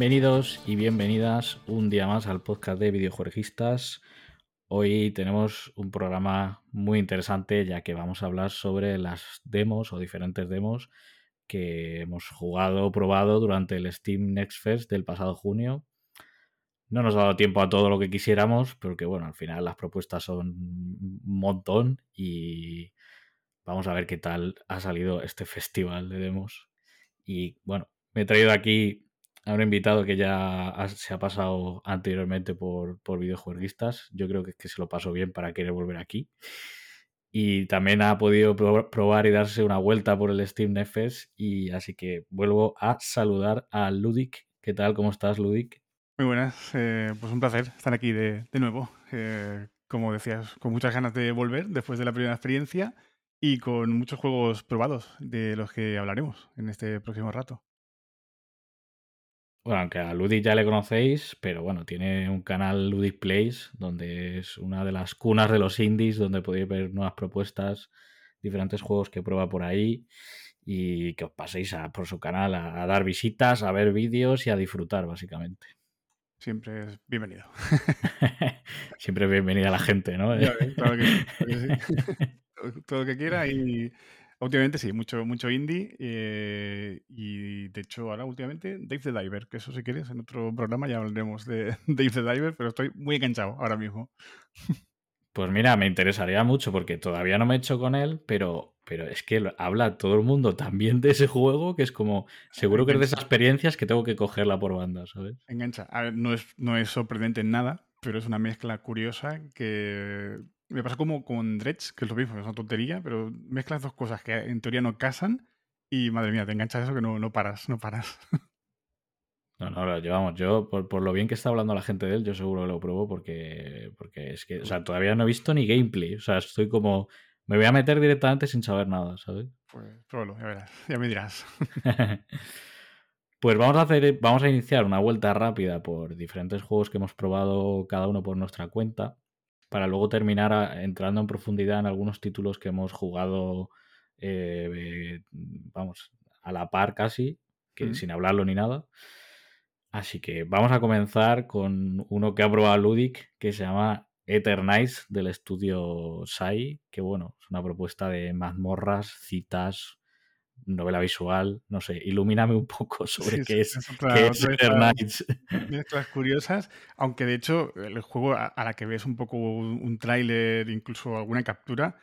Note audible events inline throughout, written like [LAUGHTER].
Bienvenidos y bienvenidas un día más al podcast de videojueguistas. Hoy tenemos un programa muy interesante ya que vamos a hablar sobre las demos o diferentes demos que hemos jugado o probado durante el Steam Next Fest del pasado junio. No nos ha dado tiempo a todo lo que quisiéramos, porque bueno, al final las propuestas son un montón y vamos a ver qué tal ha salido este [LAUGHS] festival de demos. Y bueno, me he traído aquí a un invitado que ya se ha pasado anteriormente por, por videojueguistas. Yo creo que se lo pasó bien para querer volver aquí. Y también ha podido probar y darse una vuelta por el Steam Nefes. Y así que vuelvo a saludar a Ludic. ¿Qué tal? ¿Cómo estás, Ludic? Muy buenas. Eh, pues un placer estar aquí de, de nuevo. Eh, como decías, con muchas ganas de volver después de la primera experiencia y con muchos juegos probados de los que hablaremos en este próximo rato. Bueno, aunque a Ludic ya le conocéis, pero bueno, tiene un canal Ludic Plays, donde es una de las cunas de los indies, donde podéis ver nuevas propuestas, diferentes juegos que prueba por ahí y que os paséis a, por su canal a, dar visitas, a ver vídeos y a disfrutar, básicamente. Siempre es bienvenido. [LAUGHS] Siempre es bienvenida la gente, ¿no? claro que, [LAUGHS] Todo lo que quiera y Últimamente sí, mucho, mucho indie. Eh, y de hecho, ahora últimamente Dave the Diver, que eso si quieres, en otro programa ya hablaremos de [LAUGHS] Dave the Diver, pero estoy muy enganchado ahora mismo. Pues mira, me interesaría mucho porque todavía no me he hecho con él, pero, pero es que habla todo el mundo también de ese juego que es como, [LAUGHS] seguro que es de esas experiencias que tengo que cogerla por banda, ¿sabes? Engancha. A ver, no es, no es sorprendente en nada, pero es una mezcla curiosa que me pasa como con Dredge, que es lo mismo, es una tontería, pero mezclas dos cosas que en teoría no casan y madre mía, te enganchas eso que no, no paras, no paras. No, no, lo llevamos. Yo, por, lo bien que está hablando la gente de él, yo seguro que lo pruebo porque, porque es que, o sea, todavía no he visto ni gameplay. O sea, estoy como, me voy a meter directamente sin saber nada, ¿sabes? Pues pruébalo, ya verás, ya me dirás. [LAUGHS] pues vamos a hacer, vamos a iniciar una vuelta rápida por diferentes juegos que hemos probado cada uno por nuestra cuenta para luego terminar entrando en profundidad en algunos títulos que hemos jugado, eh, vamos, a la par casi, que sin hablarlo ni nada. Así que vamos a comenzar con uno que ha probado Ludic, que se llama Eternize del estudio Sai, que bueno, es una propuesta de mazmorras, citas, novela visual, no sé, ilumíname un poco [LAUGHS] sobre qué es, es [LAUGHS] curiosas, aunque de hecho el juego a, la que ves un poco un, tráiler, incluso alguna captura,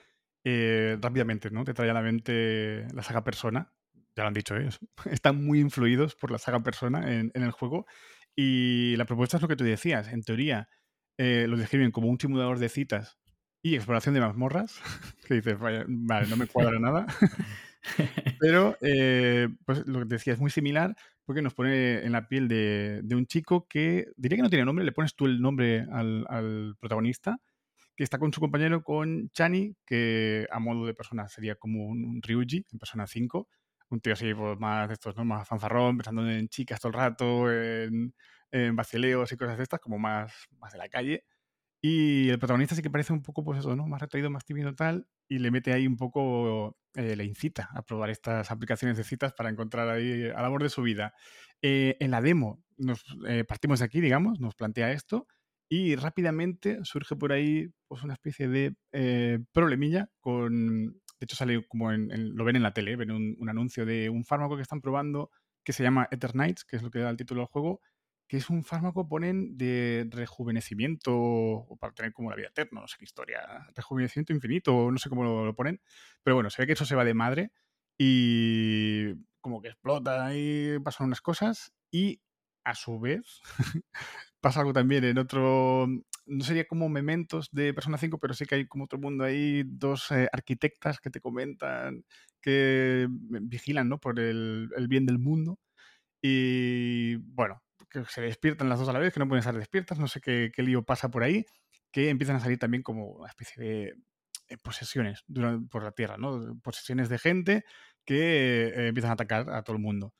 eh, rápidamente, ¿no? Te trae a la mente la saga Persona, ya lo han dicho ellos, [LAUGHS] están muy influidos por la saga Persona en, el juego y la propuesta es lo que tú decías, en teoría eh, lo describen como un simulador de citas y exploración de mazmorras, que dices, vale, no me cuadra nada. Pero, eh, pues lo que te decía es muy similar porque nos pone en la piel de, un chico que diría que no tiene nombre, le pones tú el nombre al, protagonista, que está con su compañero, con Chani, que a modo de persona sería como un, Ryuji en persona 5, un tío así pues, más de estos, ¿no? Más fanfarrón, pensando en chicas todo el rato, en, en vacileos y cosas de estas, como más, más de la calle. Y el protagonista sí que parece un poco, pues eso, ¿no? Más retraído, más tímido tal, y le mete ahí un poco, eh, le incita a probar estas aplicaciones de citas para encontrar ahí al amor de su vida. Eh, en la demo nos eh, partimos de aquí, digamos, nos plantea esto, y rápidamente surge por ahí pues una especie de problemilla con, de hecho sale como en, lo ven en la tele, ven un, un, anuncio de un fármaco que están probando que se llama Eternites, que es lo que da el título del juego, que es un fármaco, ponen, de rejuvenecimiento, o para tener como la vida eterna, no sé qué historia, rejuvenecimiento infinito, no sé cómo lo, ponen, pero bueno, se ve que eso se va de madre y como que explota y pasan unas cosas y a su vez [LAUGHS] pasa algo también en otro, no sería como mementos de Persona 5, pero sí que hay como otro mundo ahí, dos eh, arquitectas que te comentan, que vigilan ¿no? por el, el bien del mundo. Y bueno, que se despiertan las dos a la vez, que no pueden estar despiertas, no sé qué, lío pasa por ahí, que empiezan a salir también como una especie de eh, posesiones por la Tierra, ¿no? Posesiones de gente que eh, empiezan a atacar a todo el mundo.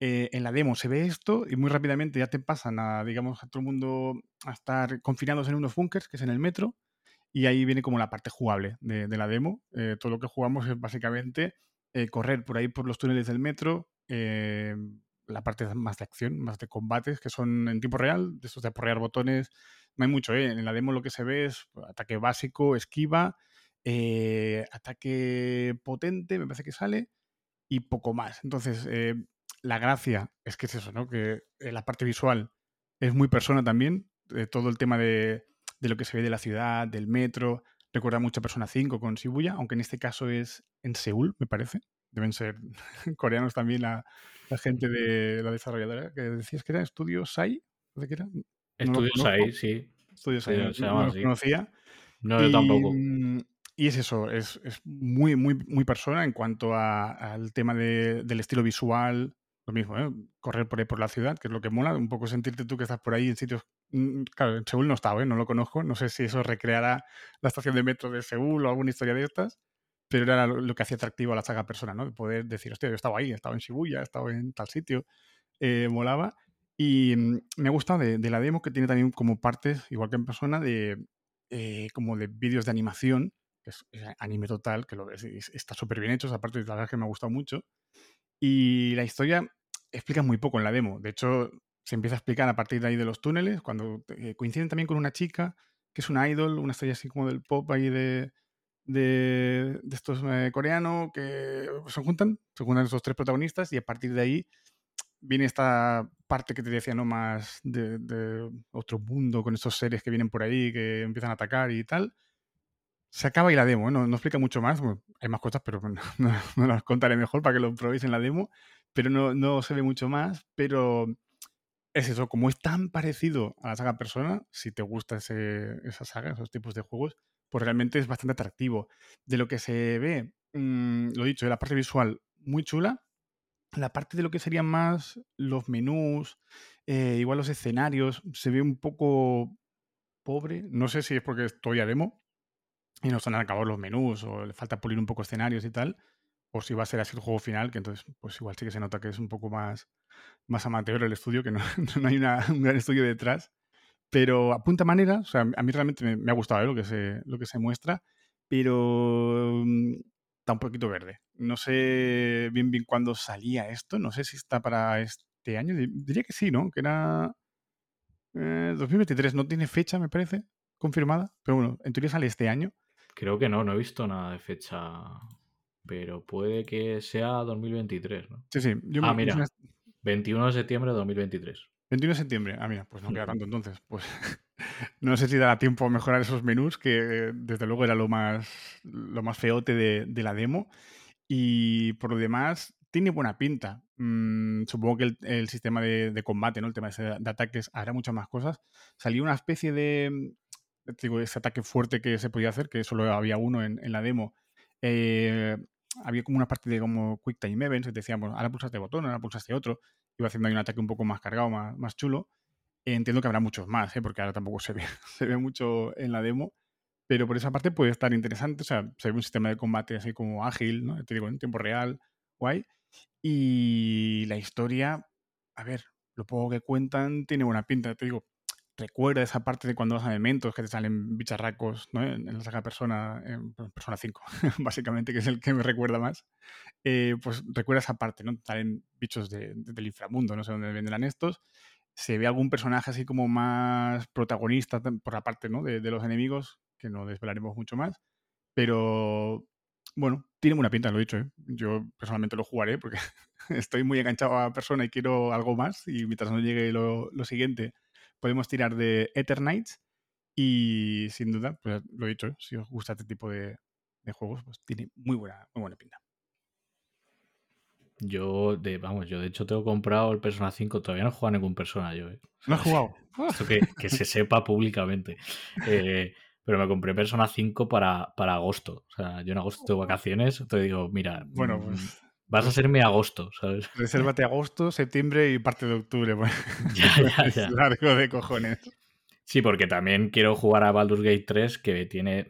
Eh, en la demo se ve esto y muy rápidamente ya te pasan a, digamos, a todo el mundo a estar confinados en unos bunkers, que es en el metro, y ahí viene como la parte jugable de, la demo. todo lo que jugamos es básicamente correr por ahí por los túneles del metro, la parte más de acción, más de combates, que son en tiempo real, de estos de aporrear botones. No hay mucho, ¿eh? En la demo lo que se ve es ataque básico, esquiva, eh, ataque potente, me parece que sale, y poco más. Entonces, eh, la gracia es que es eso, ¿no? Que la parte visual es muy persona también, todo el tema de, de lo que se ve de la ciudad, del metro, recuerda mucho a Persona 5 con Shibuya, aunque en este caso es en Seúl, me parece. Deben ser [LAUGHS] coreanos también la, gente de la desarrolladora, que decías que era Estudio Sai, ¿de qué era? Estudio Sai, sí. Estudio Sai, no, lo conocía. No, yo tampoco. Y es eso, es, muy, muy, muy persona en cuanto al tema del estilo visual, lo mismo, ¿eh? correr por ahí por la ciudad, que es lo que mola, un poco sentirte tú que estás por ahí en sitios. Mm, claro, en Seúl no estaba, ¿eh? no lo conozco, no sé si eso recreará la estación de metro de Seúl o alguna historia de estas, pero era lo, que hacía atractivo a la saga persona, ¿no? De poder decir, hostia, yo estaba ahí, he estado en Shibuya, he estado en tal sitio, eh, molaba. Y mm, me ha gustado de, la demo que tiene también como partes, igual que en persona, de como de vídeos de animación, que es, anime total, que lo ves, está súper bien hecho, aparte la verdad es que me ha gustado mucho. Y la historia explica muy poco en la demo. De hecho, se empieza a explicar a partir de ahí de los túneles, cuando eh, coinciden también con una chica que es una idol, una estrella así como del pop ahí de, de, estos eh, coreanos que se juntan, se juntan esos tres protagonistas y a partir de ahí viene esta parte que te decía, ¿no? Más de, otro mundo con estos seres que vienen por ahí, que empiezan a atacar y tal. Se acaba ahí la demo, ¿eh? no, no, explica mucho más. hay más cosas, pero [LAUGHS] no, no, las contaré mejor para que lo probéis en la demo pero no, no se ve mucho más. Pero es eso, como es tan parecido a la saga Persona, si te gusta ese, esa saga, esos tipos de juegos, pues realmente es bastante atractivo. De lo que se ve, mm, lo dicho, de la parte visual muy chula, la parte de lo que serían más los menús, eh, igual los escenarios, se ve un poco pobre. No sé si es porque estoy a demo y no están acabados los menús o le falta pulir un poco escenarios y tal o si va a ser así el juego final, que entonces pues igual sí que se nota que es un poco más, más amateur el estudio, que no, [LAUGHS] no hay un gran estudio detrás. Pero apunta manera, o sea, a mí realmente me, ha gustado ¿eh? lo, que se, lo que se muestra, pero mm, está un poquito verde. No sé bien bien cuándo salía esto, no sé si está para este año, diría que sí, ¿no? Que era 2023, eh, no tiene fecha, me parece, confirmada, pero bueno, en teoría sale este año. Creo que no, no he visto nada de fecha pero puede que sea 2023, ¿no? Sí, sí. ah, mira, 21 de septiembre de 2023. 21 de septiembre. Ah, mira, pues no queda tanto entonces. Pues [LAUGHS] no sé si dará tiempo a mejorar esos menús, que desde luego era lo más, lo más feote de, la demo. Y por lo demás, tiene buena pinta. Mm, supongo que el, sistema de, combate, ¿no? El tema de, ataques hará muchas más cosas. Salió una especie de. Digo, ese ataque fuerte que se podía hacer, que solo había uno en, en la demo, eh, había como una parte de como Quick Time Events, que decíamos, ahora pulsaste botón, ahora pulsaste otro, iba haciendo ahí un ataque un poco más cargado, más, más chulo. entiendo que habrá muchos más, ¿eh? porque ahora tampoco se ve, [LAUGHS] se ve mucho en la demo, pero por esa parte puede estar interesante, o sea, se ve un sistema de combate así como ágil, ¿no? Te digo, en tiempo real, guay. Y la historia, a ver, lo poco que cuentan tiene buena pinta, te digo, recuerda esa parte de cuando vas a elementos que te salen bicharracos ¿no? en, la saga Persona, en Persona 5, [LAUGHS] básicamente, que es el que me recuerda más. Eh, pues recuerda esa parte, ¿no? Salen bichos del inframundo, no sé dónde vendrán estos. Se ve algún personaje así como más protagonista por la parte ¿no? de, los enemigos, que no desvelaremos mucho más. Pero bueno, tiene buena pinta, lo he dicho. ¿eh? Yo personalmente lo jugaré porque [LAUGHS] estoy muy enganchado a persona y quiero algo más. Y mientras no llegue lo, lo siguiente, podemos tirar de Eternites y sin duda, pues lo he dicho, si os gusta este tipo de, juegos, pues tiene muy buena, muy buena pinta. Yo, de, vamos, yo de hecho tengo comprado el Persona 5, todavía no he jugado ningún Persona yo. ¿eh? ¿No has jugado? [LAUGHS] Esto que, se sepa públicamente. Eh, pero me compré Persona 5 para, para agosto. O sea, yo en agosto tengo vacaciones, entonces digo, mira, bueno, mm, pues Vas a mi agosto, ¿sabes? [LAUGHS] Resérvate agosto, septiembre y parte de octubre. Pues. [LAUGHS] Ya, ya, [LAUGHS] ya. largo de cojones. Sí, porque también quiero jugar a Baldur's Gate 3, que tiene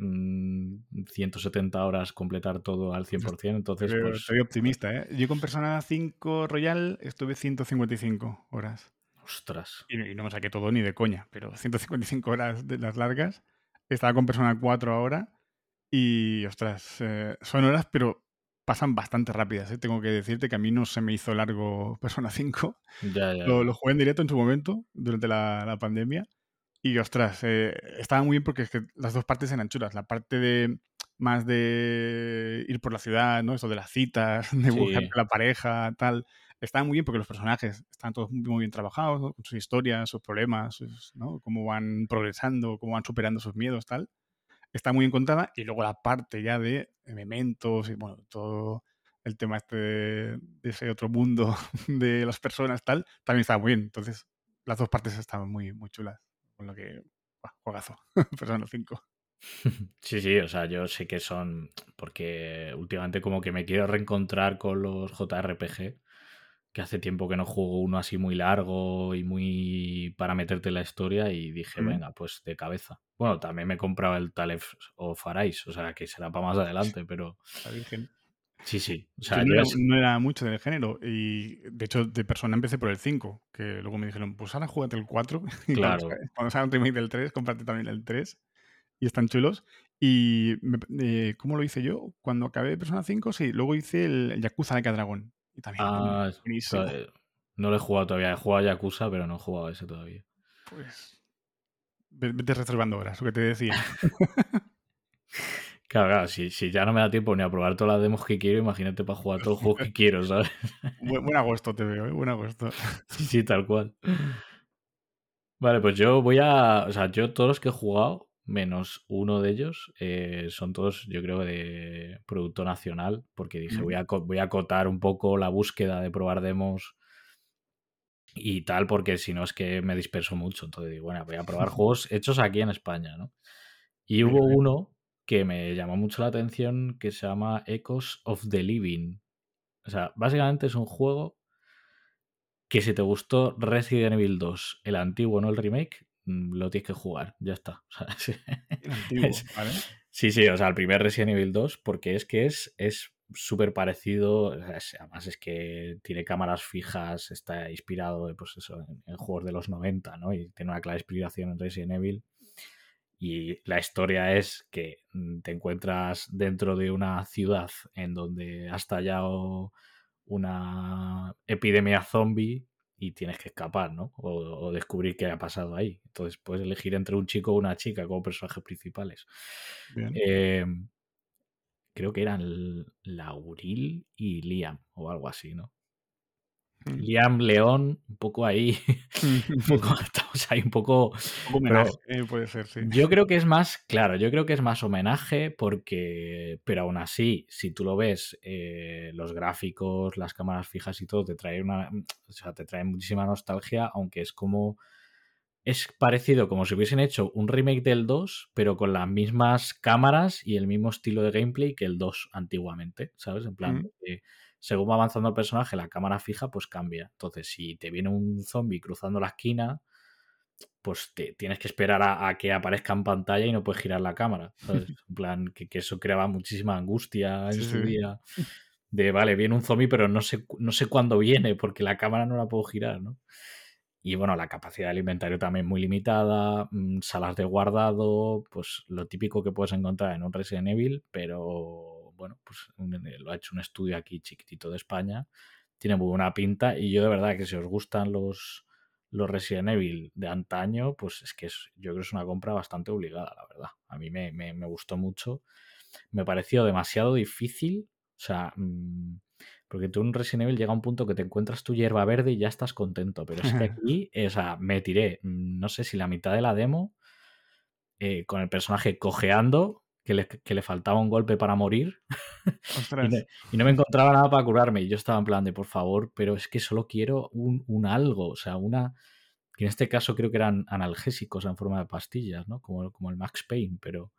170 mm, horas completar todo al 100%. Entonces, Pero pues... Soy optimista, ¿eh? Yo con Persona 5 Royal estuve 155 horas. Ostras. Y, no me saqué todo ni de coña, pero 155 horas de las largas. Estaba con Persona 4 ahora. Y, ostras, eh, son horas, pero pasan bastante rápidas. ¿eh? Tengo que decirte que a mí no se me hizo largo Persona 5. Ya, ya. Lo, lo jugué en directo en su momento, durante la, la pandemia. Y ostras, eh, estaba muy bien porque es que las dos partes eran chulas. La parte de más de ir por la ciudad, ¿no? Eso de las citas, [LAUGHS] de buscar Sí. la pareja, tal. Estaba muy bien porque los personajes están todos muy, muy bien trabajados, ¿no? Con sus historias, sus problemas, sus, ¿no? Cómo van progresando, cómo van superando sus miedos, tal. Está muy bien. Y luego la parte ya de mementos y, bueno, todo el tema este de, ese otro mundo [LAUGHS] de las personas, tal, también estaba muy bien. Entonces, las dos partes estaban muy, muy chulas. Con lo que, buah, juegazo. [LAUGHS] Persona 5. [LAUGHS] Sí, sí, o sea, yo sé que son. Porque últimamente, como que me quiero reencontrar con los JRPG. Que hace tiempo que no juego uno así muy largo y muy para meterte en la historia. Y dije, Mm. venga, pues de cabeza. Bueno, también me he comprado el Tales of Arise, o sea, que será para más adelante, pero. La Virgen. Sí, sí. O sea, no era, es- no era mucho del género. Y de hecho, de persona empecé por el 5. Que luego me dijeron, pues ahora júgate el 4. [LAUGHS] Y cuando, Claro. [LAUGHS] cuando salga un remake del 3, cómprate también el 3. Y están chulos. Y me- eh, ¿cómo lo hice yo? Cuando acabé Persona 5, sí. Luego hice el, el Yakuza Like a Dragon. Y también, Ah, buenísimo. eh, no lo he jugado todavía. He jugado a Yakuza, pero no he jugado a ese todavía. Pues. ve- Vete reservando horas, lo que te decía. [LAUGHS] Claro, claro, si, si ya no me da tiempo ni a probar todas las demos que quiero, imagínate para jugar todos los juegos que quiero, ¿sabes? [LAUGHS] buen, buen agosto te veo, ¿eh? Buen agosto. [LAUGHS] Sí, sí, tal cual. Vale, pues yo voy a. O sea, yo todos los que he jugado, menos uno de ellos, eh, son todos, yo creo, de producto nacional, porque dije, voy a, voy a acotar un poco la búsqueda de probar demos y tal, porque si no es que me disperso mucho. Entonces digo, bueno, voy a probar [LAUGHS] juegos hechos aquí en España, ¿no? Y hubo uno que me llamó mucho la atención que se llama Echoes of the Living. O sea, básicamente es un juego que si te gustó Resident Evil 2, el antiguo, no el remake, lo tienes que jugar, ya está. O sea, sí. El antiguo, Es- ¿vale? sí, sí, o sea, el primer Resident Evil 2, porque es que es es súper parecido, es- además es que tiene cámaras fijas, está inspirado pues eso, en, en juegos de los 90, ¿no? Y tiene una clara inspiración en Resident Evil. Y la historia es que mm, te encuentras dentro de una ciudad en donde ha estallado una epidemia zombie y tienes que escapar, ¿no? O, o descubrir qué ha pasado ahí. Entonces puedes elegir entre un chico o una chica como personajes principales. Eh, creo que eran Lauril y Liam o algo así, ¿no? Mm. Liam León, un poco ahí, [LAUGHS] [LAUGHS] un poco, estamos ahí un poco Un homenaje, pero eh, puede ser, sí. yo creo que es más, claro, yo creo que es más homenaje porque, pero aún así, si tú lo ves, eh, los gráficos, las cámaras fijas y todo, te trae una, o sea, te trae muchísima nostalgia, aunque es como, es parecido como si hubiesen hecho un remake del 2, pero con las mismas cámaras y el mismo estilo de gameplay que el 2 antiguamente, ¿sabes? En plan, Mm. eh, según va avanzando el personaje, la cámara fija pues cambia. Entonces, si te viene un zombie cruzando la esquina, pues te, tienes que esperar a, a que aparezca en pantalla y no puedes girar la cámara. ¿sabes? [LAUGHS] En plan, que, que eso creaba muchísima angustia en Sí, su sí. día. [LAUGHS] De, vale, viene un zombie, pero no sé, no sé cuándo viene, porque la cámara no la puedo girar, ¿no? Y bueno, la capacidad del inventario también muy limitada, mm, salas de guardado, pues lo típico que puedes encontrar en un Resident Evil, pero bueno, pues lo ha hecho un estudio aquí chiquitito de España, tiene muy buena pinta y yo de verdad que si os gustan los, los Resident Evil de antaño, pues es que es, yo creo que es una compra bastante obligada, la verdad. A mí me, me- me gustó mucho, me pareció demasiado difícil, o sea... mm, porque tú en Resident Evil llega un punto que te encuentras tu hierba verde y ya estás contento. Pero es que [LAUGHS] aquí, eh, o sea, me tiré, mm, no sé si la mitad de la demo, eh, con el personaje cojeando, que le, que le faltaba un golpe para morir, [LAUGHS] y, no, y no me encontraba nada para curarme. Y yo estaba en plan de, por favor, pero es que solo quiero un, un algo, o sea, una... Que en este caso creo que eran analgésicos en forma de pastillas, ¿no? Como, como el Max Payne, pero...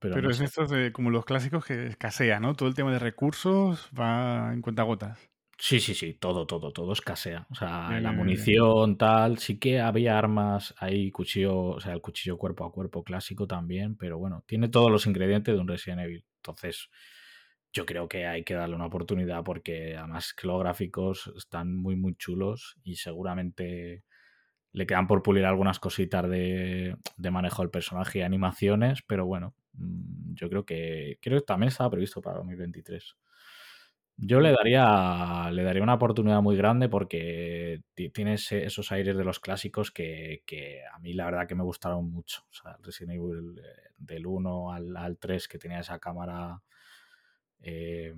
Pero, Pero no es sé. estos de como los clásicos que escasea, ¿no? Todo el tema de recursos va en cuentagotas. Sí, sí, sí, todo, todo, todo escasea. O sea, la munición, tal, sí que había armas, hay cuchillo, o sea, el cuchillo cuerpo a cuerpo clásico también, pero bueno, tiene todos los ingredientes de un Resident Evil. Entonces, yo creo que hay que darle una oportunidad porque además que los gráficos están muy, muy chulos y seguramente le quedan por pulir algunas cositas de, de manejo del personaje y animaciones, pero bueno, mm, yo creo que creo que también estaba previsto para 2023. Yo le daría, le daría una oportunidad muy grande porque tienes esos aires de los clásicos que, a mí la verdad que me gustaron mucho. O sea, Resident Evil eh, del 1 al, 3 que tenía esa cámara eh,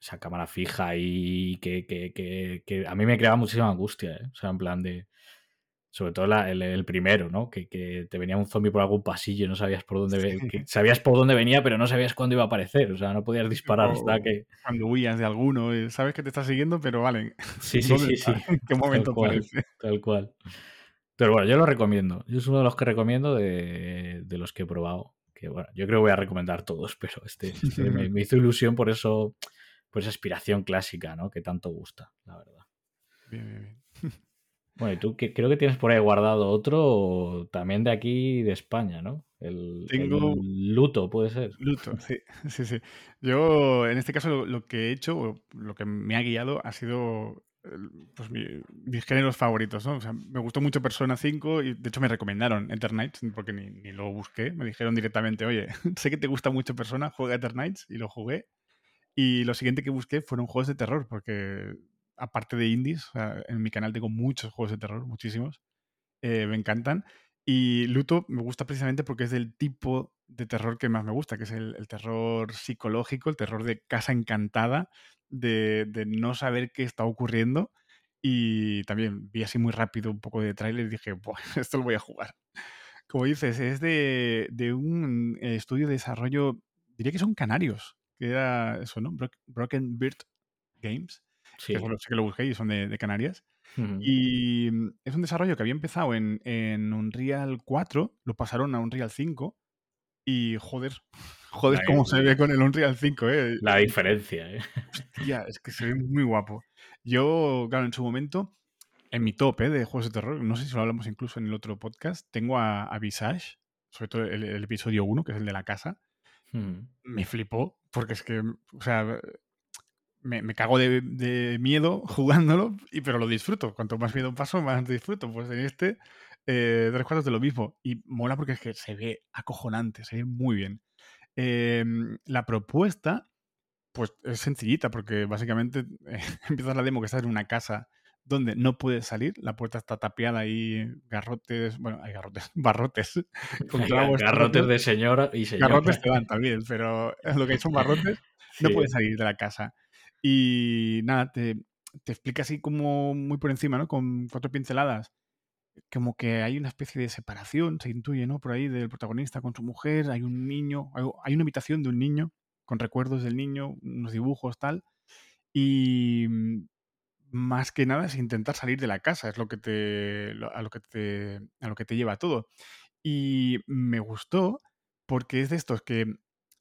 esa cámara fija y que, que, a mí me creaba muchísima angustia. ¿eh? O sea, en plan de sobre todo el, primero, ¿no? Que, te venía un zombie por algún pasillo y no sabías por dónde sabías por dónde venía, pero no sabías cuándo iba a aparecer. O sea, no podías disparar hasta que. Cuando huías de alguno, eh, sabes que te está siguiendo, pero vale. [LAUGHS] Sí, sí, sí, sí. ¿En qué momento tal Tal cual. Pero bueno, yo lo recomiendo. Yo es uno de los que recomiendo de, los que he probado. Que bueno, yo creo que voy a recomendar todos, pero este, este me, [LAUGHS] me, hizo ilusión por eso, por esa aspiración clásica, ¿no? Que tanto gusta, la verdad. Bien, bien, bien. [LAUGHS] Bueno, y tú creo que tienes por ahí guardado otro también de aquí de España, ¿no? El, Tengo... luto, puede ser. Luto, sí, [LAUGHS] sí, sí. Yo, en este caso, lo, que he hecho, lo que me ha guiado, ha sido pues, mis géneros favoritos, ¿no? O sea, me gustó mucho Persona 5 y de hecho me recomendaron Eternights porque ni, ni lo busqué. Me dijeron directamente, oye, [LAUGHS] sé que te gusta mucho Persona, juega Eternights y lo jugué. Y lo siguiente que busqué fueron juegos de terror porque aparte de indies, en mi canal tengo muchos juegos de terror, muchísimos. Eh, me encantan. Y Luto me gusta precisamente porque es del tipo de terror que más me gusta, que es el, terror psicológico, el terror de casa encantada, de, no saber qué está ocurriendo. Y también vi así muy rápido un poco de tráiler y dije, [LAUGHS] esto lo voy a jugar. Como dices, es de, un estudio de desarrollo, diría que son canarios, que era eso, ¿no? Broken Bird Games. Sí. Que que lo busqué y son de, Canarias. Y mm, es un desarrollo que había empezado en, en Unreal 4, lo pasaron a Unreal 5 y joder, [LAUGHS] joder cómo se ve con el Unreal 5, ¿eh? La diferencia, ¿eh? [LAUGHS] Hostia, es que se ve muy guapo. Yo, claro, en su momento, en mi top ¿eh? de juegos de terror, no sé si lo hablamos incluso en el otro podcast, tengo a, Visage, sobre todo el, episodio 1, que es el de la casa. Me flipó, porque es que, o sea, me, cago de, miedo [LAUGHS] jugándolo, y, pero lo disfruto. Cuanto más miedo paso, más disfruto. Pues en este, eh, tres cuartos de lo mismo. Y mola porque es que se ve acojonante, se ve muy bien. Em, la propuesta, pues es sencillita, porque básicamente eh, [LAUGHS] empiezas la demo que estás en una casa donde no puedes salir, la puerta está tapiada y garrotes, bueno, hay garrotes, [LAUGHS] barrotes. Con garrotes de señora y señora. Garrotes te dan también, pero lo que hay son barrotes, no puedes salir de la casa. Y nada, te, te explica así como muy por encima, ¿no? Con cuatro pinceladas. Como que hay una especie de separación, se intuye, ¿no? Por ahí del protagonista con su mujer, hay un niño, hay una habitación de un niño con recuerdos del niño, unos dibujos, tal. Y mm, más que nada es intentar salir de la casa, es lo que te, a, lo que te, a lo que te lleva todo. Y me gustó porque es de estos que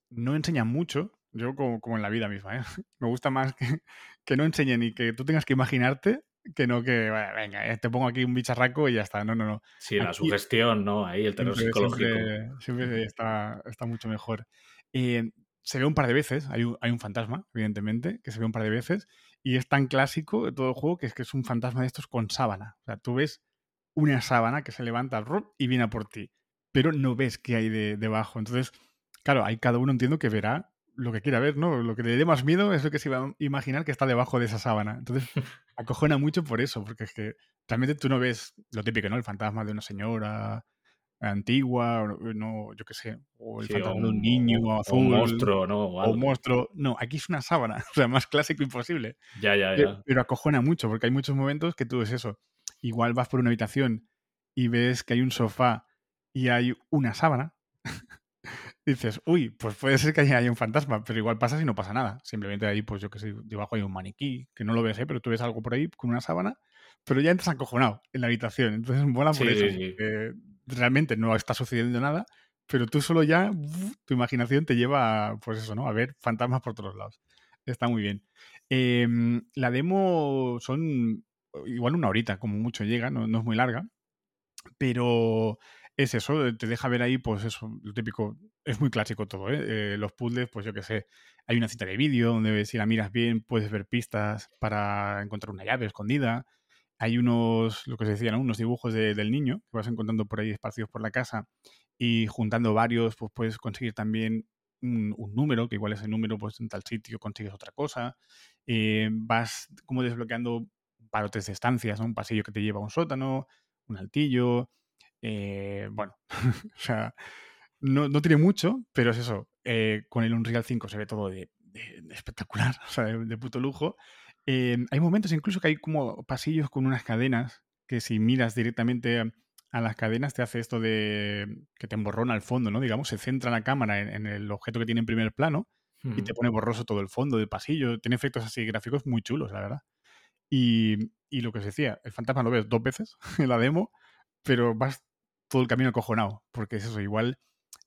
no enseñan mucho, yo como, como en la vida misma, ¿eh? [LAUGHS] Me gusta más que, que, no enseñen y que tú tengas que imaginarte que no que, venga, eh, te pongo aquí un bicharraco y ya está. No, no, no. Sí, la sugestión, ¿no? Ahí el terror psicológico. Siempre, está, está, mucho mejor. Eh, se ve un par de veces, hay un, hay un fantasma, evidentemente, que se ve un par de veces, y es tan clásico de todo el juego que es que es un fantasma de estos con sábana. O sea, tú ves una sábana que se levanta y viene a por ti, pero no ves qué hay de, debajo. Entonces, claro, hay cada uno entiendo que verá lo que quiera ver, ¿no? Lo que le dé más miedo es lo que se va a imaginar que está debajo de esa sábana. Entonces, [LAUGHS] acojona mucho por eso, porque es que realmente tú no ves lo típico, ¿no? El fantasma de una señora antigua, o no, yo qué sé, o el fantasma de un niño o, azul. un monstruo, ¿no? O, un monstruo. No, aquí es una sábana, [LAUGHS] o sea, más clásico imposible. Ya, ya, ya. Pero, acojona mucho, porque hay muchos momentos que tú ves eso. Igual vas por una habitación y ves que hay un sofá y hay una sábana, [LAUGHS] dices, uy, pues puede ser que haya un fantasma, pero igual pasa si no pasa nada. Simplemente ahí, pues yo que sé, debajo hay un maniquí, que no lo ves, ¿eh? pero tú ves algo por ahí con una sábana, pero ya entras acojonado en la habitación. Entonces mola por eso. realmente no está sucediendo nada, pero tú solo ya, tu imaginación te lleva, pues eso, ¿no? A ver fantasmas por todos lados. Está muy bien. Em, la demo son igual una horita, como mucho llega, no, no es muy larga, pero es eso, te deja ver ahí, pues eso, lo típico, es muy clásico todo, ¿eh? ¿eh? los puzzles, pues yo qué sé, hay una cita de vídeo donde si la miras bien puedes ver pistas para encontrar una llave escondida. Hay unos, lo que se decía, unos dibujos del niño que vas encontrando por ahí esparcidos por la casa y juntando varios, pues puedes conseguir también un, número, que igual ese número, pues en tal sitio consigues otra cosa. Eh, vas como desbloqueando parotes de estancias, un pasillo que te lleva a un sótano, un altillo. Eh, bueno, [LAUGHS] o sea, no, tiene mucho, pero es eso. Eh, con el Unreal 5 se ve todo de, espectacular, [LAUGHS] o sea, de, puto lujo. hay momentos incluso que hay como pasillos con unas cadenas que si miras directamente a las cadenas te hace esto de que te emborrona el fondo, ¿no? Digamos, se centra la cámara en, el objeto que tiene en primer plano y te pone borroso todo el fondo del pasillo. Tiene efectos así gráficos muy chulos, la verdad. Y, y lo que os decía, el fantasma lo ves dos veces [LAUGHS] en la demo, pero vas todo el camino acojonado, porque es eso, igual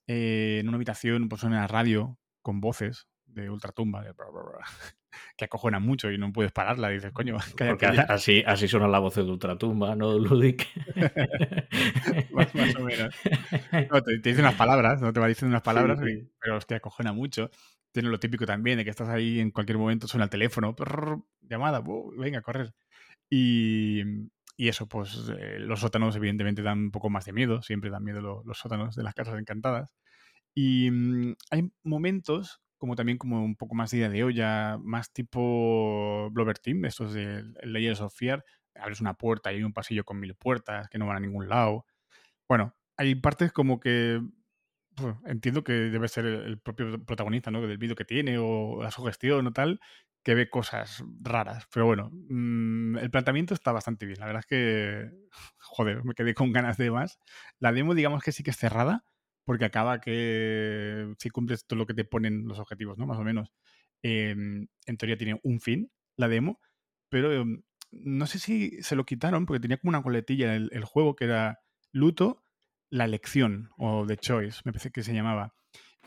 eh, en una habitación pues suena radio con voces de ultratumba, de [LAUGHS] que acojona mucho y no puedes pararla. dices, coño, Porque así, así suenan las voces de ultratumba, ¿no, Ludic? [LAUGHS] más, o menos. te, dice unas palabras, no te va diciendo unas palabras, pero es que acojona mucho. Tiene lo típico también de que estás ahí en cualquier momento, suena el teléfono, llamada, venga, a correr. Y, y eso, pues eh, los sótanos evidentemente dan un poco más de miedo, siempre dan miedo los, sótanos de las casas encantadas. Y mm, hay momentos como también como un poco más de idea de olla, más tipo Blover Team, estos de Layers of Fear. Abres una puerta y hay un pasillo con mil puertas que no van a ningún lado. Bueno, hay partes como que pues, entiendo que debe ser el, propio protagonista, ¿no? Del vídeo que tiene o la sugestión o tal, que ve cosas raras. Pero bueno, mm, el planteamiento está bastante bien. La verdad es que, [LAUGHS] joder, me quedé con ganas de más. La demo, digamos que sí que es cerrada, porque acaba que si cumples todo lo que te ponen los objetivos, ¿no? Más o menos. Em, en teoría tiene un fin, la demo, pero em, no sé si se lo quitaron porque tenía como una coletilla el, el juego que era Luto, la elección o The Choice, me parece que se llamaba.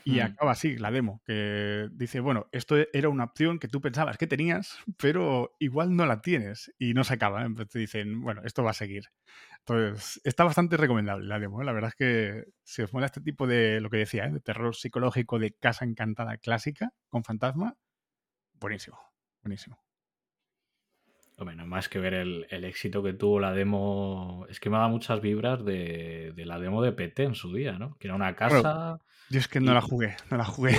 Y acaba así la demo, que dice, bueno, esto era una opción que tú pensabas que tenías, pero igual no la tienes y no se acaba. Entonces te dicen, bueno, esto va a seguir. Entonces, está bastante recomendable la demo. La verdad es que si os mola este tipo de, lo que decía, ¿eh? de terror psicológico de casa encantada clásica con fantasma, buenísimo, buenísimo. Hombre, no más que ver el, éxito que tuvo la demo. Es que me da muchas vibras de, la demo de PT en su día, ¿no? Que era una casa. yo es que no la jugué, no la jugué.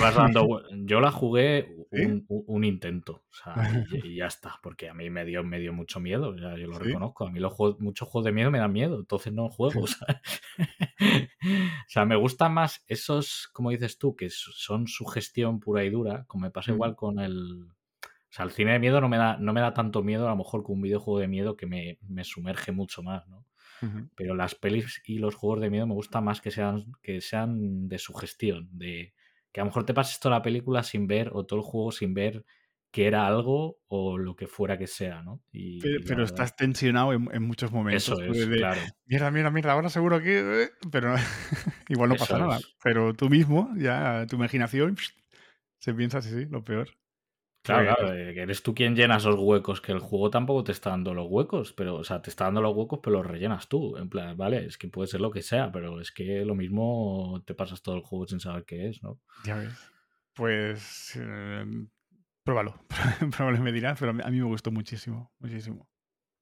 yo la jugué un, intento, o sea, [LAUGHS] y, ya está, porque a mí me dio, me dio mucho miedo, ya yo lo reconozco. A mí los juegos, muchos juegos de miedo me dan miedo, entonces no juego. [LAUGHS] [LAUGHS] O sea, me gustan más esos, como dices tú, que son su gestión pura y dura, como me pasa igual con el o sea, el cine de miedo no me da, no me da tanto miedo a lo mejor que un videojuego de miedo que me, sumerge mucho más, ¿no? Pero las pelis y los juegos de miedo me gustan más que sean, que sean de sugestión, de que a lo mejor te pases toda la película sin ver o todo el juego sin ver que era algo o lo que fuera que sea, ¿no? pero, estás tensionado en, muchos momentos. Eso es, claro. Mierda, mierda, mierda, ahora seguro que... Eh", pero [LAUGHS] igual no pasa nada. Pero tú mismo, ya tu imaginación, se piensa, sí, sí, lo peor. Claro, claro, eres tú quien llena esos huecos, que el juego tampoco te está dando los huecos, pero, o sea, te está dando los huecos, pero los rellenas tú. En plan, vale, es que puede ser lo que sea, pero es que lo mismo te pasas todo el juego sin saber qué es, ¿no? Ya ves. Pues eh, pruébalo. [LAUGHS] Probablemente me dirás, pero a mí me gustó muchísimo, muchísimo.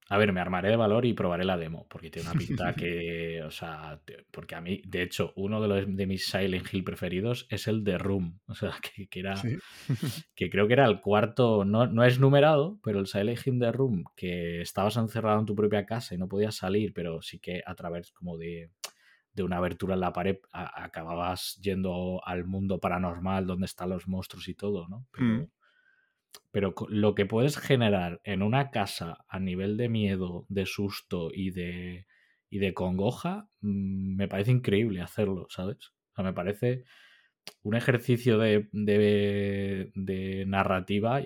A ver, me armaré de valor y probaré la demo, porque tiene una pinta [LAUGHS] que, o sea, porque a mí, de hecho, uno de, los, de mis Silent Hill preferidos es el de Room, o sea, [LAUGHS] que, era, [LAUGHS] que creo que era el cuarto, no, no es numerado, pero el Silent Hill de Room, que estabas encerrado en tu propia casa y no podías salir, pero sí que a través como de, de una abertura en la pared acababas yendo al mundo paranormal donde están los monstruos y todo, ¿no? Mm. Pero lo que puedes generar en una casa a nivel de miedo, de susto y de, y de congoja, mm, me parece increíble hacerlo, ¿sabes? O sea, me parece un ejercicio de, de, narrativa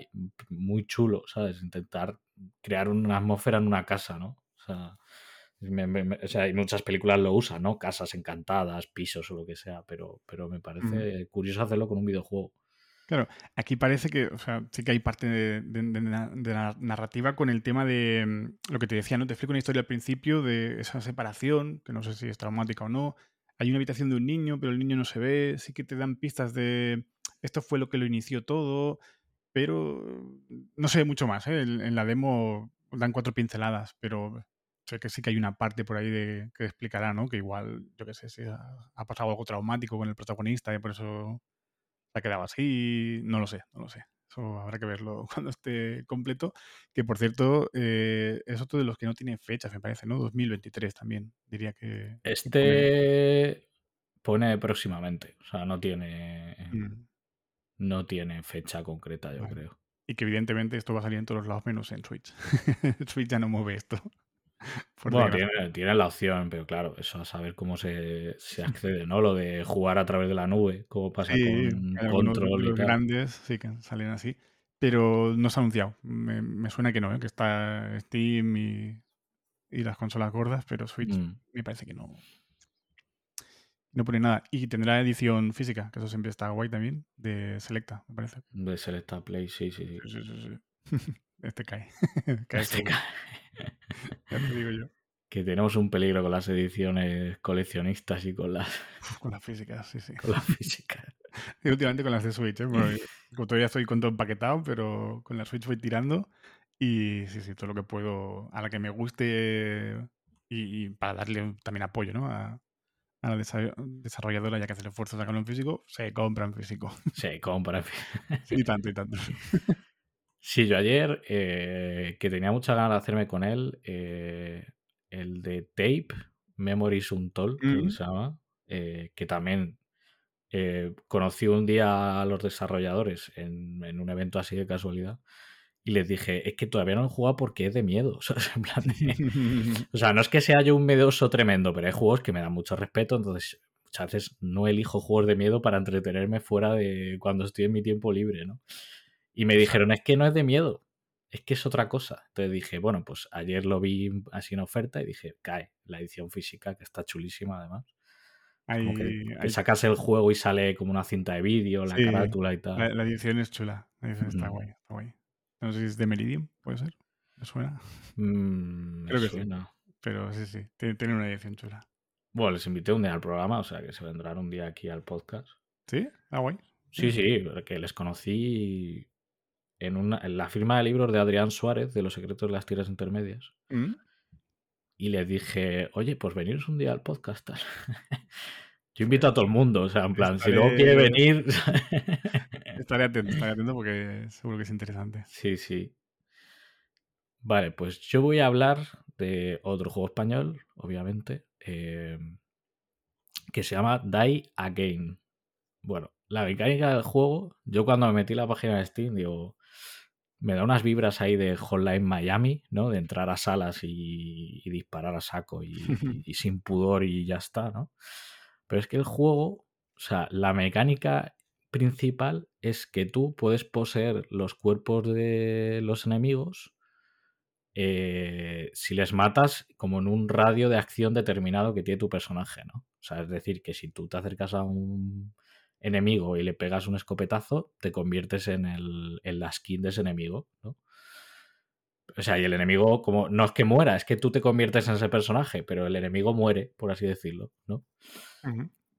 muy chulo, ¿sabes? Intentar crear una atmósfera en una casa, ¿no? O sea, o sea, hay muchas películas lo usan, ¿no? Casas encantadas, pisos o lo que sea, pero, pero me parece curioso hacerlo con un videojuego. Claro, aquí parece que, o sea, sí que hay parte de, la narrativa con el tema de mm, lo que te decía, ¿no? Te explico una historia al principio de esa separación, que no sé si es traumática o no. Hay una habitación de un niño, pero el niño no se ve. Sí que te dan pistas de esto fue lo que lo inició todo, pero no sé mucho más. ¿eh? En, la demo dan cuatro pinceladas, pero sé que sí que hay una parte por ahí que explicará, ¿no? Que igual, yo qué sé, si ha, ha pasado algo traumático con el protagonista y por eso ha quedado así, no lo sé, no lo sé. Eso habrá que verlo [LAUGHS] cuando esté completo. Que por cierto, eh, es otro de los que no tiene fechas, me parece, ¿no? 2023 también, diría que. Este pone, próximamente, o sea, no tiene. Mm. No tiene fecha concreta, yo creo. Y que evidentemente esto va a salir en todos los lados menos en Switch. Switch [LAUGHS] ya no mueve esto. [LAUGHS] bueno, tiene, la opción, pero claro, eso a saber cómo se, [LAUGHS] accede, ¿no? Lo de jugar a través de la nube, como pasa con Control y grandes sí que salen así. Pero no se ha anunciado. Me, suena que no, ¿eh? que está Steam y, las consolas gordas, pero Switch mm. me parece que no. No pone nada. Y tendrá edición física, que eso siempre está guay también, de Selecta, me parece. De Selecta Play, sí, sí, sí. [LAUGHS] este cae. [LAUGHS] cae este cae. ya te digo yo. Que tenemos un peligro con las ediciones coleccionistas y con las. con las físicas, sí, sí. [LAUGHS] Con las físicas. y últimamente con las de Switch, ¿eh? todavía estoy con todo empaquetado, pero con la Switch voy tirando. Y sí, sí, todo lo que puedo, a la que me guste y, para darle también apoyo, ¿no? A, a la desarrolladora, ya que hace el esfuerzo de sacarlo en físico, se compra en físico. Se compra en [LAUGHS] físico. y tanto, y tanto. Sí, yo ayer, eh, que tenía mucha ganas de hacerme con él, eh, el de Tape, Memories Untold, que mm. se llama, eh, que también conocí un día a los desarrolladores en, en, un evento así de casualidad y les dije, es que todavía no he jugado porque es de miedo. [LAUGHS] O sea, en plan [LAUGHS] o sea, no es que sea yo un miedoso tremendo, pero hay juegos que me dan mucho respeto, entonces muchas veces no elijo juegos de miedo para entretenerme fuera de cuando estoy en mi tiempo libre, ¿no? Y me dijeron, es que no es de miedo, es que es otra cosa. Entonces dije, bueno, pues ayer lo vi así en oferta y dije, cae, la edición física, que está chulísima además. como que, sacas el juego y sale como una cinta de vídeo, la carátula y tal. La, edición es chula, la edición está guay, está guay. No sé si es de Meridian, puede ser. ¿Me suena? Mm, Creo que suena. Pero sí, sí, tiene, una edición chula. Bueno, les invité un día al programa, o sea que se vendrán un día aquí al podcast. ¿Sí? Ah, guay. Sí, sí, porque les conocí en, una, en la firma de libros de Adrián Suárez, de Los secretos de las tierras intermedias. Mm. Y les dije, oye, pues veniros un día al podcast. [LAUGHS] Yo invito a todo el mundo, o sea, en plan, si luego quiere venir. [LAUGHS] estaré atento, estaré atento porque seguro que es interesante. Sí, sí. Vale, pues yo voy a hablar de otro juego español, obviamente, eh, que se llama Die Again. Bueno, la mecánica del juego, yo cuando me metí en la página de Steam, digo, me da unas vibras ahí de Hotline Miami, ¿no? De entrar a salas y, disparar a saco [LAUGHS] y, sin pudor y ya está, ¿no? Pero es que el juego, o sea, la mecánica principal es que tú puedes poseer los cuerpos de los enemigos eh, si les matas como en un radio de acción determinado que tiene tu personaje, ¿no? O sea, es decir, que si tú te acercas a un enemigo y le pegas un escopetazo, te conviertes en, el, en la skin de ese enemigo, ¿no? O sea, y el enemigo, como no es que muera, es que tú te conviertes en ese personaje, pero el enemigo muere, por así decirlo, ¿no?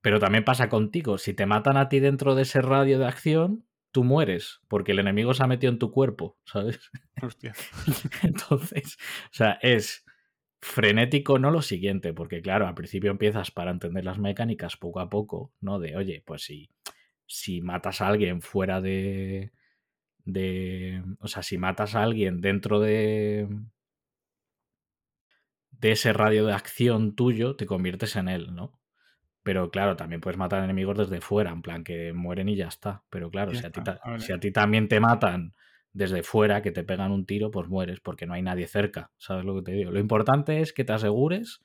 Pero también pasa contigo. Si te matan a ti dentro de ese radio de acción, tú mueres, porque el enemigo se ha metido en tu cuerpo, ¿sabes? Hostia. [LAUGHS] Entonces, o sea, es frenético, no lo siguiente, porque claro, al principio empiezas para entender las mecánicas poco a poco, ¿no? De, oye, pues si, si matas a alguien fuera de, de. O sea, si matas a alguien dentro de de ese radio de acción tuyo, te conviertes en él, ¿no? Pero claro, también puedes matar enemigos desde fuera, en plan que mueren y ya está. Pero claro, si a, ti, si a, ti, también te matan desde fuera, que te pegan un tiro, pues mueres porque no hay nadie cerca. ¿Sabes lo que te digo? Lo importante es que te asegures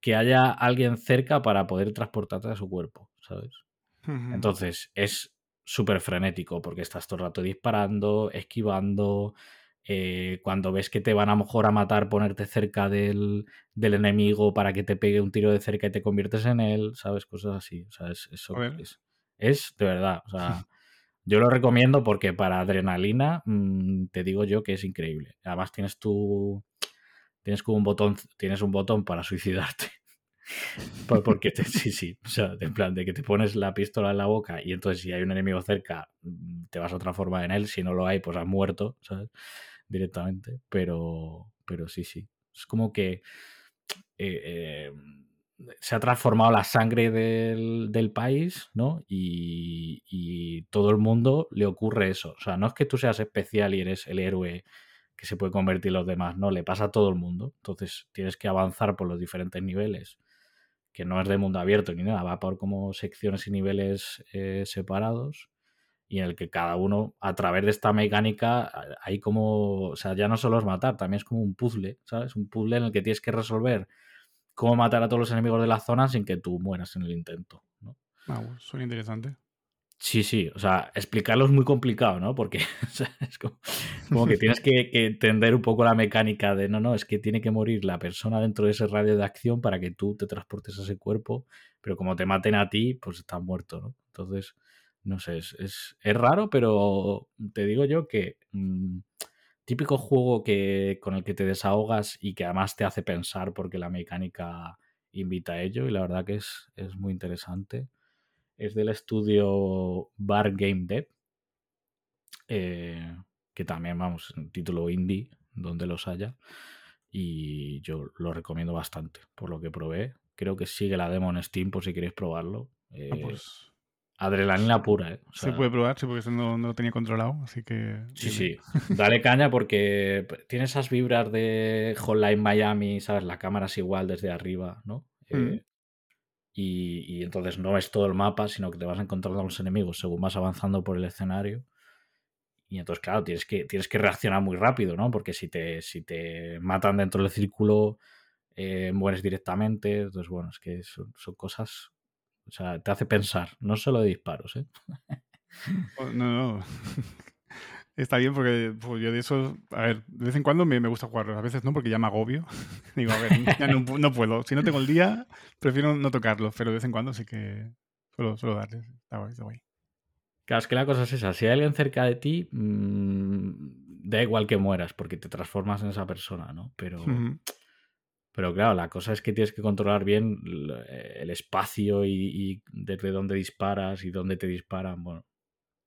que haya alguien cerca para poder transportarte a su cuerpo, ¿sabes? Entonces es súper frenético porque estás todo el rato disparando, esquivando, eh, cuando ves que te van a mejor a matar, ponerte cerca del, enemigo para que te pegue un tiro de cerca y te conviertes en él, ¿sabes? Cosas así. O sea, es, es, de verdad. O [LAUGHS] sea, yo lo recomiendo porque para adrenalina mm, te digo yo que es increíble. Además tienes tu... Tienes como un botón, tienes un botón para suicidarte. [LAUGHS] Porque te, sí, sí, o sea, en plan de que te pones la pistola en la boca y entonces si hay un enemigo cerca mm, te vas a transformar en él, si no lo hay pues has muerto, ¿sabes? directamente, pero, pero sí, sí. Es como que eh, eh, se ha transformado la sangre del, país, ¿no? Y, y, todo el mundo le ocurre eso. O sea, no es que tú seas especial y eres el héroe que se puede convertir en los demás, no, le pasa a todo el mundo. Entonces tienes que avanzar por los diferentes niveles, que no es de mundo abierto ni nada, va por como secciones y niveles eh, separados y en el que cada uno, a través de esta mecánica, hay como, o sea, ya no solo es matar, también es como un puzzle, ¿sabes? Un puzzle en el que tienes que resolver cómo matar a todos los enemigos de la zona sin que tú mueras en el intento, ¿no? Ah, suena interesante. Sí, sí, o sea, explicarlo es muy complicado, ¿no? Porque [LAUGHS] es como, que tienes que, entender un poco la mecánica de, no, no, es que tiene que morir la persona dentro de ese radio de acción para que tú te transportes a ese cuerpo, pero como te maten a ti, pues estás muerto, ¿no? Entonces, no sé, es, es, raro, pero te digo yo que mm, típico juego que, con el que te desahogas y que además te hace pensar porque la mecánica invita a ello y la verdad que es, es muy interesante es del estudio Bar Game Dev, eh, que también, vamos, un título indie, donde los haya. Y yo lo recomiendo bastante, por lo que probé. Creo que sigue la demo en Steam por si queréis probarlo. Ah, eh, pues adrenalina pura, ¿eh? se puede probar, sí, porque no, no, lo tenía controlado, así que... Sí, sí. Dale caña porque tiene esas vibras de Hotline Miami, ¿sabes? La cámara es igual desde arriba, ¿no? Mm. Eh, y, entonces no es todo el mapa, sino que te vas encontrando a los enemigos según vas avanzando por el escenario. Y entonces, claro, tienes que, tienes que reaccionar muy rápido, ¿no? Porque si te, si te matan dentro del círculo, eh, mueres directamente. Entonces, bueno, es que son, son, cosas. O sea, te hace pensar, no solo de disparos, ¿eh? [LAUGHS] Oh, no, no. [LAUGHS] Está bien porque pues, yo de eso, a ver, de vez en cuando me, me gusta jugarlos, a veces no porque ya me agobio. [LAUGHS] Digo, a ver, ya no, no, puedo. Si no tengo el día, prefiero no tocarlos, pero de vez en cuando sí que suelo, suelo darles. Está guay, está guay. Claro, es que la cosa es esa. Si hay alguien cerca de ti, mmm, da igual que mueras porque te transformas en esa persona, ¿no? Pero, pero claro, la cosa es que tienes que controlar bien el espacio y, y desde dónde disparas y dónde te disparan. Bueno,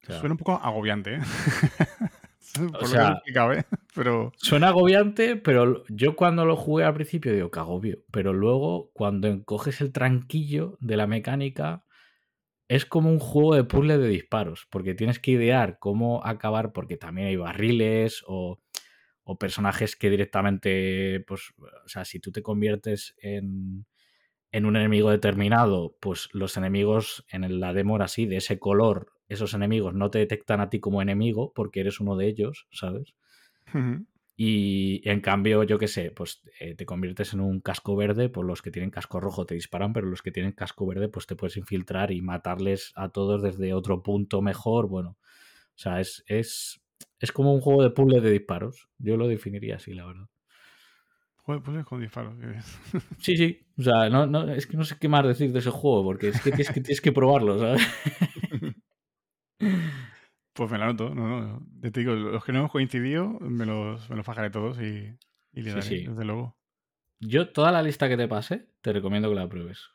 Suena un poco agobiante, ¿eh? [LAUGHS] o sea, [LAUGHS] pero... Suena agobiante, pero yo cuando lo jugué al principio digo que agobio. Pero luego, cuando coges el tranquillo de la mecánica, es como un juego de puzzle de disparos. Porque tienes que idear cómo acabar, porque también hay barriles o, o personajes que directamente, pues, o sea, si tú te conviertes en, en un enemigo determinado, pues los enemigos en la demo era así, de ese color esos enemigos no te detectan a ti como enemigo porque eres uno de ellos, ¿sabes? Y en cambio, yo qué sé, pues eh, te conviertes en un casco verde, pues los que tienen casco rojo te disparan, pero los que tienen casco verde, pues te puedes infiltrar y matarles a todos desde otro punto mejor. Bueno, o sea, es, es, es como un juego de puzzle de disparos. Yo lo definiría así, la verdad. Juego de puzzles con disparos. [LAUGHS] Sí, sí. O sea, no, no, es que no sé qué más decir de ese juego, porque es que tienes que, tienes que probarlo, ¿sabes? [LAUGHS] Pues me la noto, no, no. Te digo, los que no hemos coincidido, me los, me los fajaré todos y, y le daré, desde luego. Yo, toda la lista que te pase, te recomiendo que la pruebes.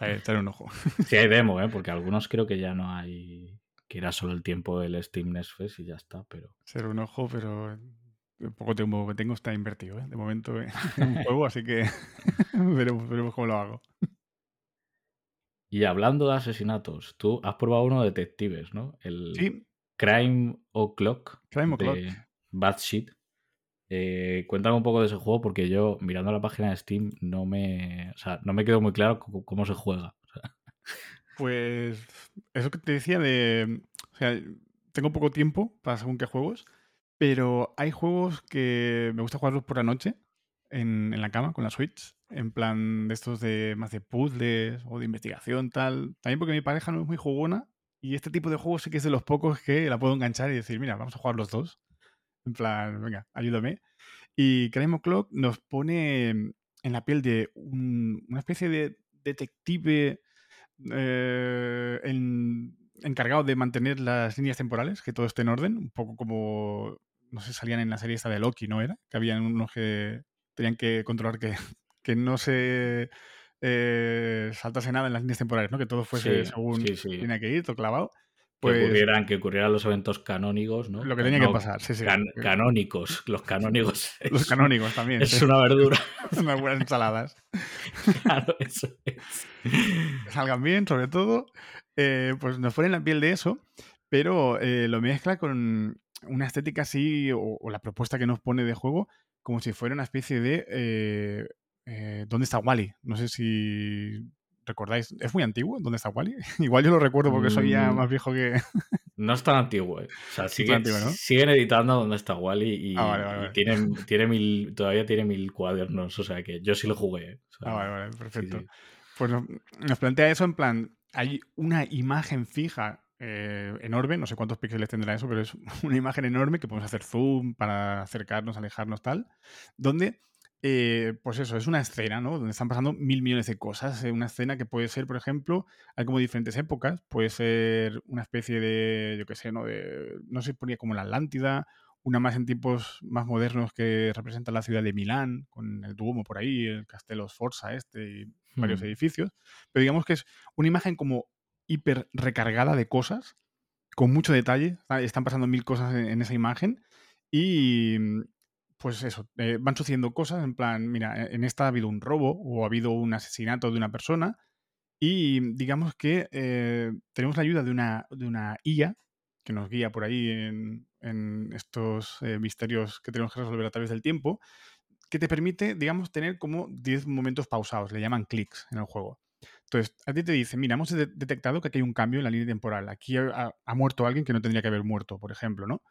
Echaré un ojo. Sí, hay [LAUGHS] demo, ¿eh? porque algunos creo que ya no hay. Que era solo el tiempo del Steam Next Fest y ya está, pero. Ser un ojo, pero el poco tiempo que tengo está invertido, ¿eh? De momento [LAUGHS] en un juego, así que [LAUGHS] veremos, veremos cómo lo hago. Y hablando de asesinatos, tú has probado uno de detectives, ¿no? El Crime O'Clock. Crime O'Clock. Bad Shit. Eh, cuéntame un poco de ese juego porque yo, mirando la página de Steam, no me, o sea, no me quedó muy claro cómo, se juega. Pues eso que te decía de... O sea, tengo poco tiempo para según qué juegos, pero hay juegos que me gusta jugarlos por la noche en, la cama con la Switch en plan de estos de más de puzzles o de investigación, tal. También porque mi pareja no es muy jugona y este tipo de juegos sí que es de los pocos que la puedo enganchar y decir, mira, vamos a jugar los dos. En plan, venga, ayúdame. Y Crime Clock nos pone en la piel de una especie de detective eh, encargado de mantener las líneas temporales, que todo esté en orden, un poco como, no sé, salían en la serie esta de Loki, ¿no era? Que habían unos que tenían que controlar que [LAUGHS] que no se eh, saltase nada en las líneas temporales, ¿no? Que todo fuese según tiene que ir, todo clavado. Que, Pues ocurrieran, que ocurrieran los eventos canónicos, ¿no? lo que tenía que pasar, sí, sí. can- canónicos, los canónicos. [LAUGHS] Los es- canónigos también. Es sí. una verdura. [LAUGHS] Unas buenas ensaladas. [LAUGHS] Claro, eso es. salgan bien, sobre todo, eh, pues nos ponen la piel de eso, pero eh, lo mezcla con una estética así, o, o la propuesta que nos pone de juego, como si fuera una especie de... eh, eh, ¿Dónde está Wally? No sé si recordáis. ¿Es muy antiguo? ¿Dónde está Wally? [LAUGHS] Igual yo lo recuerdo porque soy ya Mm. más viejo que... [LAUGHS] No es tan antiguo, ¿eh? O sea, es sigue- tan antiguo, ¿no? siguen editando donde está Wally y, Ah, vale, vale, y vale. tiene, [LAUGHS] tiene mil, todavía tiene mil cuadernos. O sea que yo sí lo jugué. ¿eh? O sea, Ah, vale, vale, sí, perfecto. sí. Pues nos, nos plantea eso en plan, hay una imagen fija eh, enorme, no sé cuántos píxeles tendrá eso, pero es una imagen enorme que podemos hacer zoom para acercarnos, alejarnos, tal, donde, eh, pues eso, es una escena, ¿no? Donde están pasando mil millones de cosas. eh, una escena que puede ser, por ejemplo, hay como diferentes épocas, puede ser una especie de, yo qué sé, ¿no? De, no se ponía como la Atlántida, una más en tiempos más modernos que representa la ciudad de Milán, con el Duomo por ahí, el Castello Sforza este y varios Hmm. edificios, pero digamos que es una imagen como hiper recargada de cosas, con mucho detalle, ah, están pasando mil cosas en, en esa imagen y mm, pues eso, eh, van sucediendo cosas en plan, mira, e- en esta ha habido un robo o ha habido un asesinato de una persona y digamos que eh, tenemos la ayuda de una, de una IA que nos guía por ahí en, estos eh, misterios que tenemos que resolver a través del tiempo, que te permite, digamos, tener como 10 momentos pausados, le llaman clics en el juego. Entonces, a ti te dice, mira, hemos de- detectado que aquí hay un cambio en la línea temporal. Aquí ha- ha muerto alguien que no tendría que haber muerto, por ejemplo, ¿no?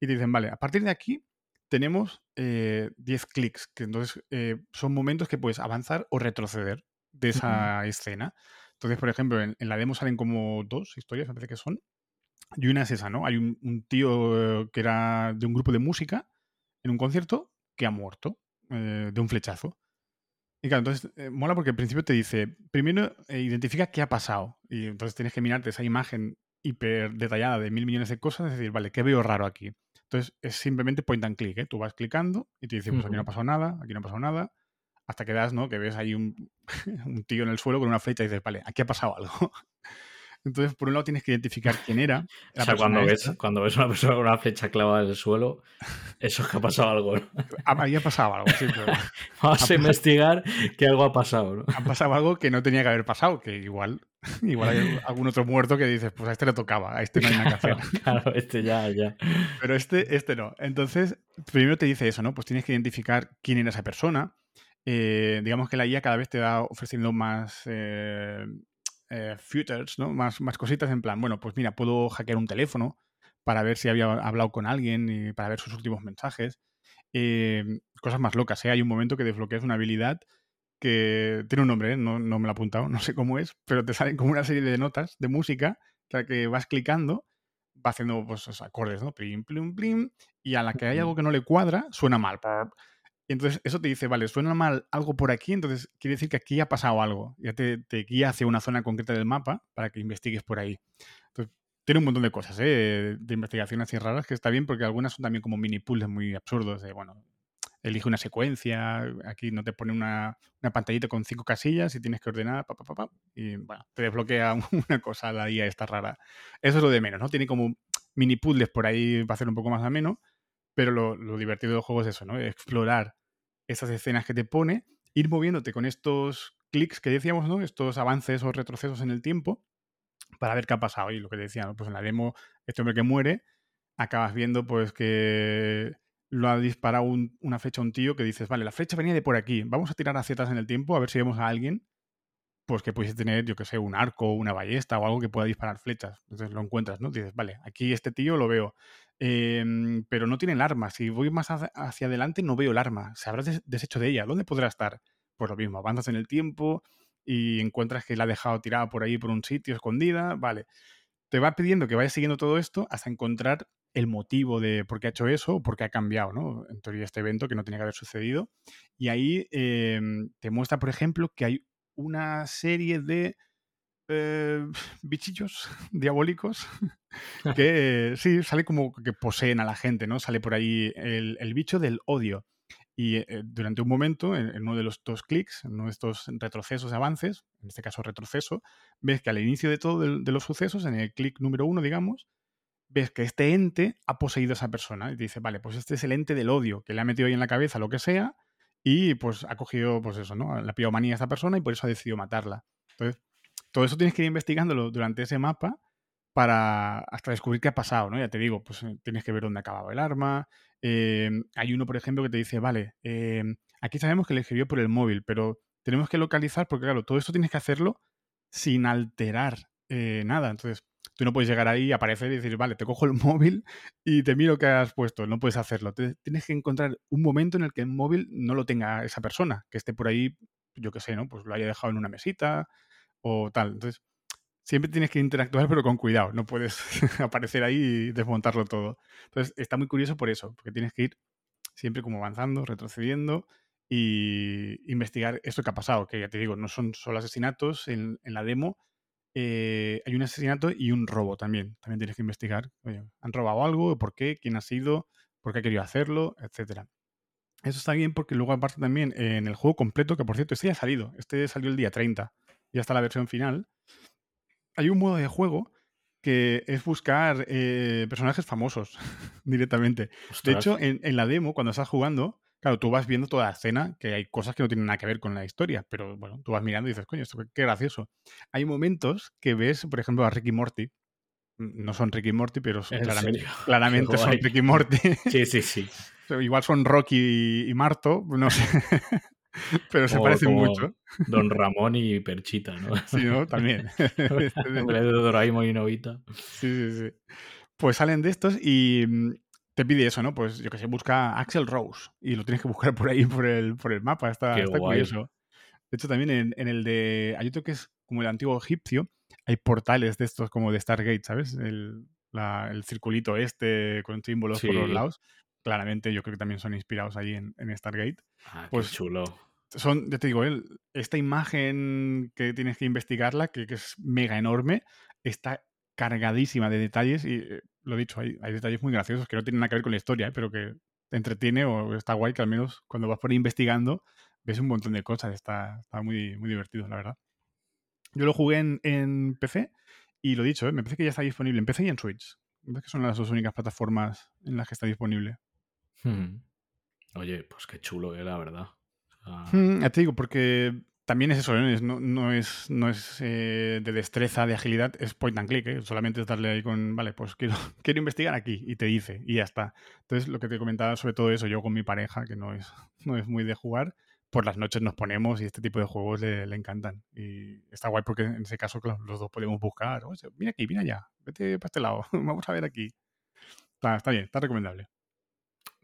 Y te dicen, vale, a partir de aquí tenemos eh, 10 clics, que entonces eh, son momentos que puedes avanzar o retroceder de esa escena. Entonces, por ejemplo, en, en la demo salen como dos historias, me parece que son. Y una es esa, ¿no? Hay un, un tío eh, que era de un grupo de música en un concierto que ha muerto eh, de un flechazo. Y claro, entonces eh, mola porque al principio te dice, primero eh, identifica qué ha pasado. Y entonces tienes que mirarte esa imagen hiper detallada de mil millones de cosas y decir, vale, ¿qué veo raro aquí? Entonces es simplemente point and click, ¿eh? Tú vas clicando y te dice, pues aquí no ha pasado nada, aquí no ha pasado nada, hasta que das, ¿no? Que ves ahí un, [LAUGHS] un tío en el suelo con una flecha y dices, vale, aquí ha pasado algo. [LAUGHS] Entonces, por un lado tienes que identificar quién era. [LAUGHS] O sea, cuando ves, cuando ves una persona con una flecha clavada en el suelo, eso es que ha pasado algo. ¿no? Ah, Ahí ha pasado algo, sí, pero Vamos a investigar que algo ha pasado. ¿no? ha pasado algo que no tenía que haber pasado, que igual, [LAUGHS] igual hay algún otro muerto que dices, pues a este le tocaba, a este no hay nada que hacer. [LAUGHS] Claro, este ya, ya. Pero este, este no. Entonces, primero te dice eso, ¿no? Pues tienes que identificar quién era esa persona. Eh, digamos que la IA cada vez te va ofreciendo más eh, eh, futures, ¿no? Más, más cositas en plan, bueno, pues mira, puedo hackear un teléfono para ver si había hablado con alguien y para ver sus últimos mensajes. Eh, cosas más locas, ¿eh? Hay un momento que desbloqueas una habilidad que tiene un nombre, ¿eh? no, no me lo he apuntado, [LAUGHS] no sé cómo es, pero te salen como una serie de notas de música que, a la que vas clicando va haciendo pues, esos acordes, ¿no? Plim, plim, plim, y a la que hay algo que no le cuadra, suena mal. Y entonces eso te dice, vale, suena mal algo por aquí, entonces quiere decir que aquí ha pasado algo. Ya te, te guía hacia una zona concreta del mapa para que investigues por ahí. Entonces, tiene un montón de cosas, ¿eh? De investigación así raras, que está bien porque algunas son también como mini puzzles muy absurdos, de, bueno, elige una secuencia, aquí no te pone una, una pantallita con cinco casillas y tienes que ordenar, pa, pa, y bueno, te desbloquea [LAUGHS] una cosa la IA esta rara. Eso es lo de menos, ¿no? Tiene como mini puzzles por ahí para hacer un poco más ameno, pero lo, lo divertido del juego es eso, ¿no? Explorar esas escenas que te pone, ir moviéndote con estos clics que decíamos, ¿no? Estos avances o retrocesos en el tiempo para ver qué ha pasado. Y lo que decía, ¿no? pues en la demo, este hombre que muere, acabas viendo pues que lo ha disparado un- una flecha a un tío que dices, vale, la flecha venía de por aquí, vamos a tirar hacia atrás en el tiempo a ver si vemos a alguien pues que pudiese tener, yo que sé, un arco, una ballesta o algo que pueda disparar flechas. Entonces lo encuentras, ¿no? Dices, vale, aquí este tío lo veo, em, pero no tiene el arma. Si voy más hacia, adelante no veo el arma. Se habrá des- deshecho de ella. ¿Dónde podrá estar? Pues lo mismo, avanzas en el tiempo y encuentras que la ha dejado tirada por ahí por un sitio escondida, vale. Te va pidiendo que vayas siguiendo todo esto hasta encontrar el motivo de por qué ha hecho eso o por qué ha cambiado, ¿no? En teoría este evento que no tenía que haber sucedido. Y ahí em, te muestra, por ejemplo, que hay una serie de eh, [LAUGHS] bichillos [LAUGHS] diabólicos [LAUGHS] que sí, sale como que poseen a la gente, ¿no? Sale por ahí el, el bicho del odio. y eh, durante un momento, en, uno de los dos clics, en uno de estos retrocesos, avances, en este caso retroceso, ves que al inicio de todo de, los sucesos, en el clic número uno, digamos, ves que este ente ha poseído a esa persona. Y te dice, vale, pues este es el ente del odio, que le ha metido ahí en la cabeza lo que sea, y pues ha cogido, pues eso, ¿no? La piomanía a esa persona y por eso ha decidido matarla. Entonces, todo eso tienes que ir investigándolo durante ese mapa para hasta descubrir qué ha pasado, ¿no? Ya te digo, pues eh, tienes que ver dónde ha acabado el arma. Eh, hay uno, por ejemplo, que te dice, vale, eh, aquí sabemos que le escribió por el móvil, pero tenemos que localizar, porque claro, todo esto tienes que hacerlo sin alterar nada. Entonces, tú no puedes llegar ahí, aparecer y decir, vale, te cojo el móvil y te miro qué has puesto. No puedes hacerlo. tienes que encontrar un momento en el que el móvil no lo tenga esa persona, que esté por ahí, yo qué sé, ¿no? Pues lo haya dejado en una mesita o tal. Entonces, siempre tienes que interactuar, pero con cuidado. No puedes [LAUGHS] aparecer ahí y desmontarlo todo. Entonces, está muy curioso por eso, porque tienes que ir siempre como avanzando, retrocediendo y investigar esto que ha pasado, que ya te digo, no son solo asesinatos. En, la demo eh, hay un asesinato y un robo también. También tienes que investigar. ¿Han robado algo? ¿Por qué? ¿Quién ha sido? ¿Por qué ha querido hacerlo? Etcétera. Eso está bien porque luego aparte también en el juego completo, que por cierto, este ya ha salido. Este salió el día 30. Ya está la versión final hay un modo de juego que es buscar eh, personajes famosos [LAUGHS] directamente. De hecho, en, la demo, cuando estás jugando, claro, tú vas viendo toda la escena, que hay cosas que no tienen nada que ver con la historia, pero bueno, tú vas mirando y dices, coño, esto qué gracioso. Hay momentos que ves, por ejemplo, a Ricky Morty. No son Ricky Morty, pero [LAUGHS] [LAUGHS] claramente, claramente son Ricky Morty. Sí, sí, sí. [LAUGHS] Igual son Rocky y Marto, no sé. Pero se parecen mucho. Don Ramón y Perchita, ¿no? Sí, ¿no? También. de Doraemon y Novita. Sí, sí, sí. Pues salen de estos y mm, te pide eso, ¿no? Pues yo que sé, busca Axel Rose y lo tienes que buscar por ahí, por el, por el mapa. Está, está curioso. De hecho, también en, en, el de. Hay otro que es como el antiguo egipcio. Hay portales de estos como de Stargate, ¿sabes? El, la, el circulito este con símbolos por los lados claramente yo creo que también son inspirados ahí en, en Stargate. Ah, pues chulo. Son, ya te digo, esta imagen que tienes que investigarla, que, es mega enorme, está cargadísima de detalles y eh, lo he dicho, hay, hay, detalles muy graciosos que no tienen nada que ver con la historia, ¿eh? pero que te entretiene o está guay que al menos cuando vas por ahí investigando ves un montón de cosas. Está, está muy, muy divertido, la verdad. Yo lo jugué en, en PC y lo he dicho, ¿eh? me parece que ya está disponible en PC y en Switch. Me parece que son las dos únicas plataformas en las que está disponible. Hmm. Oye, pues qué chulo, eh, la verdad. Hmm, ya te digo, porque también es eso, ¿eh? no, no, es, no es eh, de destreza, de agilidad, es point and click, ¿eh? solamente es darle ahí con, vale, pues quiero, [LAUGHS] quiero investigar aquí y te dice y ya está. Entonces, lo que te comentaba sobre todo eso, yo con mi pareja, que no es, no es muy de jugar, por las noches nos ponemos y este tipo de juegos le, encantan. Y está guay porque en ese caso, claro, los dos podemos buscar, mira aquí, mira allá, vete para este lado, [LAUGHS] vamos a ver aquí. Está, está bien, está recomendable.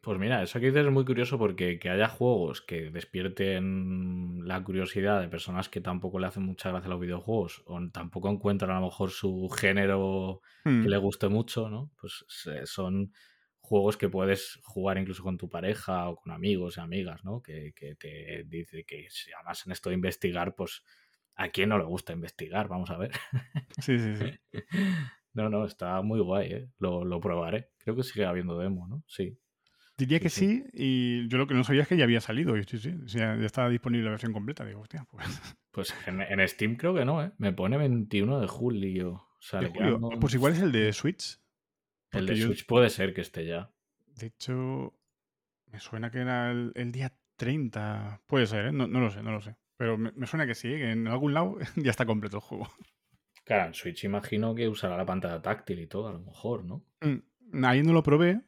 Pues mira, eso que dices es muy curioso porque que haya juegos que despierten la curiosidad de personas que tampoco le hacen mucha gracia a los videojuegos o tampoco encuentran a lo mejor su género que hmm. le guste mucho, ¿no? Pues son juegos que puedes jugar incluso con tu pareja o con amigos y amigas, ¿no? Que, que te dice que si además en esto de investigar, pues a quién no le gusta investigar, vamos a ver. Sí, sí, sí. [LAUGHS] No, no, está muy guay, ¿eh? Lo, lo probaré. Creo que sigue habiendo demo, ¿no? Sí. Diría que sí. y yo lo que no sabía es que ya había salido. Y sí, sí, ya estaba disponible la versión completa. Digo, hostia, pues. [LAUGHS] Pues en, Steam creo que no, ¿eh? Me pone 21 de julio. Pues igual es el de Switch. El de Switch puede ser que esté ya. De hecho, me suena que era el, día 30. Puede ser, ¿eh? No, lo sé, no lo sé. Pero me, suena que sí, ¿eh? que en algún lado [LAUGHS] ya está completo el juego. Claro, en Switch imagino que usará la pantalla táctil y todo, a lo mejor, ¿no? Mm, ahí no lo probé,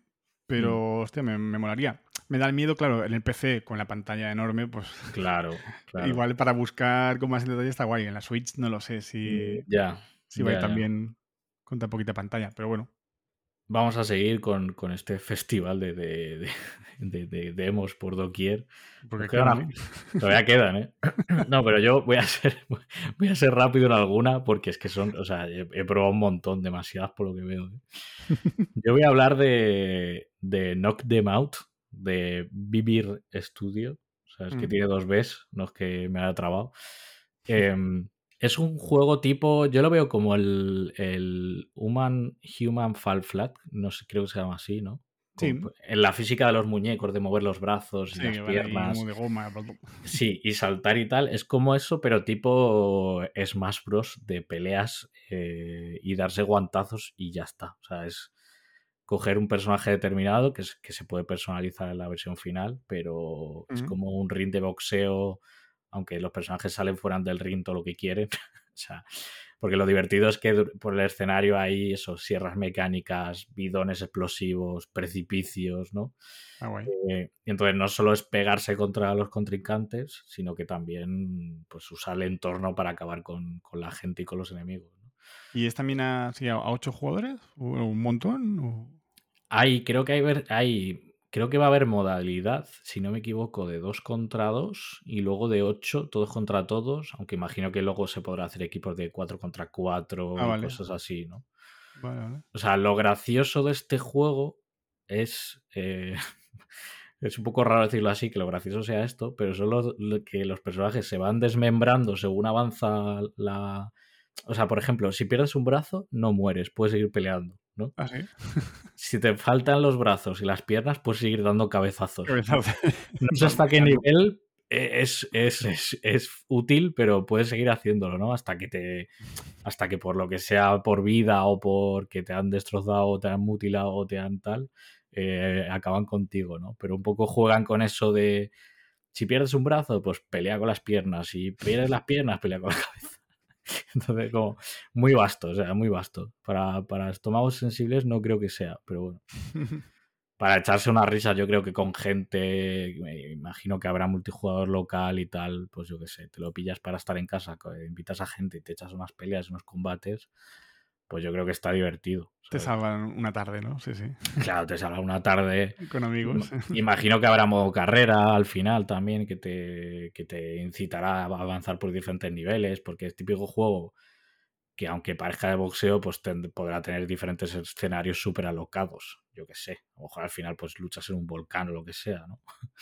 pero, mm. hostia, me, molaría. Me da el miedo, claro, en el PC con la pantalla enorme, pues. Claro, claro. Igual para buscar con más detalle está guay. En la Switch no lo sé si. Mm, ya. Si va también con tan poquita pantalla, pero bueno. Vamos a seguir con, este [LAUGHS] festival de, de, demos por doquier. Porque quedan, todavía [LAUGHS] quedan, ¿eh? No, pero yo voy a ser [LAUGHS] voy a ser rápido en alguna porque es que son, o sea, he, probado un montón, demasiadas por lo que veo. ¿eh? Yo voy a hablar de, de Knock Them Out, de Vivir Studio. O sea, es que mm. tiene dos Bs, no es que me haya trabado. Em, es un juego tipo, yo lo veo como el, el Human, Human Fall Flat, no sé, creo que se llama así, ¿no? Sí. En la física de los muñecos, de mover los brazos y Sí, las piernas. de goma. Sí, y saltar y tal, es como eso, pero tipo Smash Bros. de peleas eh, y darse guantazos y ya está. O sea, es coger un personaje determinado que, es, que se puede personalizar en la versión final, pero es como un ring de boxeo, aunque los personajes salen fuera del ring todo lo que quieren. [LAUGHS] o sea, porque lo divertido es que por el escenario hay eso, sierras mecánicas, bidones explosivos, precipicios, ¿no? Ah, guay. Eh, y entonces no solo es pegarse contra los contrincantes, sino que también pues, usar el entorno para acabar con, con la gente y con los enemigos. ¿no? ¿Y es también a, a ocho jugadores? ¿O un montón? ¿O- Hay, creo que hay, creo que va a haber modalidad, si no me equivoco, de 2 contra 2 y luego de 8, todos contra todos, aunque imagino que luego se podrá hacer equipos de 4 contra 4 Ah, vale. cosas así, ¿no? Vale, vale. O sea, lo gracioso de este juego es. eh, [LAUGHS] es un poco raro decirlo así, que lo gracioso sea esto, pero solo lo que los personajes se van desmembrando según avanza la. O sea, por ejemplo, si pierdes un brazo, no mueres, puedes seguir peleando, ¿no? Ah, sí. [LAUGHS] Si te faltan los brazos y las piernas, puedes seguir dando cabezazos. Cabezazo. [LAUGHS] No sé hasta qué nivel eh, es, es, es, es útil, pero puedes seguir haciéndolo, ¿no? Hasta que te. Hasta que por lo que sea, por vida o porque te han destrozado o te han mutilado o te han tal, eh, acaban contigo, ¿no? Pero un poco juegan con eso de. Si pierdes un brazo, pues pelea con las piernas. Si pierdes las piernas, pelea con la cabeza. [LAUGHS] Entonces, como muy vasto, o sea, muy vasto. Para, para estómagos sensibles no creo que sea, pero bueno [LAUGHS] para echarse una risa, yo creo que con gente, me imagino que habrá multijugador local y tal, pues yo qué sé, te lo pillas para estar en casa, invitas a gente y te echas unas peleas, unos combates, pues yo creo que está divertido. Te salvan una tarde, ¿no? Sí, sí. [LAUGHS] Claro, te salga una tarde. Con amigos. Imagino que habrá modo carrera al final también, que te, que te incitará a avanzar por diferentes niveles, porque es típico juego que aunque parezca de boxeo, pues ten- podrá tener diferentes escenarios súper alocados. Yo qué sé. Mejor al final pues luchas en un volcán o lo que sea, ¿no? [LAUGHS]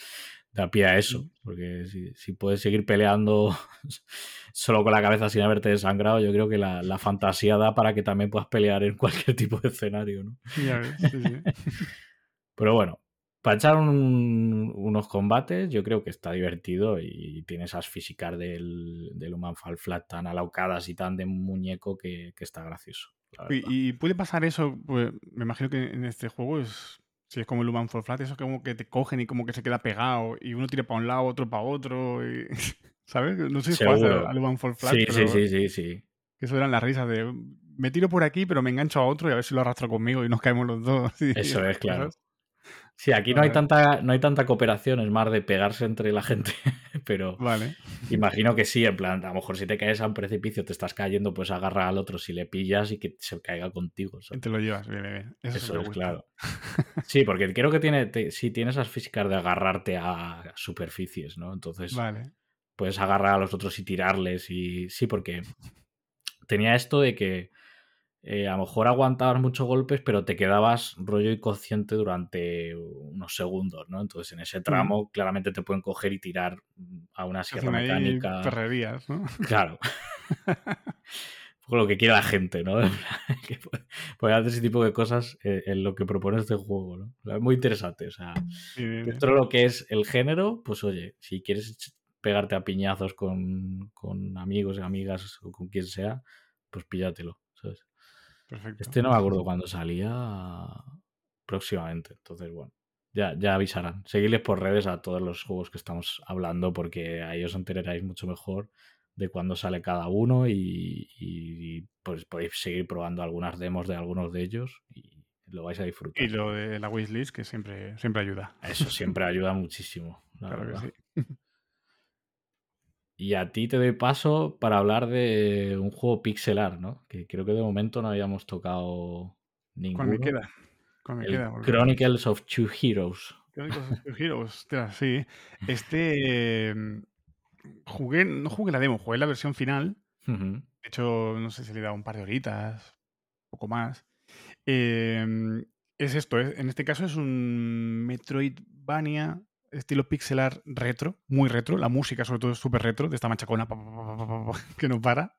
Da pie a eso. Porque si, si puedes seguir peleando [LAUGHS] solo con la cabeza sin haberte desangrado, yo creo que la, la fantasía da para que también puedas pelear en [LAUGHS] cualquier tipo de escenario, ¿no? Ya ves, sí, sí. [LAUGHS] Pero bueno, para echar un- unos combates, yo creo que está divertido y tiene esas físicas del, del Human Fall Flat tan alaucadas y tan de muñeco que, que está gracioso. Y, y puede pasar eso, pues me imagino que en este juego es, si es como el Human Fall Flat, eso como que te cogen y como que se queda pegado y uno tira para un lado, otro para otro, y- [LAUGHS] ¿sabes? No sé si Seguro. al Human Fall Flat, Sí, sí, pero sí, sí, sí. que eso eran las risas de me tiro por aquí, pero me engancho a otro y a ver si lo arrastro conmigo y nos caemos los dos. [LAUGHS] Eso es, claro. Sí, aquí no hay tanta, no hay tanta cooperación, es más de pegarse entre la gente, [LAUGHS] pero Vale. imagino que sí, en plan, a lo mejor si te caes a un precipicio, te estás cayendo, pues agarra al otro si le pillas y que se caiga contigo. Y te lo llevas, bien, bien. Eso, es, claro. [LAUGHS] Sí, porque creo que tiene, te- sí, tiene esas físicas de agarrarte a superficies, ¿no? Entonces Vale. puedes agarrar a los otros y tirarles y sí, porque tenía esto de que eh, a lo mejor aguantabas muchos golpes, pero te quedabas rollo inconsciente durante unos segundos, ¿no? Entonces en ese tramo claramente te pueden coger y tirar a una sierra hacen ahí mecánica. perrerías, ¿no? [LAUGHS] Claro. Un [LAUGHS] poco lo que quiere la gente, ¿no? [LAUGHS] Que puede- hacer ese tipo de cosas eh, en lo que propone este juego, ¿no? O sea, Es muy interesante. O sea, Bien, bien, bien. dentro de lo que es el género, pues oye, si quieres pegarte a piñazos con, con amigos y amigas o con quien sea, pues píllatelo. Perfecto. Este no me acuerdo cuándo salía próximamente, entonces bueno, ya, ya avisarán. Seguidles por redes a todos los juegos que estamos hablando porque ahí os enteraréis mucho mejor de cuándo sale cada uno y, y, pues podéis seguir probando algunas demos de algunos de ellos y lo vais a disfrutar. Y lo de la wishlist, que siempre, siempre ayuda. Eso siempre [LAUGHS] ayuda muchísimo, la Claro que verdad. sí. Y a ti te doy paso para hablar de un juego pixelar, ¿no? Que creo que de momento no habíamos tocado ninguno. ¿Cuál me queda? ¿Cuál me El queda? Porque- Chronicles of Two Heroes. Chronicles of Two [LAUGHS] Heroes, ostras, sí. Este. eh, jugué, no jugué la demo, jugué la versión final. De hecho, no sé si le he dado un par de horitas, poco más. Eh, es esto, es- en este caso es un Metroidvania estilo pixelar retro, muy retro. La música, sobre todo, es súper retro, de esta machacona [LAUGHS] que no para.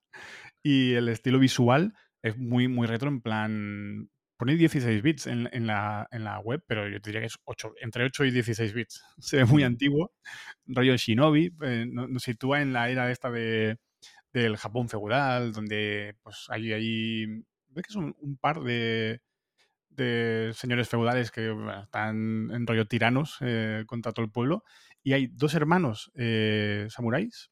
Y el estilo visual es muy, muy retro, en plan Ponéis 16 bits en, en la, en la web, pero yo te diría que es 8, entre 8 y 16 bits. [LAUGHS] Se ve muy Mm. antiguo. Rollo Shinobi. eh, no- nos sitúa en la era esta de, del Japón feudal, donde pues hay. ¿Ves que son un par de, de señores feudales que bueno, están en rollo tiranos eh, contra todo el pueblo? Y hay dos hermanos eh, samuráis,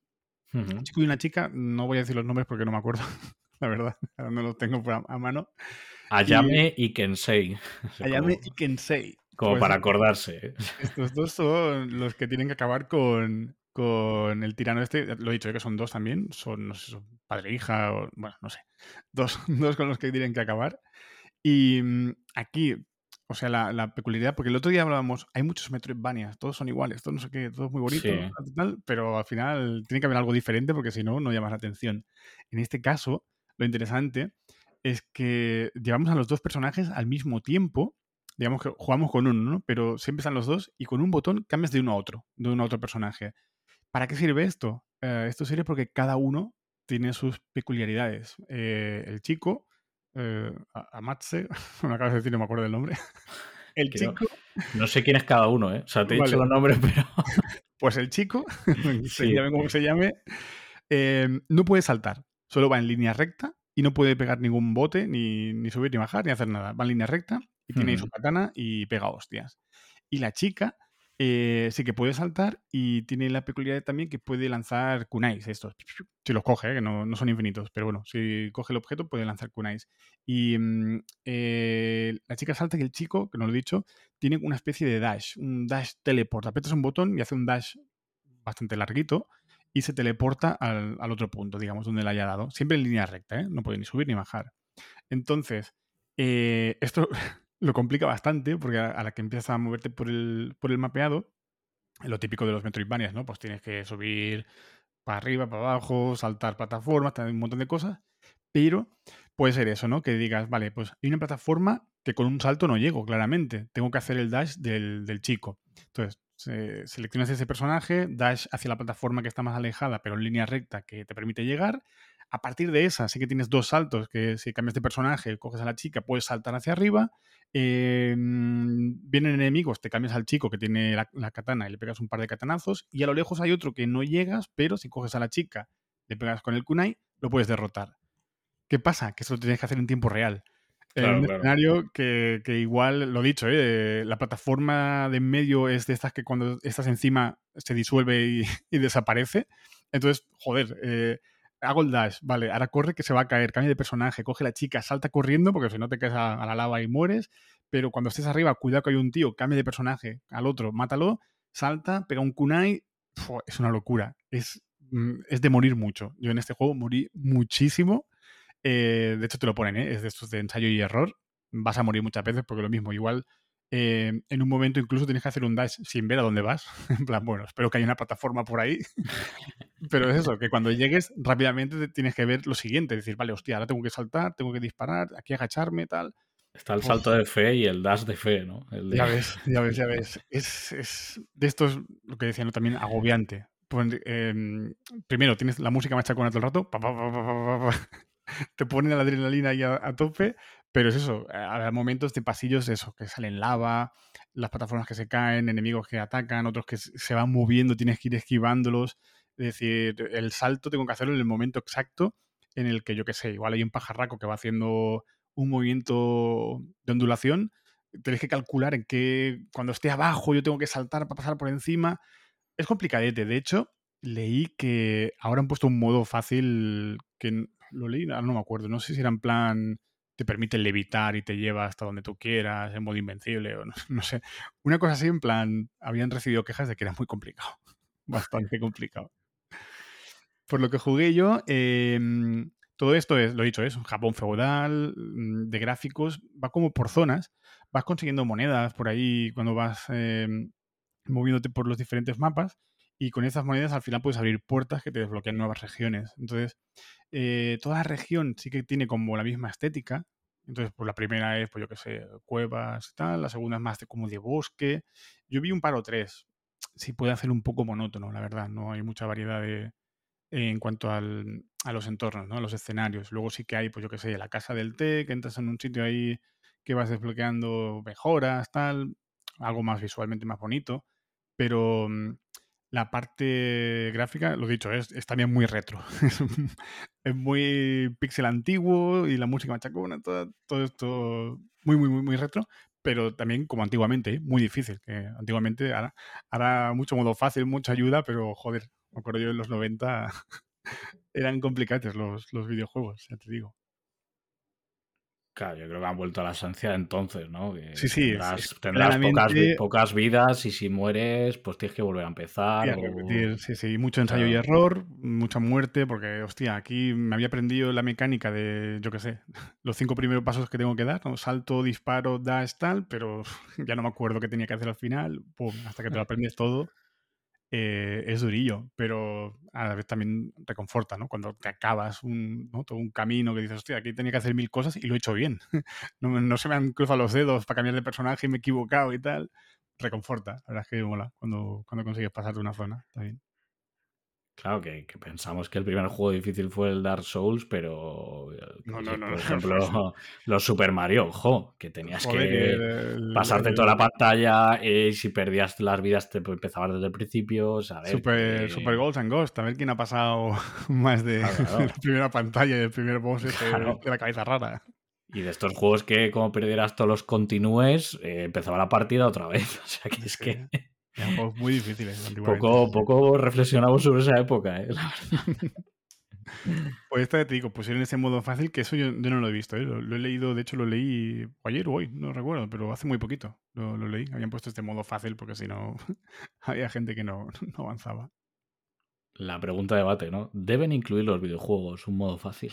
un chico y una chica. No voy a decir los nombres porque no me acuerdo, [LAUGHS] la verdad. ahora No los tengo a, a mano. Ayame y Kensei. [LAUGHS] Ayame como y Kensei. como Pues para acordarse. Estos dos son los que tienen que acabar con, con el tirano este. Lo he dicho, ¿eh? que son dos también. Son, no sé, son padre e hija, o, bueno, no sé. Dos, [LAUGHS] dos con los que tienen que acabar. Y mm, aquí, o sea, la, la peculiaridad, porque el otro día hablábamos, hay muchos Metroidvanias, todos son iguales, todos no sé qué, todos muy bonitos, Sí. tal, tal, pero al final tiene que haber algo diferente porque si no, no llamas la atención. En este caso, lo interesante es que llevamos a los dos personajes al mismo tiempo. Digamos que jugamos con uno, ¿no? Pero siempre están los dos y con un botón cambias de uno a otro, de uno a otro personaje. ¿Para qué sirve esto? Eh, esto sirve porque cada uno tiene sus peculiaridades. Eh, el chico, eh, A- Amatse, [LAUGHS] me acabas de decir, no me acuerdo del nombre. [LAUGHS] El chico, No sé quién es cada uno, ¿eh? O sea, te he Vale. dicho los nombres, [LAUGHS] pero. pues el chico, se llame como se llame, eh, no puede saltar, solo va en línea recta y no puede pegar ningún bote, ni, ni subir, ni bajar, ni hacer nada. Va en línea recta y tiene ahí su Ujú. katana y pega hostias. Y la chica eh, sí que puede saltar y tiene la peculiaridad también que puede lanzar kunais, estos. [SNIFFS] Si los coge, ¿eh? que no, no son infinitos, pero bueno, si coge el objeto puede lanzar kunais. Y mm, eh, la chica salta y el chico, que no lo he dicho, tiene una especie de dash, un dash teleport. Apretas un botón y hace un dash bastante larguito y se teleporta al, al otro punto, digamos, donde le haya dado. Siempre en línea recta. No puede ni subir ni bajar. Entonces, esto [LAUGHS] lo complica bastante porque a, la que empiezas a moverte por el, por el mapeado, lo típico de los Metroidvanias, ¿no? Pues tienes que subir para arriba, para abajo, saltar plataformas, un montón de cosas. Pero puede ser eso, ¿no? Que digas, vale, pues hay una plataforma que con un salto no llego, claramente. Tengo que hacer el dash del, del chico. Entonces, se- seleccionas ese personaje, dash hacia la plataforma que está más alejada, pero en línea recta que te permite llegar. A partir de esa, sí que tienes dos saltos, que si cambias de personaje, coges a la chica, puedes saltar hacia arriba. Eh, mm, vienen enemigos, te cambias al chico que tiene la, la katana y le pegas un par de katanazos. Y a lo lejos hay otro que no llegas, pero si coges a la chica, le pegas con el kunai, lo puedes derrotar. ¿Qué pasa? Que eso lo tienes que hacer en tiempo real. En Claro, un claro. escenario que, que igual, lo dicho, ¿eh? la plataforma de en medio es de estas que cuando estás encima se disuelve y, [LAUGHS] y desaparece. Entonces, joder, eh, hago el dash, vale, ahora corre que se va a caer, cambia de personaje, coge la chica, salta corriendo porque si no te caes a, la lava y mueres. Pero cuando estés arriba, cuidado que hay un tío, cambia de personaje al otro, mátalo, salta, pega un kunai. Es una locura. Es, mm, es de morir mucho. Yo en este juego morí muchísimo. Eh, de hecho, te lo ponen, ¿eh? es de estos de ensayo y error. Vas a morir muchas veces porque lo mismo, igual eh, en un momento incluso tienes que hacer un dash sin ver a dónde vas. [LAUGHS] en plan, bueno, espero que haya una plataforma por ahí. [LAUGHS] Pero es eso, que cuando llegues rápidamente te tienes que ver lo siguiente, decir, vale, hostia, ahora tengo que saltar, tengo que disparar, aquí agacharme, tal. Está el salto de fe y el dash de fe, ¿no? El de- Ya ves, ya ves, ya ves. Es, es de estos, lo que decían ¿no? también, agobiante. Em, primero, tienes la música machacona todo el rato, pa, pa, pa. [LAUGHS] te ponen la adrenalina ahí a, a tope, pero es eso, habrá momentos de pasillos, eso, que salen lava, las plataformas que se caen, enemigos que atacan, otros que se van moviendo, tienes que ir esquivándolos. Es decir, el salto tengo que hacerlo en el momento exacto en el que, yo qué sé, igual hay un pajarraco que va haciendo un movimiento de ondulación, tienes que calcular en qué, cuando esté abajo yo tengo que saltar para pasar por encima. Es complicadete. De hecho, leí que ahora han puesto un modo fácil que lo leí, ahora no me acuerdo. No sé si era en plan te permite levitar y te lleva hasta donde tú quieras, en modo invencible o no, [LAUGHS] sé. Una cosa así, en plan, habían recibido quejas de que era muy complicado. [LAUGHS] Bastante complicado. Por lo que jugué yo, eh, todo esto es, lo he dicho, es un Japón feudal, mm, de gráficos, va como por zonas, vas consiguiendo monedas por ahí cuando vas eh, moviéndote por los diferentes mapas y con esas monedas al final puedes abrir puertas que te desbloquean nuevas regiones. Entonces, eh, toda región sí que tiene como la misma estética. Entonces, pues la primera es, pues yo qué sé, cuevas y tal, la segunda es más de, como de bosque. Yo vi un par o tres. Sí puede hacer un poco monótono, la verdad, no hay mucha variedad de, en cuanto al, a los entornos, ¿no? a los escenarios. Luego sí que hay, pues yo qué sé, la casa del té, que entras en un sitio ahí que vas desbloqueando mejoras, tal, algo más visualmente más bonito, pero mm, la parte gráfica, lo dicho, es, es también muy retro. [LAUGHS] es muy pixel antiguo y la música machacona, todo, todo esto muy, muy, muy, muy retro, pero también como antiguamente, ¿eh? muy difícil. Antiguamente, ahora, ahora mucho modo fácil, mucha ayuda, pero joder, me acuerdo yo en los 90 [LAUGHS] eran complicados los, los videojuegos, ya te digo. Claro, yo creo que han vuelto a la esencia entonces, ¿no? sí, sí. Tendrás, pocas, vidas y si mueres, pues tienes que volver a empezar. Sí, sí, mucho ensayo y error, mucha muerte, porque, hostia, aquí me había aprendido la mecánica de, yo qué sé, [LAUGHS] los cinco primeros pasos que tengo que dar, ¿no? Salto, disparo, dash, tal, pero [LAUGHS] ya no me acuerdo qué tenía que hacer al final, pum, hasta que te lo aprendes todo. Eh, es durillo, pero a la vez también reconforta, ¿no? Cuando te acabas un, todo un camino que dices, hostia, aquí tenía que hacer mil cosas y lo he hecho bien. [LAUGHS] no, se me han cruzado los dedos para cambiar de personaje y me he equivocado y tal. Reconforta, la verdad es que mola cuando, cuando consigues pasar de una zona. Está. Claro, que, pensamos que el primer juego difícil fue el Dark Souls, pero. Eh, no, no, no, por ejemplo, [LAUGHS] los Super Mario, ojo, que tenías que pasarte toda la pantalla y si perdías las vidas te empezabas desde el principio, ¿sabes? Super, Super Ghost and Ghost, a ver quién ha pasado [LAUGHS] más de [LAUGHS] la primera pantalla y el primer boss de la cabeza rara. Y de estos juegos que, como perdieras todos los continúes, eh, empezaba la partida otra vez. O sea que es que. Eran muy difíciles. Poco, poco reflexionamos sobre esa época, ¿eh? Pues esta te digo, pusieron ese modo fácil que eso yo, no lo he visto, ¿eh? lo, he leído, de hecho lo leí ayer o hoy, no recuerdo, pero hace muy poquito lo, leí. Habían puesto este modo fácil porque si no [LAUGHS] había gente que no, avanzaba. La pregunta de debate, ¿no? ¿Deben incluir los videojuegos un modo fácil?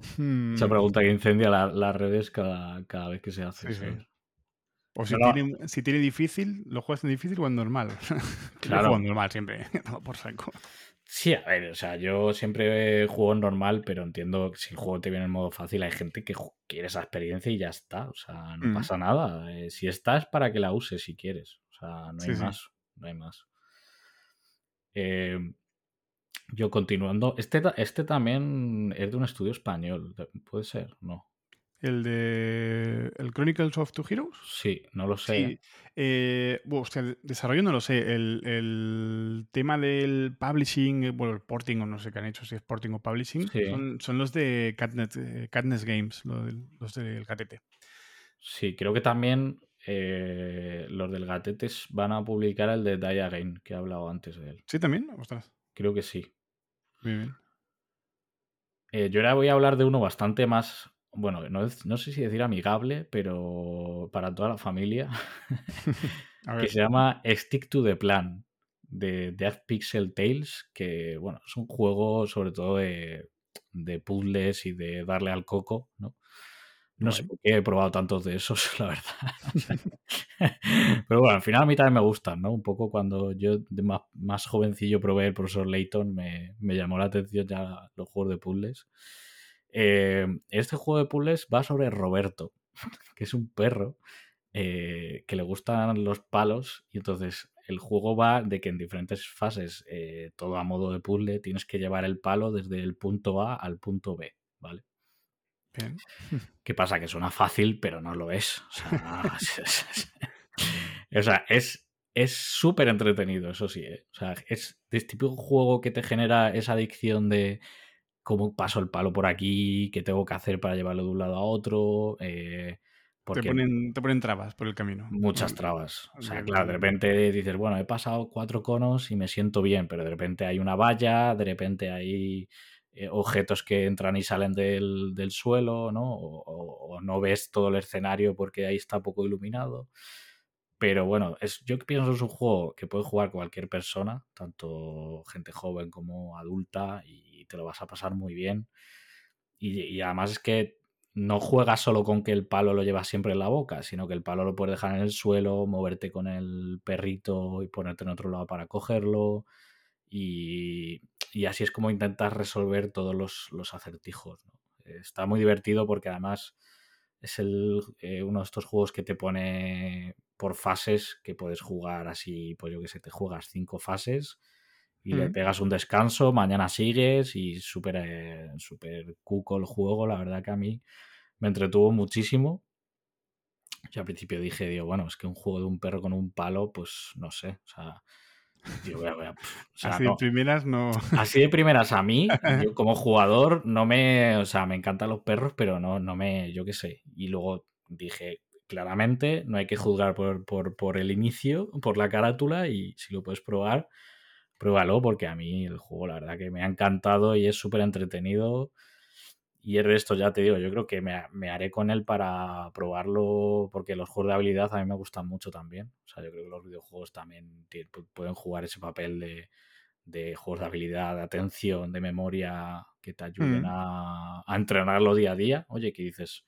Esa hmm. pregunta que incendia las redes cada, cada, vez que se hace. O si, tiene, si tiene difícil, lo juegas en difícil o en normal. [LAUGHS] claro. en normal siempre, [LAUGHS] por saco. Sí, a ver, o sea, yo siempre juego en normal, pero entiendo que si el juego te viene en modo fácil, hay gente que quiere esa experiencia y ya está. O sea, no mm. pasa nada. Eh, si está es para que la uses si quieres. O sea, no hay más. No hay más. Eh, yo continuando. Este, este también es de un estudio español. ¿Puede ser? No. ¿El de el Chronicles of Two Heroes? Sí, no lo sé. Sí. Eh, desarrollo no lo sé. El, tema del publishing, eh, bueno, el porting o no sé qué han hecho, si es porting o publishing, son, los de Catnet, eh, Games, los del Gatete. Sí, creo que también los del Gatete van a publicar el de Die Again, que he hablado antes de él. ¿Sí también? Ostras. Creo que sí. Muy bien. yo ahora voy a hablar de uno bastante más bueno, no, no, sé si decir amigable, pero para toda la familia, [LAUGHS] [LAUGHS] que se llama Stick to the Plan, de Death Pixel Tales, que bueno, es un juego sobre todo de, de puzzles y de darle al coco, ¿no? No sé por qué he probado tantos de esos, [LAUGHS] la verdad. Pero bueno, al final a mí también me gustan, ¿no? Un poco cuando yo de más, más jovencillo probé el profesor Layton, me, me llamó la atención ya los juegos de puzzles. Eh, este juego de puzzles va sobre Roberto, [LAUGHS] que es un perro eh, que le gustan los palos y entonces el juego va de que en diferentes fases, eh, todo a modo de puzzle, tienes que llevar el palo desde el punto A al punto B, ¿vale? [LAUGHS] ¿Qué pasa? Que suena fácil, pero no lo es. O sea, [LAUGHS] es súper entretenido, eso sí. O sea, es este típico juego que te genera esa adicción de cómo paso el palo por aquí, qué tengo que hacer para llevarlo de un lado a otro. Eh, te, ponen, te ponen trabas por el camino. Muchas trabas. O sea, claro, de repente dices, bueno, he pasado cuatro conos y me siento bien, pero de repente hay una valla, de repente hay eh, objetos que entran y salen del, suelo, ¿no? O, no ves todo el escenario porque ahí está poco iluminado. Pero bueno, es, yo pienso es un juego que puede jugar cualquier persona, tanto gente joven como adulta, y te lo vas a pasar muy bien. Y, además es que no juegas solo con que el palo lo llevas siempre en la boca, sino que el palo lo puedes dejar en el suelo, moverte con el perrito y ponerte en otro lado para cogerlo. Y, así es como intentas resolver todos los, acertijos. Está muy divertido porque además es el, eh, uno de estos juegos que te pone por fases que puedes jugar así, pues yo que sé, te juegas cinco fases y le pegas un descanso, mañana sigues y súper eh, super cuco el juego, la verdad que a mí me entretuvo muchísimo. Yo al principio dije, digo, bueno, es que un juego de un perro con un palo, pues no sé, o sea, así de primeras no. Así de primeras a mí, yo [LAUGHS] como jugador, no me. O sea, me encantan los perros, pero no, no me. Yo qué sé. Y luego dije, claramente, no hay que juzgar por, por, por el inicio, por la carátula, y si lo puedes probar, pruébalo, porque a mí el juego, la verdad, que me ha encantado y es súper entretenido. Y el resto, ya te digo, yo creo que me, me, haré con él para probarlo, porque los juegos de habilidad a mí me gustan mucho también. O sea, yo creo que los videojuegos también pueden jugar ese papel de, de juegos de habilidad, de atención, de memoria, que te ayuden mm. a, a, entrenarlo día a día. Oye, ¿qué dices?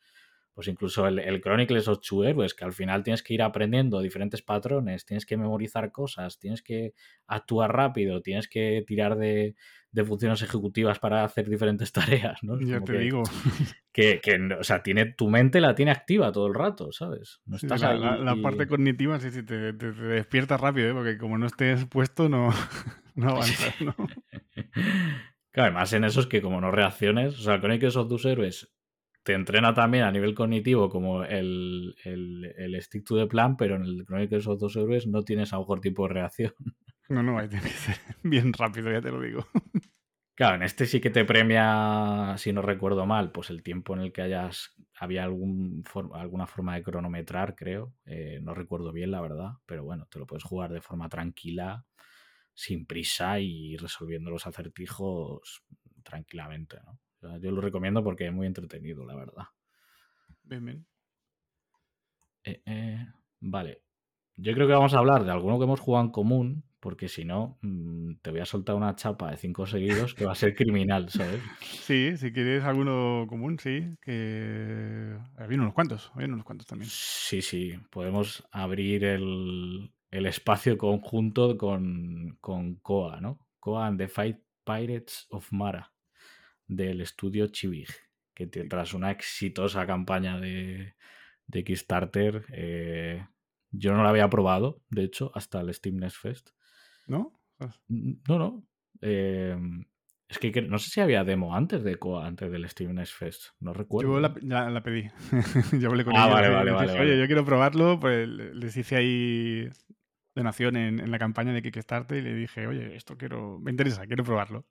Pues incluso el, el Chronicles of Two Heroes, que al final tienes que ir aprendiendo diferentes patrones, tienes que memorizar cosas, tienes que actuar rápido, tienes que tirar de, de funciones ejecutivas para hacer diferentes [LAUGHS] tareas, ¿no? ya te digo. [LAUGHS] Que, que, o sea, tiene, tu mente la tiene activa todo el rato, ¿sabes? No estás la, parte cognitiva sí, sí, te, te, despiertas rápido, ¿eh? porque como no estés puesto, no, [LAUGHS] no avanzas, ¿no? Claro, además en eso es que como no reacciones, o sea, que esos dos héroes te entrena también a nivel cognitivo como el, el, el stick to the plan, pero en el Chronicles of dos héroes no tienes a lo mejor tipo de reacción. [LAUGHS] No, no, ahí tiene que ser [LAUGHS] bien rápido, ya te lo digo. Claro, en este sí que te premia, si no recuerdo mal, pues el tiempo en el que hayas. Había algún alguna forma de cronometrar, creo. Eh, no recuerdo bien, la verdad. Pero bueno, te lo puedes jugar de forma tranquila, sin prisa y resolviendo los acertijos tranquilamente, ¿no? Yo lo recomiendo porque es muy entretenido, la verdad. Bien, bien. Eh, eh, vale. Yo creo que vamos a hablar de alguno que hemos jugado en común, porque si no, mm, te voy a soltar una chapa de cinco seguidos que va a ser criminal, ¿sabes? [LAUGHS] Sí, si quieres alguno común, sí, que había unos cuantos, había unos cuantos también. Sí, sí, podemos abrir el, espacio conjunto con, con Koa, ¿no? Koa and the Fight Pirates of Mara, del estudio Chivig, que tras una exitosa campaña de, de Kickstarter, eh, yo no la había probado, de hecho, hasta el Steam Next Fest. ¿No? No, no. Em, es que no sé si había demo antes de antes del Steam Next Fest. No recuerdo. Yo la, la pedí. [LAUGHS] yo hablé con ah, Vale, vale, vale, Oye, yo quiero probarlo. Pues les hice ahí donación en, en, la campaña de Kickstarter y le dije, oye, esto quiero, me interesa, quiero probarlo.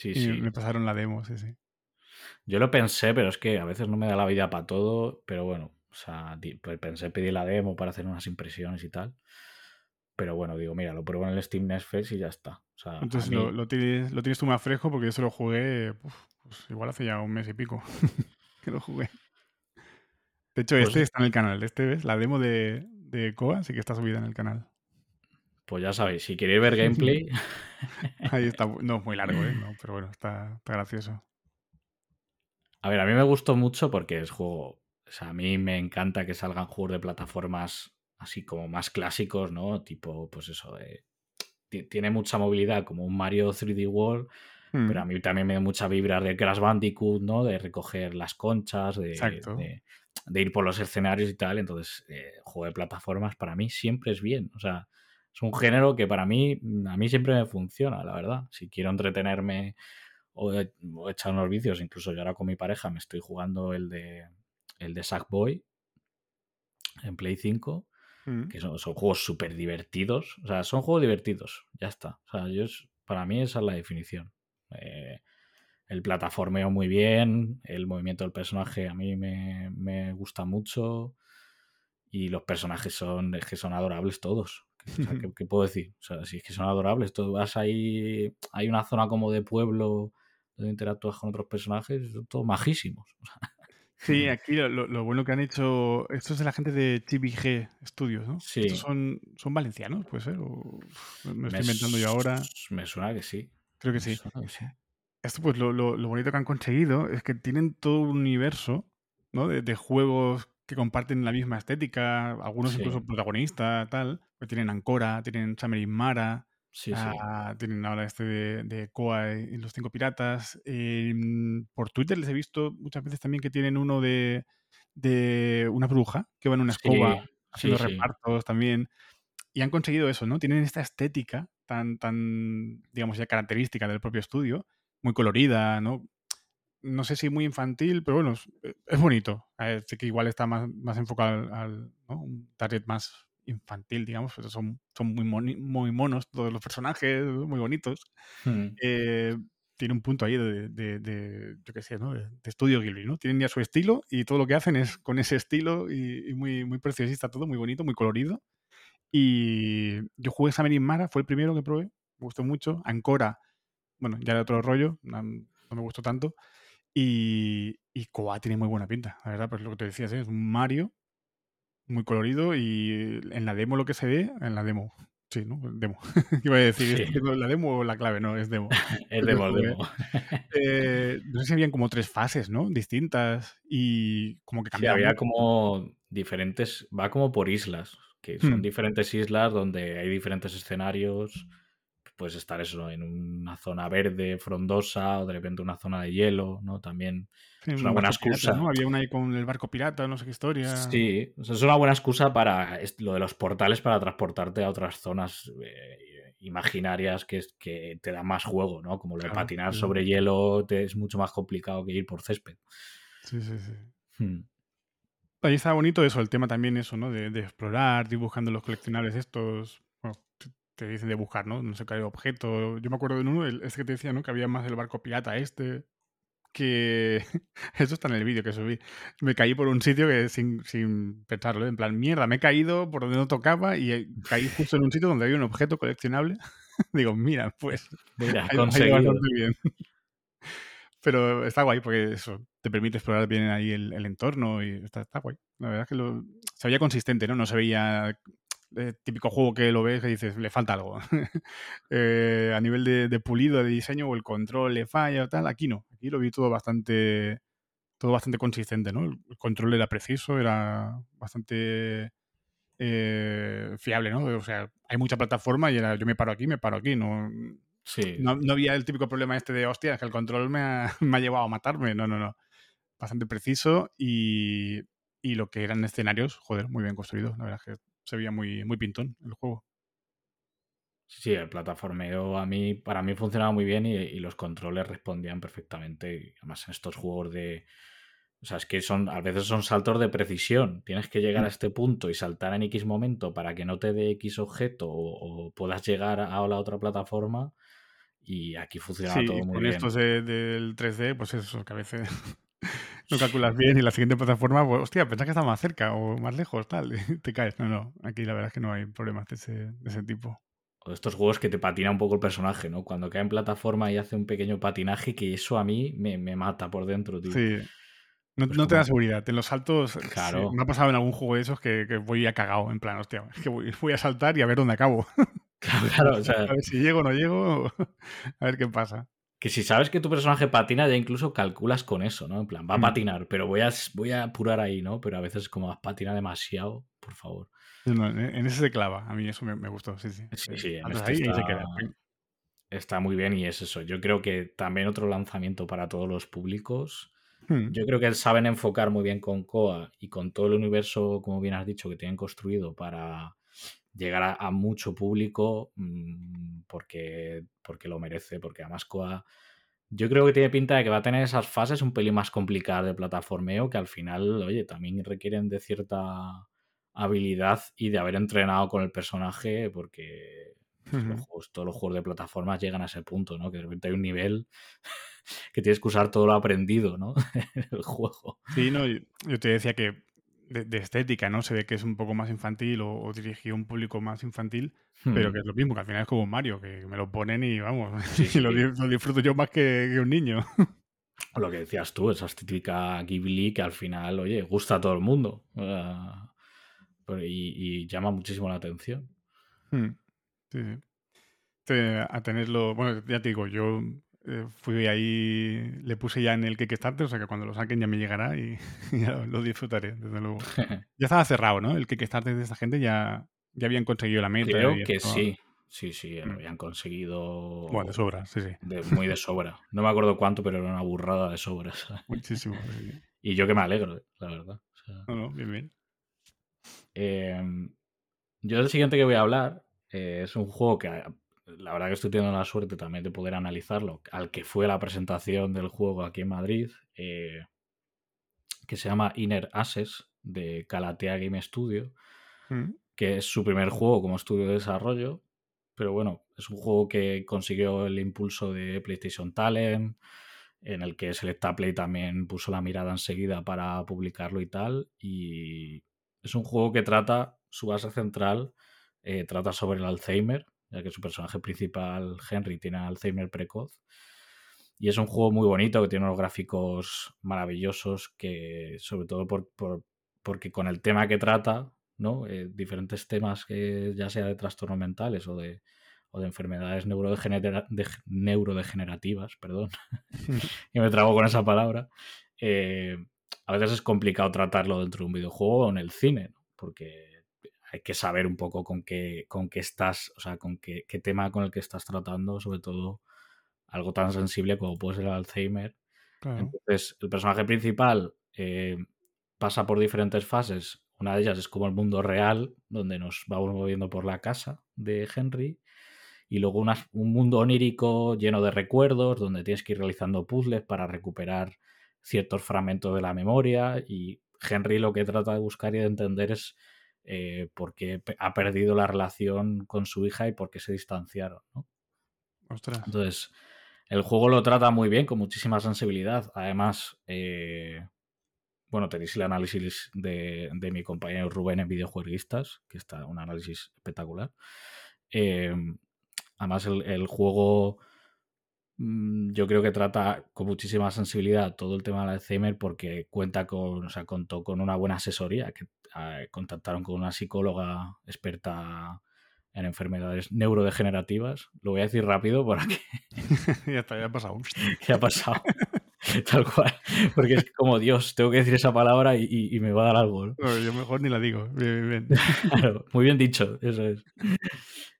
Sí, y sí. me pasaron la demo, sí, sí. Yo lo pensé, pero es que a veces no me da la vida para todo. Pero bueno, o sea, pues pensé pedir la demo para hacer unas impresiones y tal. Pero bueno, digo, mira, lo pruebo en el Steam Next Fest y ya está. Entonces lo, tienes, lo tienes tú más fresco porque yo se lo jugué, pues igual hace ya un mes y pico [LAUGHS] que lo jugué. De hecho, pues este está en el canal. Este, ¿ves? La demo de, de Koa sí que está subida en el canal. Pues ya sabéis, si queréis ver gameplay. [LAUGHS] Ahí está. [LAUGHS] No, muy largo, ¿eh? No, pero bueno, está, está gracioso. A ver, a mí me gustó mucho porque es juego. O sea, a mí me encanta que salgan juegos de plataformas así como más clásicos, ¿no? Tipo, pues eso, eh, tiene mucha movilidad como un Mario 3D World, pero a mí también me da mucha vibra de Crash Bandicoot, ¿no? De recoger las conchas, de, de, ir por los escenarios y tal. Entonces, eh, juego de plataformas para mí siempre es bien. O sea, es un género que para mí, a mí siempre me funciona, la verdad. Si quiero entretenerme o, o echar unos vicios, incluso yo ahora con mi pareja me estoy jugando el de el de Sackboy en Play 5 Mm. que son, juegos súper divertidos. O sea, son juegos divertidos, ya está. O sea, yo para mí esa es la definición. Eh, el plataformeo muy bien, el movimiento del personaje a mí me, gusta mucho y los personajes son, que son adorables todos. [LAUGHS] ¿qué, puedo decir? O sea, si es que son adorables, tú vas ahí, hay una zona como de pueblo donde interactúas con otros personajes, son todos majísimos. Sí, aquí lo, bueno que han hecho. Esto es de la gente de TBG Studios, ¿no? Sí. Estos son, son valencianos, puede ser. me estoy inventando yo ahora. Me suena que sí. Creo que sí. Esto, pues lo, lo, bonito que han conseguido es que tienen todo un universo ¿no? de, juegos que comparten la misma estética, algunos incluso protagonistas, tal. Pues tienen Ancora, tienen Summer Mara, Sí, ah, tienen ahora este de, de Koa y los cinco piratas. Em, por Twitter les he visto muchas veces también que tienen uno de, de una bruja que va en una escoba haciendo repartos también. Y han conseguido eso, ¿no? Tienen esta estética tan, tan, digamos, ya característica del propio estudio, muy colorida, ¿no? No sé si muy infantil, pero bueno, es, es bonito. Eh, sé que igual está más, más enfocado al, al, ¿no? un target más infantil, digamos, pero son, son muy, moni- muy monos todos los personajes, muy bonitos. Eh, tiene un punto ahí de, de, de, yo qué sé, ¿no? De, de estudio Ghibli, ¿no? Tienen ya su estilo y todo lo que hacen es con ese estilo y, y muy, muy preciosista todo, muy bonito, muy colorido. Y yo jugué Summoning Mara, fue el primero que probé, me gustó mucho. Ancora, bueno, ya era otro rollo, no me gustó tanto. Y, y Koa tiene muy buena pinta, la verdad, pues lo que te decías, ¿eh? es un Mario muy colorido y en la demo lo que se ve, en la demo, sí, ¿no? Demo. [LAUGHS] Iba a decir, Sí. ¿esto tengo la demo o la clave? No, es demo. [LAUGHS] Es demo, es demo. [LAUGHS] Eh, no sé si habían como tres fases, ¿no? Distintas y como que Sí, cambiaban había mucho. como diferentes, va como por islas, que son Hmm. diferentes islas donde hay diferentes escenarios. Puedes estar eso en una zona verde, frondosa, o de repente una zona de hielo, ¿no? También Sí, es un una buena pirata, excusa. ¿no? Había una ahí con el barco pirata, no sé qué historia. Sí, o sea, es una buena excusa para lo de los portales para transportarte a otras zonas eh, imaginarias que, que te dan más juego, ¿no? Como lo de Claro, patinar sí. sobre hielo te- es mucho más complicado que ir por césped. Sí, sí, sí. Hmm. Ahí está bonito eso, el tema también eso, ¿no? De, de explorar, de ir buscando los coleccionables estos. Te dicen de buscar, ¿no? No sé qué objeto. Yo me acuerdo de uno, el, este que te decía, ¿no? Que había más del barco pirata este. Que. [LAUGHS] Eso está en el vídeo que subí. Me caí por un sitio que sin, sin pensarlo, ¿eh? en plan, mierda, me he caído por donde no tocaba y caí justo en un sitio donde había un objeto coleccionable. [LAUGHS] Digo, mira, pues. Mira, ha ido- ha ido conseguido. bastante bien. [LAUGHS] Pero está guay porque eso te permite explorar bien ahí el, el entorno y está, está guay. La verdad es que lo, se veía consistente, ¿no? No se veía el típico juego que lo ves que dices, le falta algo. [LAUGHS] Eh, a nivel de, de pulido, de diseño o el control le falla o tal, aquí no. Aquí lo vi todo bastante todo bastante consistente, ¿no? El control era preciso, era bastante eh, fiable, ¿no? O sea, hay mucha plataforma y era yo me paro aquí, me paro aquí, no, Sí, no, no había el típico problema este de, hostia, es que el control me ha, [LAUGHS] me ha llevado a matarme. No, no, no. Bastante preciso y, y lo que eran escenarios, joder, muy bien construidos. La verdad es que se veía muy, muy pintón el juego. Sí, el plataformeo a mí, para mí funcionaba muy bien y, y los controles respondían perfectamente. Además en estos juegos de... O sea, es que son, a veces son saltos de precisión. Tienes que llegar a Mm. este punto y saltar en X momento para que no te dé X objeto o, o puedas llegar a la otra plataforma. Y aquí funcionaba Sí, todo muy con bien. estos de- del 3D, pues eso, que a veces no calculas bien y la siguiente plataforma, pues, hostia, pensás que está más cerca o más lejos, tal, [LAUGHS] y te caes. No, no, aquí la verdad es que no hay problemas de ese, de ese tipo. O de estos juegos que te patina un poco el personaje, ¿no? Cuando cae en plataforma y hace un pequeño patinaje, que eso a mí me, me mata por dentro, tío. Sí. No, Pues no te da seguridad. En los saltos, sí, Claro. me ha pasado en algún juego de esos que, que voy a cagado, en plan, hostia, es que voy, [LAUGHS] voy a saltar y a ver dónde acabo. Claro, claro, o [LAUGHS] sea, A ver si llego o no llego, a ver qué pasa. Que si sabes que tu personaje patina, ya incluso calculas con eso, ¿no? En plan, va a Mm. patinar, pero voy a, voy a apurar ahí, ¿no? Pero a veces como patina demasiado, por favor. No, en ese se clava. A mí eso me, me gustó, sí, sí. Sí, Eh, sí, en este ahí ahí se está- queda. Está muy bien y es eso. Yo creo que también otro lanzamiento para todos los públicos. Hmm. Yo creo que saben enfocar muy bien con Koa y con todo el universo, como bien has dicho, que tienen construido para llegar a, a mucho público mm, porque, porque lo merece, porque además Koa yo creo que tiene pinta de que va a tener esas fases un pelín más complicadas de plataformeo que al final, oye, también requieren de cierta habilidad y de haber entrenado con el personaje porque pues, los Ujú. juegos- todos los juegos de plataformas llegan a ese punto, ¿no? Que de repente hay un nivel [LAUGHS] que tienes que usar todo lo aprendido, ¿no? [LAUGHS] en el juego. Sí, no, yo, yo te decía que de, de estética, ¿no? Se ve que es un poco más infantil o, o dirigido a un público más infantil, pero Hmm. que es lo mismo, que al final es como Mario, que me lo ponen y vamos, [LAUGHS] Sí, y lo, disfruto yo más que, que un niño. O [LAUGHS] Lo que decías tú, esa estética Ghibli que al final, oye, gusta a todo el mundo. Y, y llama muchísimo la atención. Hmm. Sí, sí. Te- a tenerlo, bueno, ya te digo, yo eh, fui ahí, le puse ya en el Kickstarter, o sea que cuando lo saquen ya me llegará y, [LAUGHS] ya lo, lo disfrutaré, desde luego. [LAUGHS] Ya estaba cerrado, ¿no? El Kickstarter de esta gente ya, ya habían conseguido la meta. Creo que sí. Sí, sí, Mm. habían conseguido Bueno, de sobra, sí, sí. de- muy de sobra. No me acuerdo cuánto, pero era una burrada de sobras. [LAUGHS] Muchísimo. sí. Y yo que me alegro, la verdad. O sea, No, no, bien, bien. eh, yo el siguiente que voy a hablar eh, es un juego que la verdad que estoy teniendo la suerte también de poder analizarlo, al que fue la presentación del juego aquí en Madrid, eh, que se llama Inner Access de Calatea Game Studio, Mm. que es su primer juego como estudio de desarrollo, pero bueno, es un juego que consiguió el impulso de PlayStation Talent, en el que Selecta Play también puso la mirada enseguida para publicarlo y tal, y es un juego que trata, su base central, eh, trata sobre el Alzheimer, ya que su personaje principal, Henry, tiene Alzheimer precoz. Y es un juego muy bonito, que tiene unos gráficos maravillosos, que sobre todo por, por- porque con el tema que trata, ¿no? Eh, diferentes temas que ya sea de trastornos mentales o de, o de enfermedades neurodegenera- de- neurodegenerativas, perdón, [LAUGHS] y me trago con esa palabra, eh, a veces es complicado tratarlo dentro de un videojuego o en el cine, ¿no? porque hay que saber un poco con qué, con qué estás, o sea, con qué, qué tema con el que estás tratando, sobre todo algo tan sensible como puede ser el Alzheimer. Claro. Entonces, el personaje principal eh, pasa por diferentes fases. Una de ellas es como el mundo real, donde nos vamos moviendo por la casa de Henry. Y luego un mundo onírico lleno de recuerdos, donde tienes que ir realizando puzzles para recuperar ciertos fragmentos de la memoria. Y Henry lo que trata de buscar y de entender es eh, por qué pe- ha perdido la relación con su hija y por qué se distanciaron. ¿no? Ostras. Entonces, el juego lo trata muy bien, con muchísima sensibilidad. Además, eh, bueno, tenéis el análisis de, de mi compañero Rubén en Videojueguistas, que está un análisis espectacular. Eh, además, el, el juego mm, yo creo que trata con muchísima sensibilidad todo el tema del Alzheimer porque cuenta con, o sea, contó con una buena asesoría, que contactaron con una psicóloga experta en enfermedades neurodegenerativas. Lo voy a decir rápido para que [LAUGHS] ya está, ya ha pasado. [LAUGHS] ¿Qué ha pasado? Tal cual. Porque es como Dios, tengo que decir esa palabra y, y- y me va a dar algo. ¿no? No, yo mejor ni la digo. Bien, bien, bien. [LAUGHS] Claro, muy bien dicho, eso es.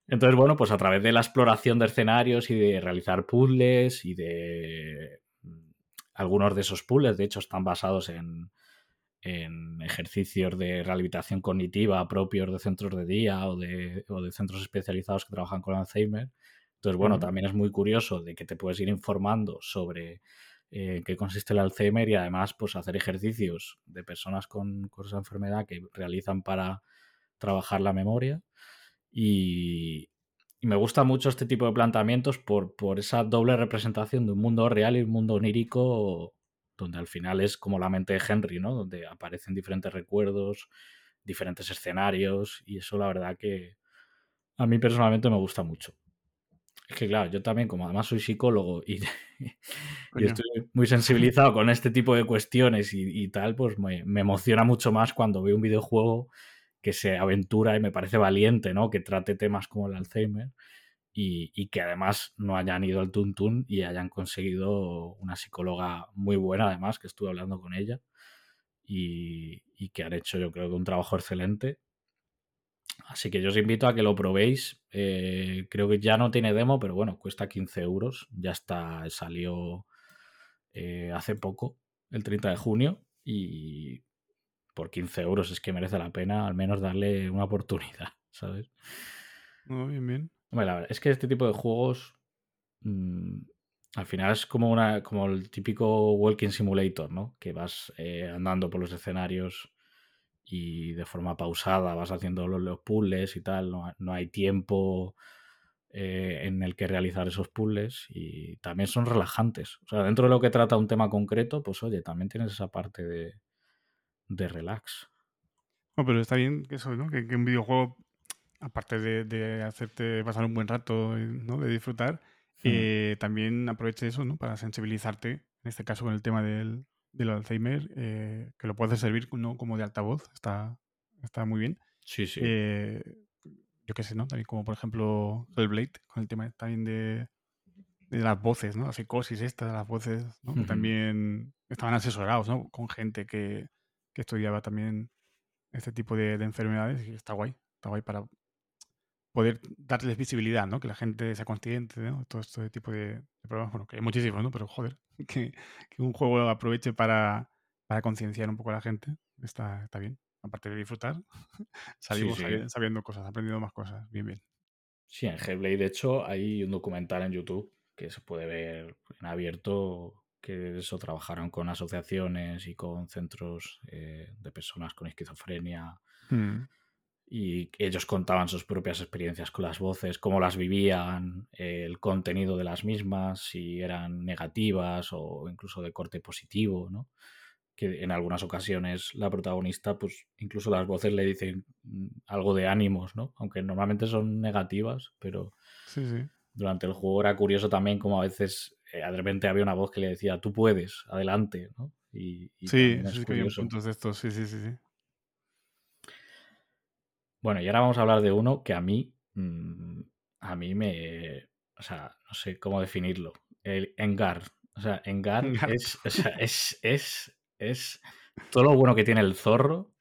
Entonces, bueno, pues a través de la exploración de escenarios y de realizar puzzles y de mm, algunos de esos puzzles, de hecho, están basados en, en ejercicios de rehabilitación cognitiva propios de centros de día o de, o de centros especializados que trabajan con Alzheimer. Entonces, bueno, también es muy curioso de que te puedes ir informando sobre eh, qué consiste el Alzheimer y además pues hacer ejercicios de personas con, con esa enfermedad que realizan para trabajar la memoria. Y, y me gusta mucho este tipo de planteamientos por, por esa doble representación de un mundo real y un mundo onírico, donde al final es como la mente de Henry, ¿no? Donde aparecen diferentes recuerdos, diferentes escenarios, y eso la verdad que a mí personalmente me gusta mucho. Es que claro, yo también, como además soy psicólogo y, [LAUGHS] estoy muy sensibilizado con este tipo de cuestiones y, y tal, pues me, me emociona mucho más cuando veo un videojuego que se aventura y me parece valiente, ¿no? Que trate temas como el Alzheimer y, que además no hayan ido al tuntún y hayan conseguido una psicóloga muy buena, además, que estuve hablando con ella y, que han hecho, yo creo que un trabajo excelente. Así que yo os invito a que lo probéis. Eh, creo que ya no tiene demo, pero bueno, cuesta 15 euros. Ya está, salió eh, hace poco, el 30 de junio, y por 15 euros es que merece la pena al menos darle una oportunidad, ¿sabes? No, bien, bien. Hombre, la verdad es que este tipo de juegos mm, al final es como una como el típico walking simulator, ¿no? Que vas eh, andando por los escenarios y de forma pausada vas haciendo los, los puzzles y tal, no, no hay tiempo eh, en el que realizar esos puzzles y también son relajantes. O sea, dentro de lo que trata un tema concreto, pues oye, también tienes esa parte de, de relax. No, pero está bien ¿no? Que un videojuego, aparte de, de hacerte pasar un buen rato, eh, ¿no? De disfrutar, Hmm. eh, también aproveche eso, ¿no? Para sensibilizarte, en este caso con el tema del, del Alzheimer, eh, que lo puedes servir ¿no? como de altavoz, está, está muy bien. Sí, sí. Eh, yo qué sé, ¿no? También como por ejemplo Hellblade, con el tema también de, de las voces, ¿no? La psicosis esta de las voces, ¿no? Que Ujú. también estaban asesorados, ¿no? Con gente que, que estudiaba también este tipo de, de enfermedades y está guay, está guay para poder darles visibilidad, ¿no? Que la gente sea consciente, ¿no? Todo este tipo de, de problemas, bueno, que hay muchísimos, ¿no? Pero joder, [LAUGHS] que, que un juego aproveche para, para concienciar un poco a la gente, está, está bien. Aparte de disfrutar, [LAUGHS] salimos sí. sabiendo cosas, aprendiendo más cosas, bien, bien. Sí, en Hellblade, de hecho, hay un documental en YouTube que se puede ver en abierto, que eso trabajaron con asociaciones y con centros eh, de personas con esquizofrenia. Mm. Y ellos contaban sus propias experiencias con las voces, cómo las vivían, el contenido de las mismas, si eran negativas o incluso de corte positivo, ¿no? que en algunas ocasiones la protagonista, pues incluso las voces le dicen mm, algo de ánimos, ¿no? Aunque normalmente son negativas, pero Sí, sí. durante el juego era curioso también como a veces eh, de repente había una voz que le decía, tú puedes, adelante, ¿no? Y, y Sí, es sí que curioso. puntos de estos, sí, sí, sí, sí. Bueno, y ahora vamos a hablar de uno que a mí, mm, a mí me, o sea, no sé cómo definirlo. El Engar. O sea, Engar Engar. es, o sea, es, es, es todo lo bueno que tiene el zorro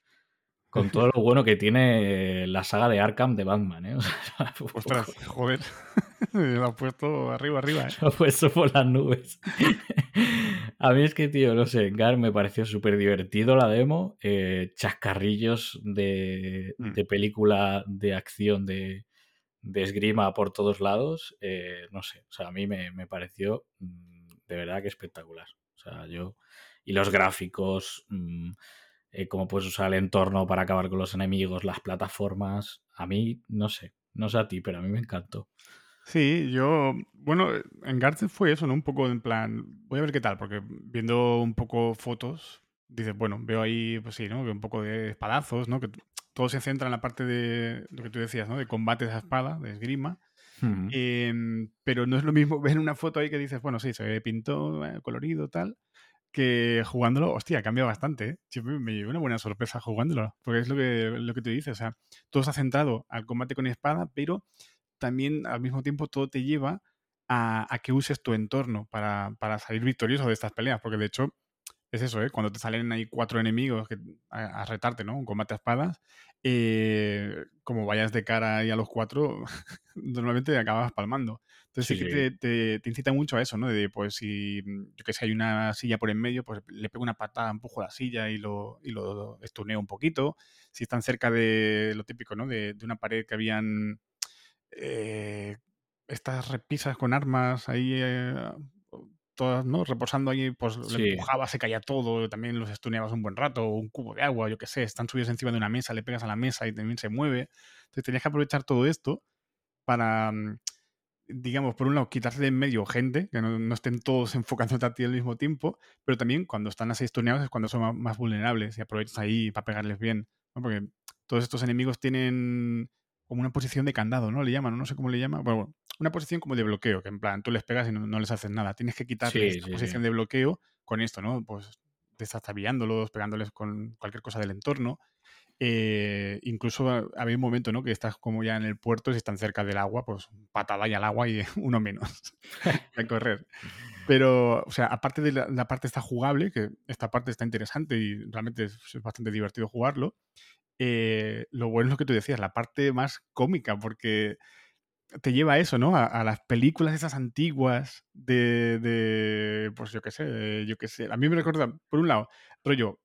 con todo lo bueno que tiene la saga de Arkham de Batman, ¿eh? [LAUGHS] O sea, [LAUGHS] Ostras, joder. [LAUGHS] lo has puesto arriba, arriba, ¿eh? lo he puesto por las nubes. A mí es que, tío, no sé, Gar me pareció súper divertido la demo. eh, chascarrillos de, Mm. de película de acción de, de esgrima por todos lados. eh, no sé, o sea, a mí me, me pareció mm, de verdad que espectacular. O sea, yo. Y los gráficos, mm, eh, cómo puedes usar el entorno para acabar con los enemigos, las plataformas. A mí, no sé, no sé a ti, pero a mí me encantó. Sí, yo, bueno, en Garten fue eso, ¿no? Un poco en plan, voy a ver qué tal, porque viendo un poco fotos, dices, bueno, veo ahí, pues sí, ¿no? Que un poco de espadazos, ¿no? Que todo se centra en la parte de lo que tú decías, ¿no? De combates a espada, de esgrima. Em, pero no es lo mismo [LAUGHS] ver una foto ahí que dices, bueno, sí, se pintó, eh, colorido, tal, que jugándolo, hostia, cambia bastante, ¿eh? Me llevé una buena sorpresa jugándolo, porque es lo que, lo que tú dices, o sea, todo está centrado al combate con espada, pero también al mismo tiempo todo te lleva a, que uses tu entorno para, para salir victorioso de estas peleas, porque de hecho es eso, ¿eh? Cuando te salen ahí cuatro enemigos que, a, a retarte, ¿no? Un combate a espadas, eh, como vayas de cara ahí a los cuatro, [LAUGHS] normalmente acabas palmando. Entonces sí, Sí, que te, te- te incita mucho a eso, ¿no? De, pues si, yo que sé, hay una silla por en medio, pues le pego una patada, empujo la silla y lo, y lo estuneo un poquito. Si están cerca de lo típico, ¿no? De, de una pared que habían eh, estas repisas con armas ahí, eh, todas, ¿no? Reposando ahí, pues Sí. le empujabas, se caía todo, también los estuneabas un buen rato, o un cubo de agua, yo qué sé, están subidos encima de una mesa, le pegas a la mesa y también se mueve. Entonces tenías que aprovechar todo esto para, mm, digamos, por un lado, quitarse de en medio gente, que no, no estén todos [LAUGHS] enfocándote a ti al mismo tiempo, pero también cuando están así estuneados es cuando son más vulnerables y aprovechas ahí para pegarles bien, ¿no? Porque todos estos enemigos tienen como una posición de candado, ¿no? Le llaman, no sé cómo le llaman. Bueno, una posición como de bloqueo, que en plan, tú les pegas y no, no les haces nada. Tienes que quitarles Sí, esta sí, posición sí. de bloqueo con esto, ¿no? Pues desestabilándolos, pegándoles con cualquier cosa del entorno. Eh, incluso ha- había un momento, ¿no? Que estás como ya en el puerto, si están cerca del agua, pues patada y al agua y [LAUGHS] uno menos [LAUGHS] a correr. Pero, o sea, aparte de la, la parte está jugable, que esta parte está interesante y realmente es, es bastante divertido jugarlo, eh, lo bueno es lo que tú decías, la parte más cómica, porque te lleva a eso, ¿no? A, a las películas esas antiguas de, de, pues yo qué sé, de- yo qué sé. A mí me recuerda, por un lado, rollo,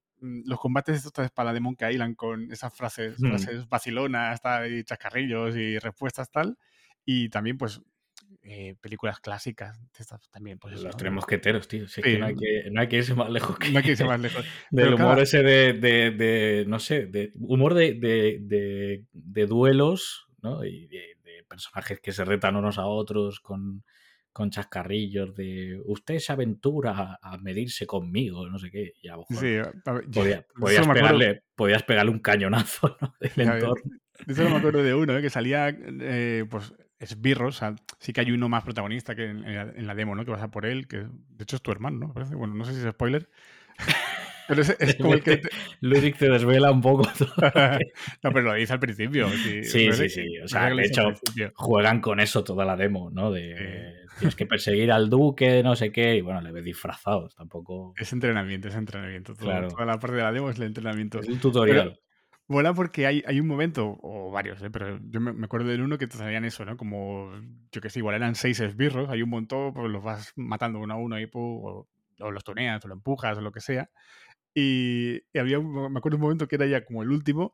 los combates estos de espada de Monkey Island con esas frases, Hmm. frases vacilonas, tal, y chascarrillos y respuestas tal, y también, pues, eh, películas clásicas, también, pues eso, Los ¿no? tres mosqueteros, tío. Si es Sí, que no hay que, no hay que irse más lejos que no hay que irse más lejos. [LAUGHS] del humor cada- ese de, de- de, no sé, de humor de, de- duelos, ¿no? Y de personajes que se retan unos a otros con, con chascarrillos de usted se aventura a, medirse conmigo, no sé qué. Y a lo mejor Sí, a ver, podías, pegarle, podías pegarle un cañonazo ¿no? [LAUGHS] del Ya entorno. De eso no me acuerdo de uno, ¿eh? que salía, eh, pues, esbirros. O sea, sí que hay uno más protagonista que en, en la, en la demo, ¿no? Que vas a por él, que de hecho es tu hermano, ¿no? Bueno, no sé si es spoiler. [LAUGHS] Pero es, es [LAUGHS] como el que. te- Ludic te desvela un poco todo. [LAUGHS] no, pero lo dice al principio. Sí, Sí, sí, sí. O sea, de hecho, juegan con eso toda la demo, ¿no? De tienes que perseguir al duque, no sé qué, y bueno, le ves disfrazados, tampoco. Es entrenamiento, es entrenamiento. Todo- Claro. Toda la parte de la demo es el entrenamiento. Es un tutorial. Mola porque hay, hay un momento, o varios, ¿eh? pero yo me, me acuerdo del uno que te salían eso, ¿no? Como, yo que sé, igual eran seis esbirros, hay un montón, pues los vas matando uno a uno y pu, o, o los tuneas, o lo empujas, o lo que sea. Y, y había, un- me acuerdo un momento que era ya como el último,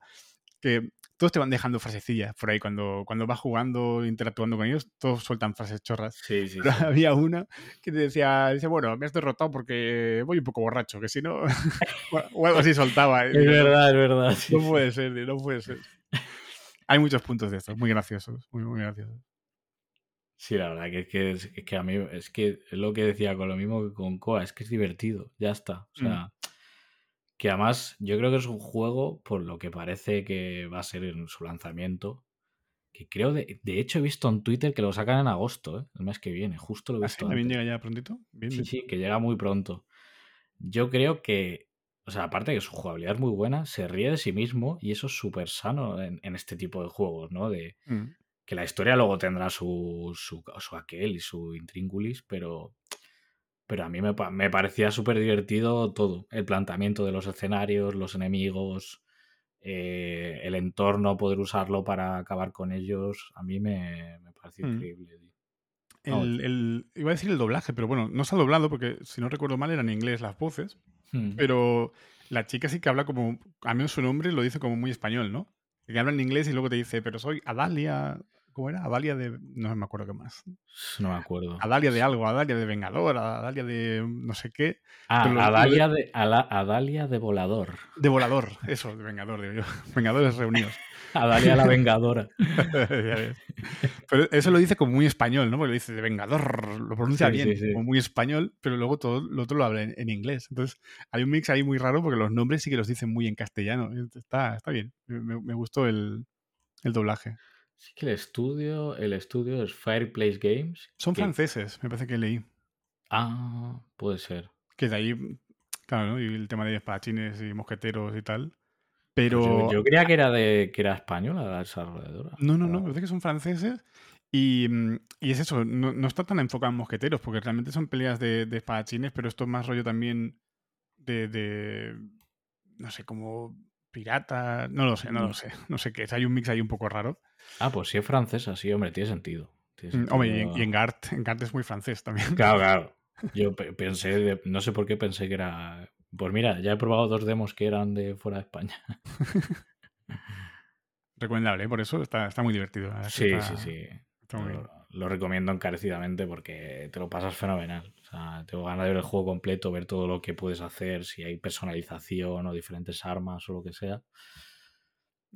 que todos te van dejando frasecillas por ahí. Cuando, cuando vas jugando, interactuando con ellos, todos sueltan frases chorras. Sí, sí, Pero sí. había una que te decía, dice, bueno, me has derrotado porque voy un poco borracho, que si no, [LAUGHS] o algo así soltaba. Es verdad, es verdad. No puede ser, no puede ser. Hay muchos puntos de estos, muy graciosos, muy, muy graciosos. Sí, la verdad que es que, es, que a mí es que es lo que decía con lo mismo que con Coa, es que es divertido, ya está. O Mm. Que además yo creo que es un juego, por lo que parece que va a ser en su lanzamiento, que creo, de, de hecho he visto en Twitter que lo sacan en agosto, ¿eh? el mes que viene, justo lo he ¿Ah, visto ¿También antes. llega ya prontito? Bien, Sí, bien. sí, que llega muy pronto. Yo creo que, o sea, aparte de que su jugabilidad es muy buena, se ríe de sí mismo y eso es súper sano en, en este tipo de juegos, ¿no? De Mm. que la historia luego tendrá su, su, su aquel y su intríngulis, pero, pero a mí me, pa- me parecía súper divertido todo. El planteamiento de los escenarios, los enemigos, eh, el entorno, poder usarlo para acabar con ellos, a mí me, me pareció Mm. increíble. El, el- iba a decir el doblaje, pero bueno, no se ha doblado porque, si no recuerdo mal, eran en inglés las voces. hmm. Pero la chica sí que habla como, a menos su nombre lo dice como muy español, ¿no? Que habla en inglés y luego te dice, pero soy Adalia, ¿cómo era? Adalia de, no me acuerdo qué más. No me acuerdo. Adalia de algo, Adalia de Vengador, Adalia de no sé qué. Ah, Pero lo- lo de- Adalia de, Ala- Adalia de Volador. De volador, eso, de Vengador, digo yo. [LAUGHS] Vengadores reunidos. [LAUGHS] Adalia la Vengadora. [LAUGHS] Pero eso lo dice como muy español, ¿no? Porque lo dice de Vengador, lo pronuncia Sí, bien, sí, sí. como muy español, pero luego todo lo otro lo habla en, en inglés. Entonces, hay un mix ahí muy raro porque los nombres sí que los dicen muy en castellano. Está, está bien. Me, me gustó el, el doblaje. Sí que el estudio, el estudio es Fireplace Games. Son que- franceses, me parece que leí. Ah, puede ser. Que de ahí, claro, ¿no? Y el tema de espadachines y mosqueteros y tal. Pues Pero. yo, yo creía que era de que era española la desarrolladora. No, no, no, me parece que son franceses. Y, mm, y es eso, no, no está tan enfocado en mosqueteros, porque realmente son peleas de, de espadachines, pero esto es más rollo también de, de, no sé, como pirata, no lo sé, no Mm. lo sé, [LAUGHS] no sé qué es, hay un mix ahí un poco raro. Ah, pues sí es francesa, sí, hombre, tiene sentido. Tiene Mm, Hombre, y, en- sentido. y en Gart, en Gart es muy francés también. Claro, claro. [LAUGHS] Yo pe- pensé, de- no sé por qué pensé que era. Pues mira, ya he probado dos demos que eran de fuera de España. [LAUGHS] Recomendable, ¿eh? por eso está, está muy divertido. Sí, está- sí, sí. está muy bien. Lo, recomiendo encarecidamente porque te lo pasas fenomenal. O sea, tengo ganas de ver el juego completo, ver todo lo que puedes hacer, si hay personalización o diferentes armas o lo que sea.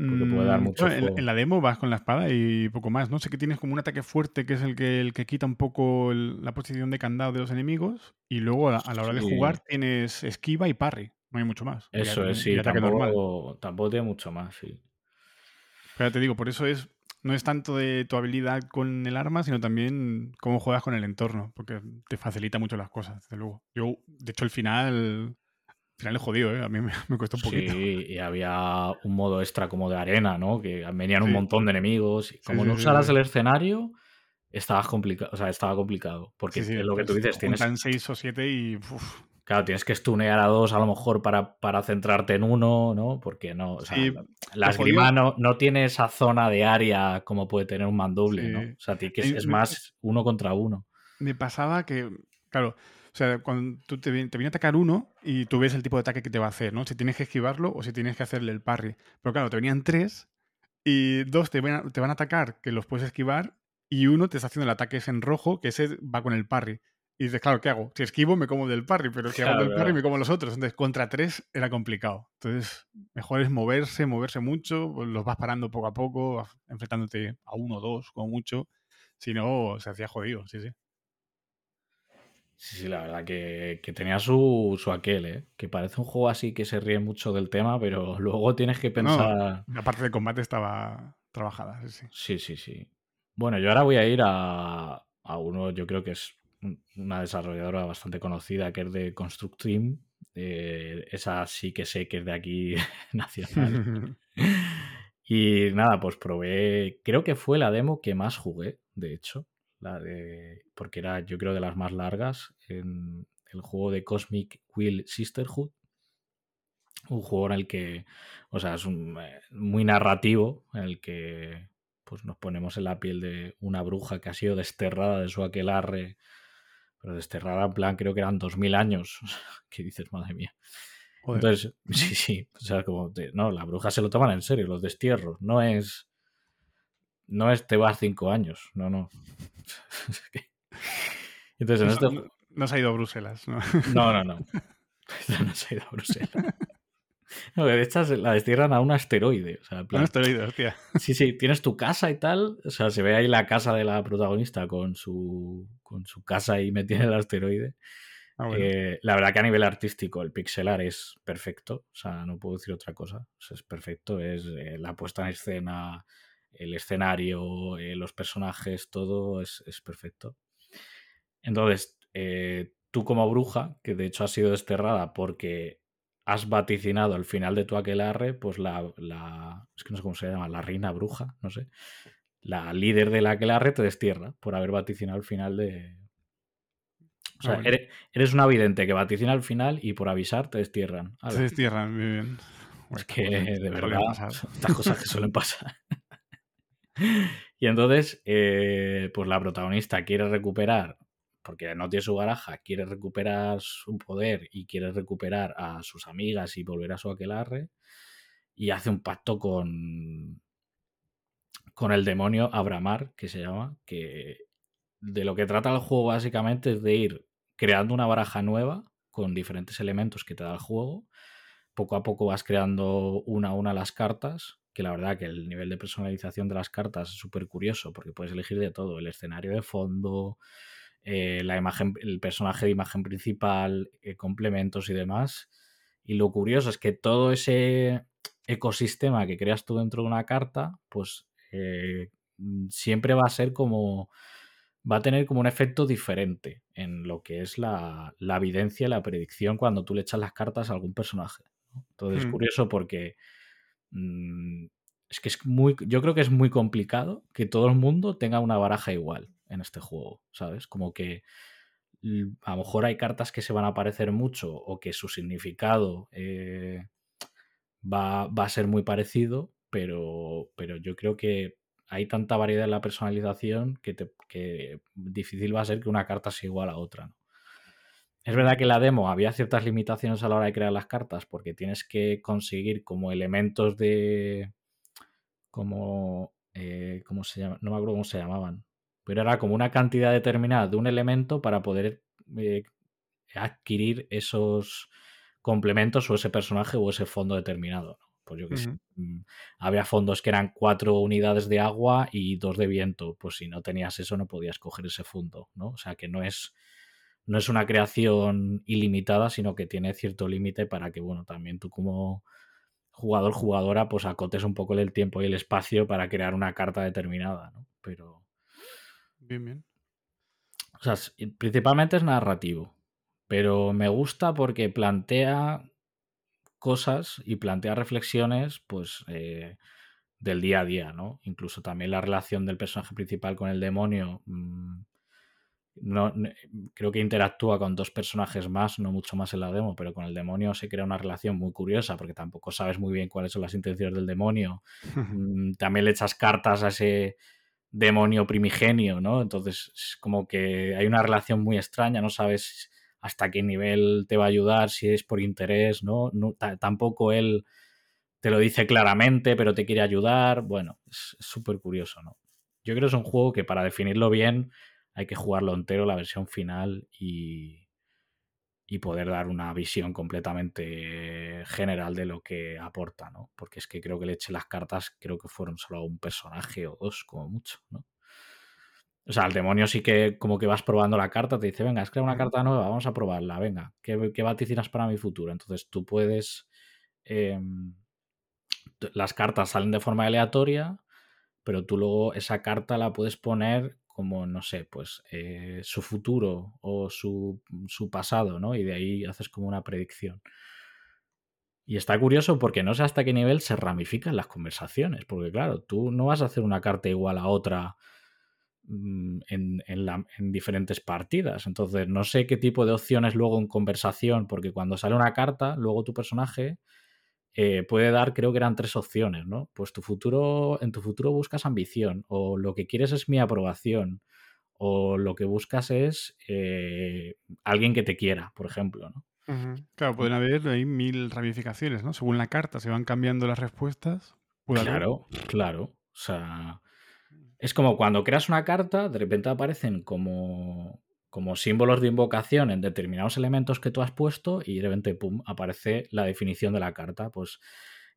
Porque puede dar Mm, mucho bueno, en, en la demo vas con la espada y poco más, ¿no? Sé que tienes como un ataque fuerte que es el que, el que quita un poco el- la posición de candado de los enemigos y luego a, a la hora de Sí. jugar tienes esquiva y parry, no hay mucho más. Eso es, y sí, tampoco, tampoco tiene mucho más, sí. Pero te digo, por eso es no es tanto de tu habilidad con el arma, sino también cómo juegas con el entorno, porque te facilita mucho las cosas, desde luego. Yo, de hecho, el final, el final es jodido, ¿eh? A mí me, [LAUGHS] me cuesta un poquito. Sí, y había un modo extra como de arena, ¿no? Que venían un montón de enemigos. Y como sí, no usaras el escenario, estabas complicado, o sea, estaba complicado. Porque es lo que tú dices, tienes, seis o siete y... uf, claro, tienes que stunear a dos a lo mejor para, para centrarte en uno, ¿no? Porque no, o sea, Sí, la- esgrima no, no tiene esa zona de área como puede tener un mandoble, ¿no? O sea, que es, más uno contra uno. me pasaba que, claro, o sea, cuando tú te, te viene a atacar uno y tú ves el tipo de ataque que te va a hacer, ¿no? Si tienes que esquivarlo o si tienes que hacerle el parry. Pero claro, te venían tres y dos te van a, te van a atacar que los puedes esquivar y uno te está haciendo el ataque en rojo que ese va con el parry. Y dices, claro, ¿qué hago? Si esquivo me como del parry, pero si hago Claro, del parry me como los otros. Entonces, contra tres era complicado. Entonces, mejor es moverse, moverse mucho, pues los vas parando poco a poco, enfrentándote a uno o dos, como mucho. Si no, se hacía jodido, sí, sí. Sí, sí, la verdad que, que tenía su, su aquel, ¿eh? Que parece un juego así que se ríe mucho del tema, pero [LAUGHS] luego tienes que No, pensar... la parte de combate estaba trabajada, sí, sí. Sí, sí, sí. Bueno, yo ahora voy a ir a, a uno, yo creo que es una desarrolladora bastante conocida, que es de Construct Team. Eh, esa sí que sé que es de aquí [LAUGHS] nacional. [LAUGHS] Y nada, pues probé, creo que fue la demo que más jugué, de hecho, la de, porque era yo creo de las más largas, en el juego de Cosmic Wheel Sisterhood, un juego en el que, o sea, es un, eh, muy narrativo, en el que pues nos ponemos en la piel de una bruja que ha sido desterrada de su aquelarre, pero desterrada en plan creo que eran 2000 años, [LAUGHS] que dices, madre mía. Entonces, [LAUGHS] sí, sí. O sea, como, no, la bruja se lo toman en serio, los destierros. No es. No es te vas cinco años. No, no. [LAUGHS] Entonces, en no, este... no, se ha ido a Bruselas, ¿no? No, no, no. No se ha ido a Bruselas. No, de hecho la destierran a un asteroide. O sea, Un asteroide, hostia. Sí, sí, tienes tu casa y tal. O sea, se ve ahí la casa de la protagonista con su, con su casa y metida en el asteroide. Ah, eh, la verdad que a nivel artístico el pixelar es perfecto, o sea, no puedo decir otra cosa, es perfecto, es eh, la puesta en escena, el escenario, eh, los personajes, todo es, perfecto. Entonces, tú como bruja, que de hecho has sido desterrada porque has vaticinado al final de tu aquelarre, pues la, la, es que no sé cómo se llama, la reina bruja, no sé, la líder de la aquelarre te destierra por haber vaticinado el final de, o sea, eres, un avidente que vaticina al final y por avisar te destierran. Te destierran, muy bien. Es que de verdad, estas cosas que suelen pasar. [LAUGHS] y entonces, eh, pues la protagonista quiere recuperar, porque no tiene su baraja, quiere recuperar su poder y quiere recuperar a sus amigas y volver a su aquelarre. Y hace un pacto con, con el demonio Abramar, que se llama, que de lo que trata el juego básicamente es de ir creando una baraja nueva con diferentes elementos que te da el juego. Poco a poco vas creando una a una las cartas, que la verdad que el nivel de personalización de las cartas es súper curioso porque puedes elegir de todo, el escenario de fondo, eh, la imagen, el personaje de imagen principal, eh, complementos y demás. Y lo curioso es que todo ese ecosistema que creas tú dentro de una carta, pues eh, siempre va a ser como va a tener como un efecto diferente en lo que es la, la evidencia, la predicción cuando tú le echas las cartas a algún personaje. Entonces es mm. curioso porque mm, es que es muy, yo creo que es muy complicado que todo el mundo tenga una baraja igual en este juego, ¿sabes? Como que a lo mejor hay cartas que se van a parecer mucho o que su significado eh, va, va, a ser muy parecido, pero, pero yo creo que hay tanta variedad en la personalización que, te, difícil va a ser que una carta sea igual a otra. Es verdad que la demo había ciertas limitaciones a la hora de crear las cartas porque tienes que conseguir como elementos de... como... Eh, ¿Cómo se llama? No me acuerdo cómo se llamaban. Pero era como una cantidad determinada de un elemento para poder eh, adquirir esos complementos o ese personaje o ese fondo determinado. Pues yo que sé. Mm, había fondos que eran cuatro unidades de agua y dos de viento. Pues si no tenías eso, no podías coger ese fondo, ¿no? O sea que no es, no es una creación ilimitada, sino que tiene cierto límite para que, bueno, también tú como jugador, jugadora, pues acotes un poco el tiempo y el espacio para crear una carta determinada, ¿no? Pero. Bien, bien. O sea, principalmente es narrativo. Pero me gusta porque plantea cosas y plantea reflexiones, pues, eh, del día a día, ¿no? Incluso también la relación del personaje principal con el demonio. Mm, no, creo que interactúa con dos personajes más, no mucho más en la demo, pero con el demonio se crea una relación muy curiosa porque tampoco sabes muy bien cuáles son las intenciones del demonio. [LAUGHS] Mm, también le echas cartas a ese demonio primigenio, ¿no? Entonces, es como que hay una relación muy extraña, no sabes hasta qué nivel te va a ayudar, si es por interés, ¿no? tampoco él te lo dice claramente, pero te quiere ayudar. Bueno, es súper curioso, ¿no? Yo creo que es un juego que para definirlo bien hay que jugarlo entero, la versión final, y, y poder dar una visión completamente general de lo que aporta, ¿no? Porque es que creo que le eché las cartas, creo que fueron solo un personaje o dos, como mucho, ¿no? O sea, el demonio sí que como que vas probando la carta, te dice, venga, es creado una carta nueva, vamos a probarla, venga, ¿qué, qué vaticinas para mi futuro? Entonces tú puedes... Em, las cartas salen de forma aleatoria, pero tú luego esa carta la puedes poner como, no sé, pues eh, su futuro o su, su, pasado, ¿no? Y de ahí haces como una predicción. Y está curioso porque no sé hasta qué nivel se ramifican las conversaciones, porque claro, tú no vas a hacer una carta igual a otra Mm, en, en, diferentes partidas. Entonces, no sé qué tipo de opciones luego en conversación, porque cuando sale una carta, luego tu personaje eh, puede dar, creo que eran tres opciones, ¿no? Pues tu futuro, en tu futuro buscas ambición, o lo que quieres es mi aprobación, o lo que buscas es eh, alguien que te quiera, por ejemplo, ¿no? Claro, pueden haber ahí mil ramificaciones, ¿no? Según la carta, se van cambiando las respuestas. Claro, claro. O sea, es como cuando creas una carta, de repente aparecen como, como símbolos de invocación en determinados elementos que tú has puesto y de repente, pum, aparece la definición de la carta. Pues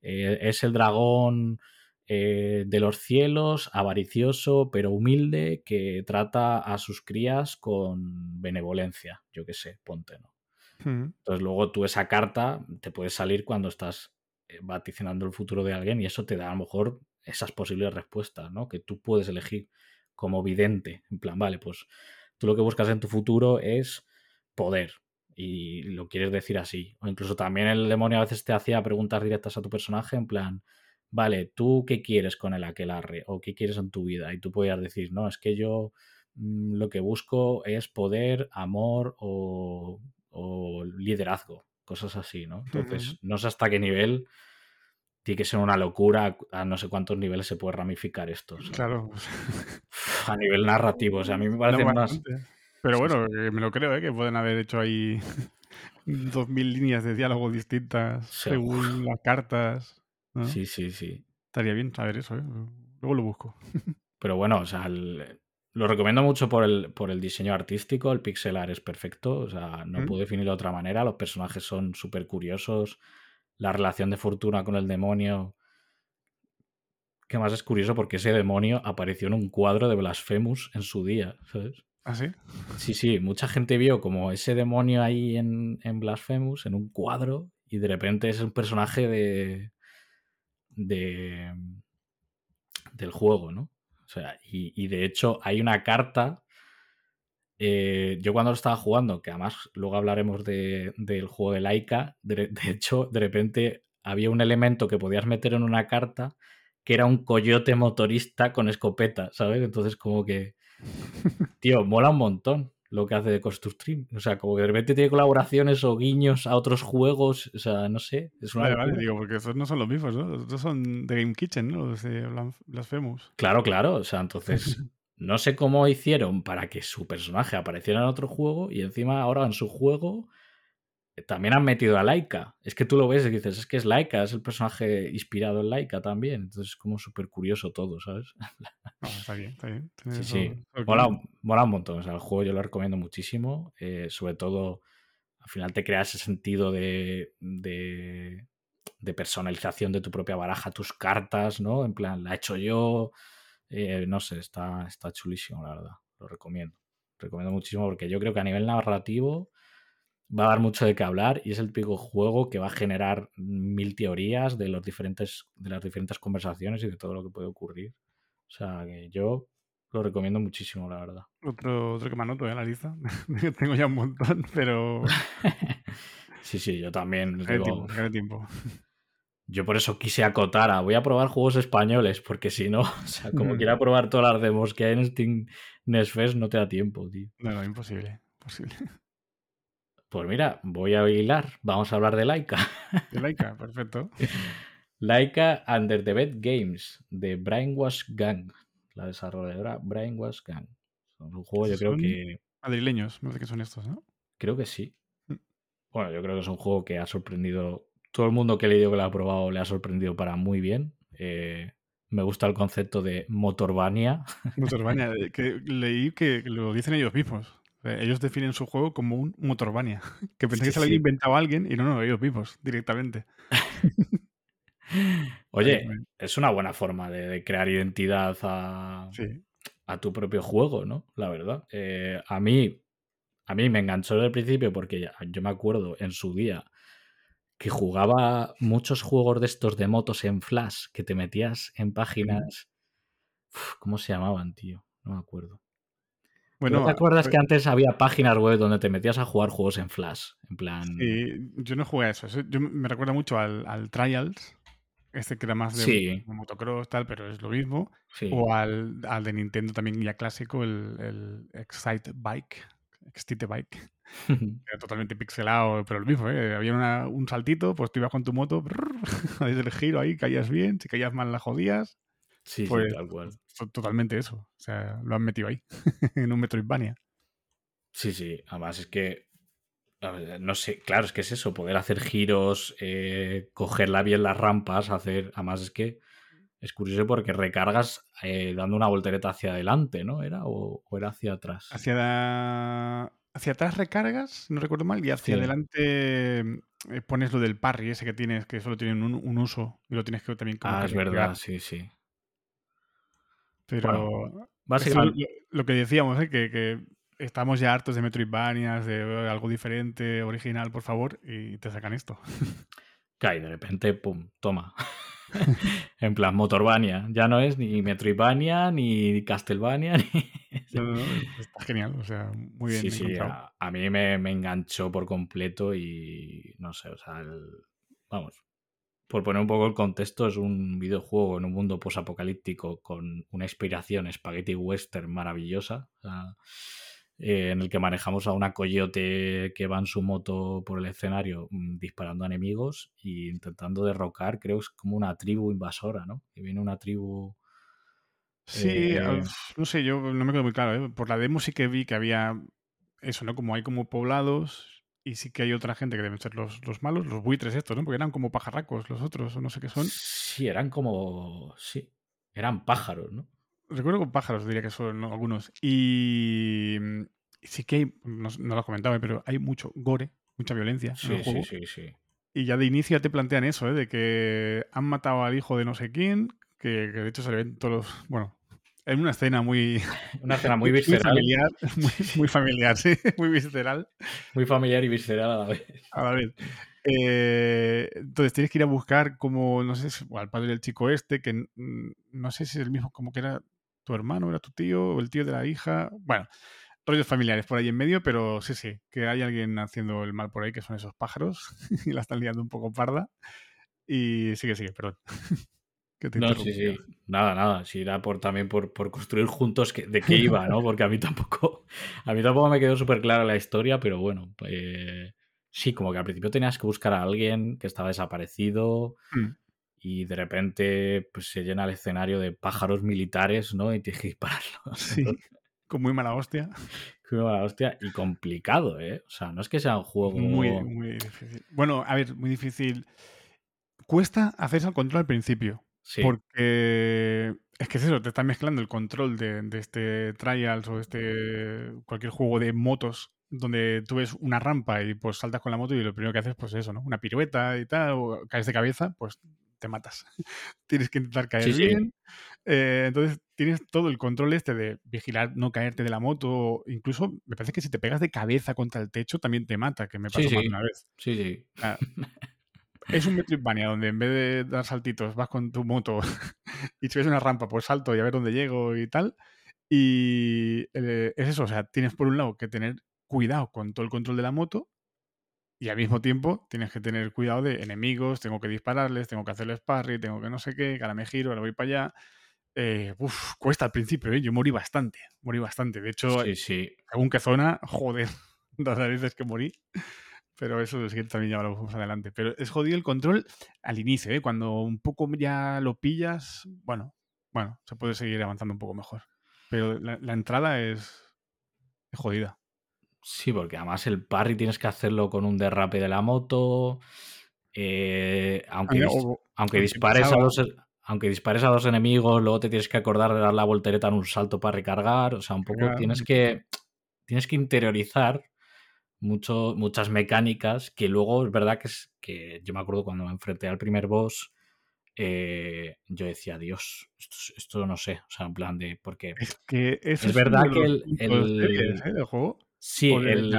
eh, es el dragón eh, de los cielos, avaricioso pero humilde, que trata a sus crías con benevolencia, yo qué sé, ponte, ¿no? Entonces luego tú esa carta te puede salir cuando estás eh, vaticinando el futuro de alguien y eso te da a lo mejor esas posibles respuestas, ¿no? Que tú puedes elegir como vidente, en plan, vale, pues tú lo que buscas en tu futuro es poder y lo quieres decir así. O incluso también el demonio a veces te hacía preguntas directas a tu personaje en plan, vale, ¿tú qué quieres con el aquelarre? ¿O qué quieres en tu vida? Y tú podías decir, no, es que yo mm, lo que busco es poder, amor o, liderazgo, cosas así, ¿no? Entonces, no sé hasta qué nivel tiene que ser una locura a no sé cuántos niveles se puede ramificar esto. Claro. [LAUGHS] A nivel narrativo, o sea, a mí me parece más... Pero bueno, me lo creo, ¿eh? que pueden haber hecho ahí [LAUGHS] dos mil líneas de diálogo distintas según las cartas. Sí, sí, sí. Estaría bien saber eso, ¿eh? Luego lo busco. [LAUGHS] Pero bueno, o sea, lo recomiendo mucho por el, por el diseño artístico, el pixel art es perfecto, o sea, no puedo definirlo de otra manera, los personajes son súper curiosos, la relación de Fortuna con el demonio, que más es curioso porque ese demonio apareció en un cuadro de Blasphemous en su día, ¿sabes? ¿Ah, sí? Sí, sí, mucha gente vio como ese demonio ahí en, en Blasphemous, en un cuadro, y de repente es un personaje de, de, del juego, ¿no? O sea, y, de hecho hay una carta. Eh, yo cuando lo estaba jugando, que además luego hablaremos del juego de Laika, de, hecho, de repente había un elemento que podías meter en una carta que era un coyote motorista con escopeta, ¿sabes? Entonces, como que. Tío, mola un montón lo que hace de Stream. O sea, como que de repente tiene colaboraciones o guiños a otros juegos. O sea, no sé. Es una vale, vale, digo, porque esos no son los mismos, ¿no? Estos son de Game Kitchen, ¿no? Los de Blasphemous. Claro, claro. O sea, entonces. [LAUGHS] no sé cómo hicieron para que su personaje apareciera en otro juego y encima ahora en su juego también han metido a Laika. Es que tú lo ves y dices, es que es Laika, es el personaje inspirado en Laika también. Entonces es como súper curioso todo, ¿sabes? [LAUGHS] está bien, está bien. Sí, sí. Mola, un montón. O sea, el juego yo lo recomiendo muchísimo. Eh, sobre todo, al final te crea ese sentido de, de, personalización de tu propia baraja, tus cartas, ¿no? En plan, la he hecho yo. Eh, no sé, está, está chulísimo, la verdad. Lo recomiendo. Recomiendo muchísimo porque yo creo que a nivel narrativo va a dar mucho de qué hablar y es el típico juego que va a generar mil teorías de los diferentes de las diferentes conversaciones y de todo lo que puede ocurrir. O sea, que yo lo recomiendo muchísimo, la verdad. Otro, otro que me anoto, ¿eh? La lista. [LAUGHS] Tengo ya un montón, pero... [LAUGHS] sí, sí, yo también. Digo... tiempo, Yo por eso quise acotar a voy a probar juegos españoles, porque si no, [LAUGHS] o sea, como mm. quiera probar todas las demos que hay en Steam Nesfest, no te da tiempo, tío. No, no, imposible, imposible. [LAUGHS] Pues mira, voy a hilar. Vamos a hablar de Laika. [LAUGHS] De Laika, perfecto. Laika Under the Bed Games de Brainwash Gang. La desarrolladora Brainwash Gang. Son un juego, yo creo que. Madrileños, me parece que son estos, ¿no? Creo que sí. Mm. Bueno, yo creo que es un juego que ha sorprendido. Todo el mundo que le digo que lo ha probado le ha sorprendido para muy bien. Eh, me gusta el concepto de Motorvania. Motorvania, [LAUGHS] eh, que leí que lo dicen ellos mismos. Ellos definen su juego como un Motorvania. [LAUGHS] Que pensé que se lo había inventado alguien y no, no, ellos vivos, directamente. [LAUGHS] Oye, es una buena forma de, crear identidad a, a, tu propio juego, ¿no? La verdad. Eh, a mí. A mí me enganchó desde el principio porque yo me acuerdo en su día que jugaba muchos juegos de estos de motos en Flash, que te metías en páginas. ¿Cómo se llamaban, tío? No me acuerdo. Bueno, ¿Te acuerdas que antes había páginas web donde te metías a jugar juegos en Flash? En plan. Sí, yo no jugué a eso. Yo me recuerda mucho al, Trials, este que era más de motocross, tal, pero es lo mismo. O al, de Nintendo también ya clásico, el, el Excite Bike. Excite Bike. [LAUGHS] era totalmente pixelado, pero lo mismo, ¿eh? Había un saltito, pues tú ibas con tu moto, desde el giro ahí, caías bien, si caías mal la jodías. Sí, sí, pues tal cual. Totalmente eso. O sea, lo han metido ahí, [LAUGHS] en un Metroidvania. Sí, sí. Además es que no sé, claro, es que es eso, poder hacer giros, eh, cogerla bien las rampas, hacer. Además, es que es curioso porque recargas eh, dando una voltereta hacia adelante, ¿no? ¿Era? O, era hacia atrás? Hacia, hacia atrás recargas, no recuerdo mal, y hacia adelante eh, pones lo del parry ese que tienes, que solo tiene un, uso, y lo tienes que también como Ah, es verdad, sí, sí. Pero básicamente... lo, que decíamos, ¿eh? que, estamos ya hartos de Metroidvanias, de algo diferente, original, por favor, y te sacan esto. [LAUGHS] Cae, de repente, pum, toma. [LAUGHS] [LAUGHS] en plan, Motorvania. Ya no es ni Metroidvania, ni Castlevania, [LAUGHS] ni... está genial, o sea, muy bien. Sí, sí, a, mí me, enganchó por completo y no sé, o sea, vamos, por poner un poco el contexto, es un videojuego en un mundo posapocalíptico con una inspiración spaghetti western maravillosa. Eh, en el que manejamos a una coyote que va en su moto por el escenario mm, disparando a enemigos e intentando derrocar, creo que es como una tribu invasora, ¿no? Que viene una tribu... Sí, eh, no sé, yo no me quedo muy claro. ¿eh? Por la demo sí que vi que había eso, ¿no? Como hay como poblados y sí que hay otra gente que deben ser los, los malos, los buitres estos, ¿no? Porque eran como pajarracos los otros, o no sé qué son. Sí, eran como... Sí, eran pájaros, ¿no? Recuerdo con pájaros, diría que son algunos. Y, sí que hay, no, lo comentaba, pero hay mucho gore, mucha violencia sí, en el juego. Sí, sí, sí. Y ya de inicio ya te plantean eso, ¿eh? de que han matado al hijo de no sé quién, que, de hecho se le ven todos los. Bueno, en una escena muy. [LAUGHS] Una escena muy [LAUGHS] visceral. Muy familiar, muy, familiar, sí, [LAUGHS] muy visceral. Muy familiar y visceral a la vez. A la vez. Eh, entonces tienes que ir a buscar como, no sé, al padre del chico este, que no sé si es el mismo, como que era tu hermano, era tu tío, o el tío de la hija. Bueno, rollos familiares por ahí en medio, pero sí, sí, que hay alguien haciendo el mal por ahí, que son esos pájaros, [LAUGHS] y la están liando un poco parda. Y sigue, sigue, perdón. [LAUGHS] no, sí, sí. Nada, nada. Si era por, también por, construir juntos de qué iba, ¿no? Porque a mí [LAUGHS] tampoco, a mí tampoco me quedó súper clara la historia, pero bueno, eh, sí, como que al principio tenías que buscar a alguien que estaba desaparecido. Mm y de repente pues, se llena el escenario de pájaros militares, ¿no? Y tienes [LAUGHS] que dispararlos. Sí, con muy mala hostia. Con muy mala hostia y complicado, ¿eh? O sea, no es que sea un juego... Muy, muy difícil. Bueno, a ver, muy difícil. Cuesta hacerse el control al principio. Sí. Porque es que es eso, te está mezclando el control de, de este Trials o este cualquier juego de motos donde tú ves una rampa y pues saltas con la moto y lo primero que haces pues eso, ¿no? Una pirueta y tal, o caes de cabeza, pues te matas. [LAUGHS] tienes que intentar caer bien. Eh, entonces tienes todo el control este de vigilar, no caerte de la moto. Incluso me parece que si te pegas de cabeza contra el techo también te mata, que me pasó más una vez. Sí, sí. [LAUGHS] es un Metroidvania donde en vez de dar saltitos vas con tu moto [LAUGHS] y si ves una rampa, pues salto y a ver dónde llego y tal. Y eh, es eso, o sea, tienes por un lado que tener cuidado con todo el control de la moto y al mismo tiempo tienes que tener cuidado de enemigos, tengo que dispararles, tengo que hacerles parry, tengo que no sé qué, ahora me giro, ahora voy para allá. Eh, uf, cuesta al principio, ¿eh? yo morí bastante, morí bastante. De hecho, sí, sí. según qué zona, joder, [LAUGHS] las veces que morí. Pero eso es que también ya lo vamos adelante. Pero es jodido el control al inicio, ¿eh? cuando un poco ya lo pillas, bueno, bueno, se puede seguir avanzando un poco mejor. Pero la, la entrada es, es jodida. Sí, porque además el parry tienes que hacerlo con un derrape de la moto. Eh, aunque, aunque dispares a dos aunque dispares a dos enemigos, luego te tienes que acordar de dar la voltereta en un salto para recargar. O sea, un poco tienes que. Tienes que interiorizar mucho, muchas mecánicas que luego es verdad que es que yo me acuerdo cuando me enfrenté al primer boss. Eh, yo decía, Dios, esto, no sé, o sea, en plan de, porque es, que es verdad que el, el, ¿eh? juego Sí, el,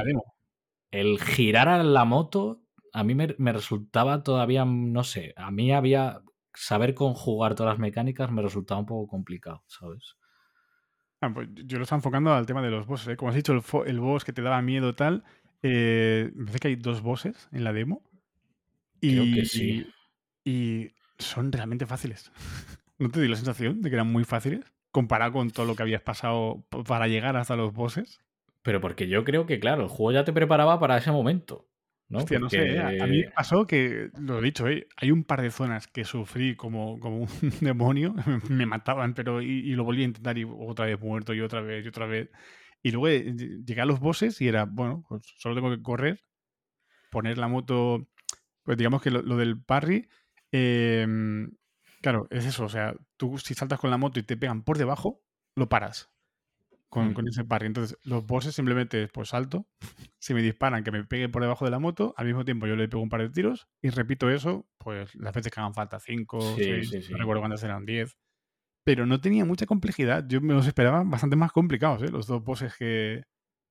el, girar a la moto a mí me, resultaba todavía, no sé, a mí había, saber conjugar todas las mecánicas me resultaba un poco complicado, ¿sabes? Ah, pues yo lo estaba enfocando al tema de los bosses. ¿eh? Como has dicho, el, el, boss que te daba miedo tal, eh, me parece que hay dos bosses en la demo. Y, Creo que sí. Y son realmente fáciles. [LAUGHS] ¿No te di la sensación de que eran muy fáciles? Comparado con todo lo que habías pasado para llegar hasta los bosses. Pero porque yo creo que, claro, el juego ya te preparaba para ese momento. ¿no? Hostia, no sé, ¿eh? a mí pasó que, lo he dicho, ¿eh? hay un par de zonas que sufrí como, como un [LAUGHS] demonio, [LAUGHS] me mataban, pero y, lo volví a intentar y otra vez muerto y otra vez y otra vez. Y luego eh, llegué a los bosses y era, bueno, pues solo tengo que correr poner la moto, pues digamos que lo, lo del parry, em, claro, es eso, o sea, tú si saltas con la moto y te pegan por debajo, lo paras con, Mm. con ese parry. Entonces, los bosses simplemente pues salto, [LAUGHS] si me disparan que me pegue por debajo de la moto, al mismo tiempo yo le pego un par de tiros y repito eso, pues las veces que hagan falta, 5, Sí, 6, sí, sí. no recuerdo cuántas eran, 10. Pero no tenía mucha complejidad. Yo me los esperaba bastante más complicados, ¿eh? los dos bosses que,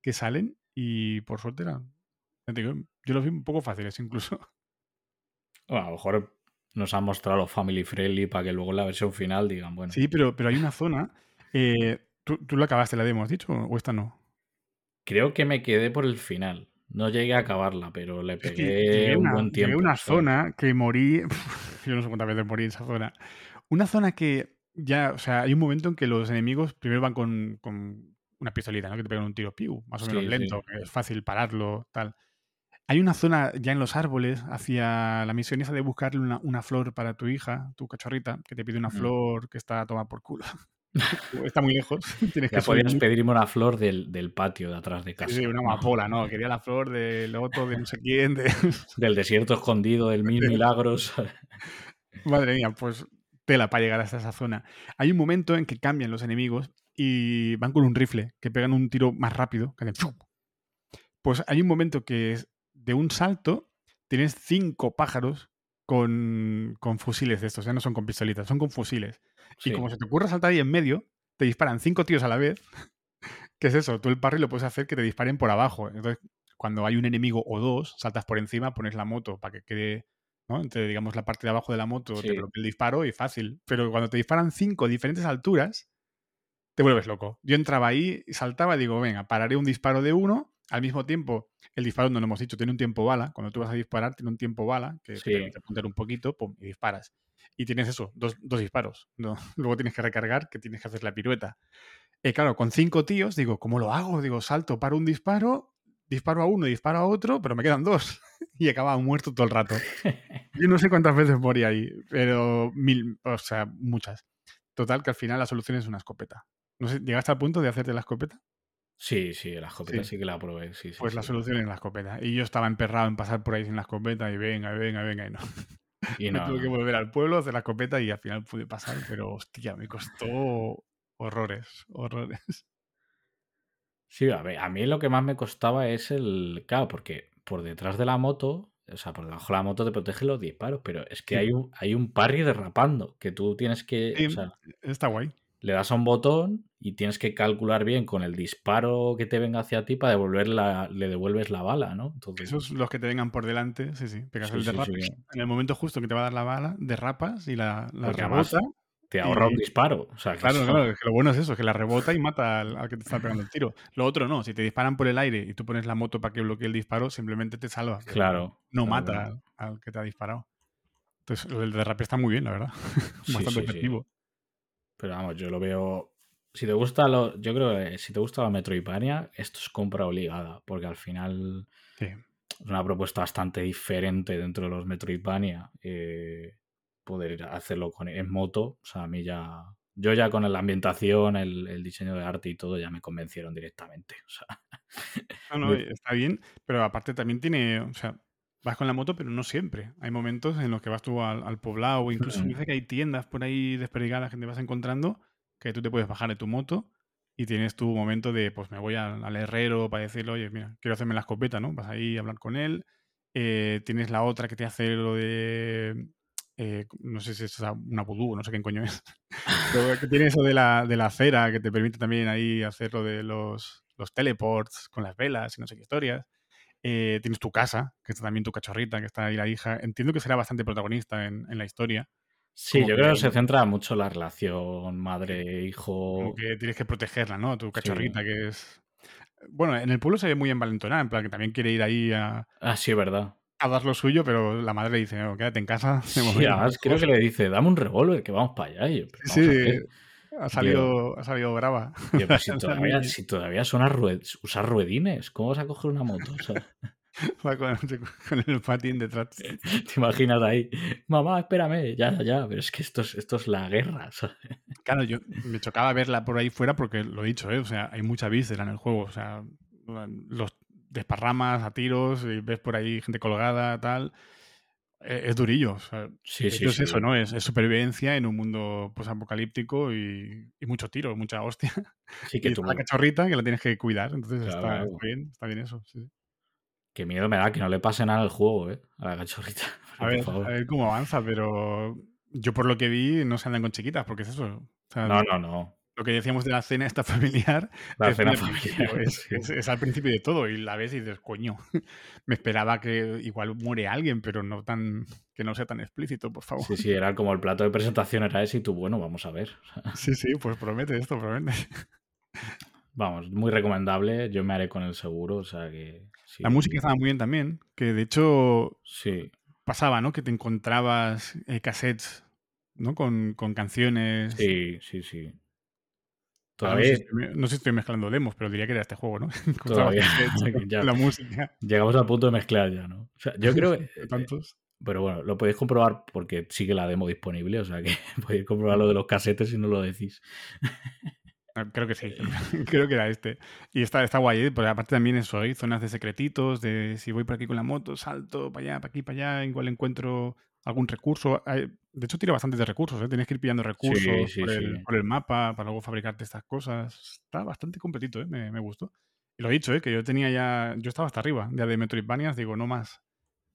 que salen. Y por suerte eran. Yo los vi un poco fáciles incluso. [LAUGHS] Bueno, a lo mejor nos han mostrado los family friendly para que luego en la versión final digan, bueno, Sí, pero, pero hay una zona. eh, ¿tú, ¿Tú la acabaste la demo, has dicho? ¿O esta no? creo que me quedé por el final. No llegué a acabarla, pero le Es que pegué llegué a un una, buen llegué tiempo. una zona que morí. [LAUGHS] Yo no sé cuántas veces morí en esa zona. Una zona que ya, o sea, hay un momento en que los enemigos primero van con, con una pistolita, ¿no? Que te pegan un tiro piu, más o menos Sí, lento, sí. que es fácil pararlo, tal. Hay una zona ya en los árboles hacia la misión esa de buscarle una, una flor para tu hija, tu cachorrita, que te pide una Mm. flor que está a tomar por culo. [LAUGHS] [LAUGHS] está muy lejos, [LAUGHS] tienes Ya que subir podías mucho. pedirme una flor del, del patio de atrás de casa. sí, una amapola, ¿no? Quería la flor del otro, de no sé quién, de... [LAUGHS] Del desierto escondido, del mil milagros. Madre mía, pues tela para llegar hasta esa zona. Hay un momento en que cambian los enemigos y van con un rifle, que pegan un tiro más rápido. Pues hay un momento que es de un salto tienes cinco pájaros con, con fusiles de estos, ya no son con pistolitas, son con fusiles. Y como se te ocurra saltar ahí en medio, te disparan cinco tíos a la vez. [LAUGHS] ¿Qué es eso? Tú el parry lo puedes hacer que te disparen por abajo. Entonces, cuando hay un enemigo o dos, saltas por encima, pones la moto para que quede, ¿no? Entre, digamos, la parte de abajo de la moto, te bloquea el disparo y fácil. Pero cuando te disparan cinco a diferentes alturas, te vuelves loco. Yo entraba ahí, saltaba y digo, venga, pararé un disparo de uno. Al mismo tiempo, el disparo, no lo hemos dicho, tiene un tiempo bala. Cuando tú vas a disparar, tiene un tiempo bala que Sí. te permite apuntar un poquito pum, y disparas. Y tienes eso, dos, dos disparos. ¿no? [LAUGHS] Luego tienes que recargar, que tienes que hacer la pirueta. Y claro, con cinco tíos, digo, ¿cómo lo hago? Digo, salto, paro un disparo, disparo a uno, disparo a otro, pero me quedan dos. [LAUGHS] y acababa muerto todo el rato. Yo no sé cuántas veces morí ahí, pero mil, o sea, muchas. Total, que al final la solución es una escopeta. No sé, ¿llegaste al punto de hacerte la escopeta? Sí, sí, la escopeta Sí. sí, que la probé. Sí, sí, Pues la solución es la escopeta. Y yo estaba emperrado en pasar por ahí sin la escopeta y venga, venga, venga, y no. Y [LAUGHS] Me no, tuve que volver al pueblo, hacer la escopeta y al final pude pasar, pero hostia, me costó horrores, horrores. Sí, a ver, a mí lo que más me costaba es el. Claro, porque por detrás de la moto, o sea, por debajo de la moto te protege los disparos, pero es que Sí. hay un, hay un parry derrapando, que tú tienes que. Sí, O sea, está guay. le das a un botón y tienes que calcular bien con el disparo que te venga hacia ti para devolver la, le devuelves la bala, ¿no? Entonces, Esos los que te vengan por delante, sí, sí. Pegas Sí, el derrape. sí. En el momento justo que te va a dar la bala, derrapas y la, la rebota. te ahorra un disparo. O sea, que Claro, [LAUGHS] claro, es que lo bueno es eso, que la rebota y mata al, al que te está pegando el tiro. Lo otro no, si te disparan por el aire y tú pones la moto para que bloquee el disparo, simplemente te salva. pero Claro. No claro, mata claro. al, al que te ha disparado. Entonces, del derrape está muy bien, la verdad. [LAUGHS] Bastante efectivo. Pero vamos, yo lo veo. Si te gusta lo. Yo creo que si te gusta la Metroidvania, esto es compra obligada. Porque al final Sí. es una propuesta bastante diferente dentro de los Metroidvania. eh, poder hacerlo con, en moto. O sea, a mí ya. Yo ya con la ambientación, el, el diseño de arte y todo ya me convencieron directamente. O sea, No, no, [LAUGHS] está bien, pero aparte también tiene, o sea, vas con la moto, pero no siempre. Hay momentos en los que vas tú al, al poblado o incluso Mm. me parece que hay tiendas por ahí desperdigadas que te vas encontrando que tú te puedes bajar de tu moto y tienes tu momento de, pues me voy al, herrero para decirle, oye, mira, quiero hacerme la escopeta, ¿no? Vas ahí a hablar con él. Eh, tienes la otra que te hace lo de, eh, no sé si es una vudú, no sé qué coño es. [LAUGHS] Pero que tiene eso de la, de la cera que te permite también ahí hacer lo de los, los teleports con las velas y no sé qué historias. Eh, tienes tu casa, que está también tu cachorrita, que está ahí la hija. Entiendo que será bastante protagonista en, en la historia. Sí, Como yo creo que se centra mucho la relación Como madre-hijo. que tienes que protegerla, ¿no? Tu cachorrita, que es. Bueno, en el pueblo se ve muy envalentonada, en plan que también quiere ir ahí a, Ah, sí, es verdad. a dar lo suyo, pero la madre le dice, "No, quédate en casa. [LAUGHS] Sí, momento". además creo que le dice, dame un revólver que vamos para allá. Y yo, "Pero Sí, vamos a ver". ha salido, ha salido brava. Si, [LAUGHS] todavía, si todavía son usar ruedines, ¿cómo vas a coger una moto? O sea, [LAUGHS] Va con, con el patín detrás. te imaginas ahí, mamá, espérame, ya, ya, pero es que esto es, esto es la guerra. [LAUGHS] ¿sabes? Claro, yo me chocaba verla por ahí fuera porque lo he dicho, ¿eh? O sea, hay mucha víscera en el juego. O sea, los desparramas a tiros y ves por ahí gente colgada, tal. Eh, es durillo. O sea, Sí, sí, es sí. eso, ¿no? Es, es supervivencia en un mundo pues, apocalíptico y, y mucho tiro, mucha hostia. Sí, [LAUGHS] Y que está tú. la cachorrita que la tienes que cuidar. Entonces Claro, está, está bien, está bien eso. sí. Qué miedo me da que no le pase nada al juego, ¿eh? A la cachorrita. [LAUGHS] A ver, favor. a ver cómo avanza, pero yo por lo que vi no se andan con chiquitas, porque es eso. O sea, No, no, no. Lo que decíamos de la cena esta [LAUGHS] familiar La es cena familiar. es, es- es al principio de todo y la ves y dices, coño, [LAUGHS] me esperaba que igual muere alguien, pero no tan que no sea tan explícito, por favor. Sí, sí, era como el plato de presentación era ese y tú, bueno, vamos a ver. Sí, sí, pues promete esto, promete. Vamos, muy recomendable. Yo me haré con el seguro, o sea que. Sí. La música estaba muy bien también, que de hecho Sí, pasaba, ¿no? Que te encontrabas eh, cassettes, ¿no? Con, con canciones. sí, sí, sí. No, sé Todavía, si estoy, no sé si estoy mezclando demos, pero diría que era este juego, ¿no? [LAUGHS] Todavía. cassettes [LAUGHS] ya la música. llegamos al punto de mezclar ya, ¿no? O sea, yo creo [LAUGHS] que. tantos. Pero bueno, lo podéis comprobar porque sigue la demo disponible, o sea que podéis comprobar lo de los casetes si no lo decís. Ah, Creo que sí, [LAUGHS] creo que era este. Y está, está guay, ¿eh? porque aparte también eso, hay zonas de secretitos, de si voy por aquí con la moto, salto para allá, para aquí, para allá, igual encuentro algún recurso. De hecho, tira bastante de recursos, ¿eh? tienes que ir pillando recursos sí, por, el, sí. por el mapa para luego fabricarte estas cosas. Está bastante completito, ¿eh? me, me gustó. Y lo he dicho, ¿eh? que yo tenía ya, yo estaba hasta arriba, ya de Metroidvanias, digo, no más.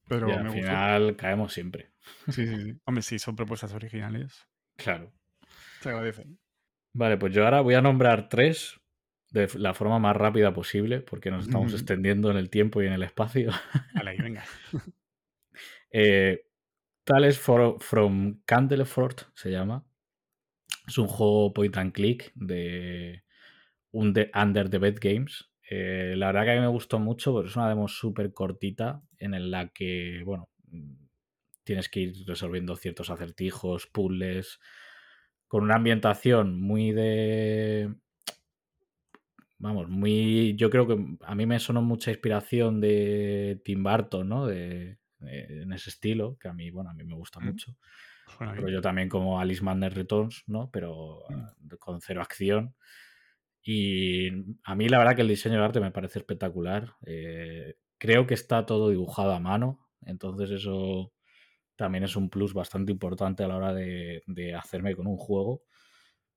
Pero Y me al gustó. final caemos siempre. Sí, sí, sí. [LAUGHS] Hombre, sí, son propuestas originales. Claro. Se agradecen. Vale, pues yo ahora voy a nombrar tres de la forma más rápida posible, porque nos estamos extendiendo en el tiempo y en el espacio. [LAUGHS] Vale, venga. Eh, Tales for- from Candleford se llama. Es un juego point and click de un de Under the Bed Games. Eh, la verdad que a mí me gustó mucho, pero es una demo súper cortita en la que, bueno, tienes que ir resolviendo ciertos acertijos, puzzles, con una ambientación muy de... Vamos, muy... Yo creo que a mí me sonó mucha inspiración de Tim Burton, ¿no? De, de- en ese estilo, que a mí, bueno, a mí me gusta Mm. mucho. Pero yo también como Alice Madness Returns, ¿no? Pero Mm. ah, con cero acción. Y a mí la verdad que el diseño de arte me parece espectacular. Eh, creo que está todo dibujado a mano. Entonces eso también es un plus bastante importante a la hora de, de hacerme con un juego.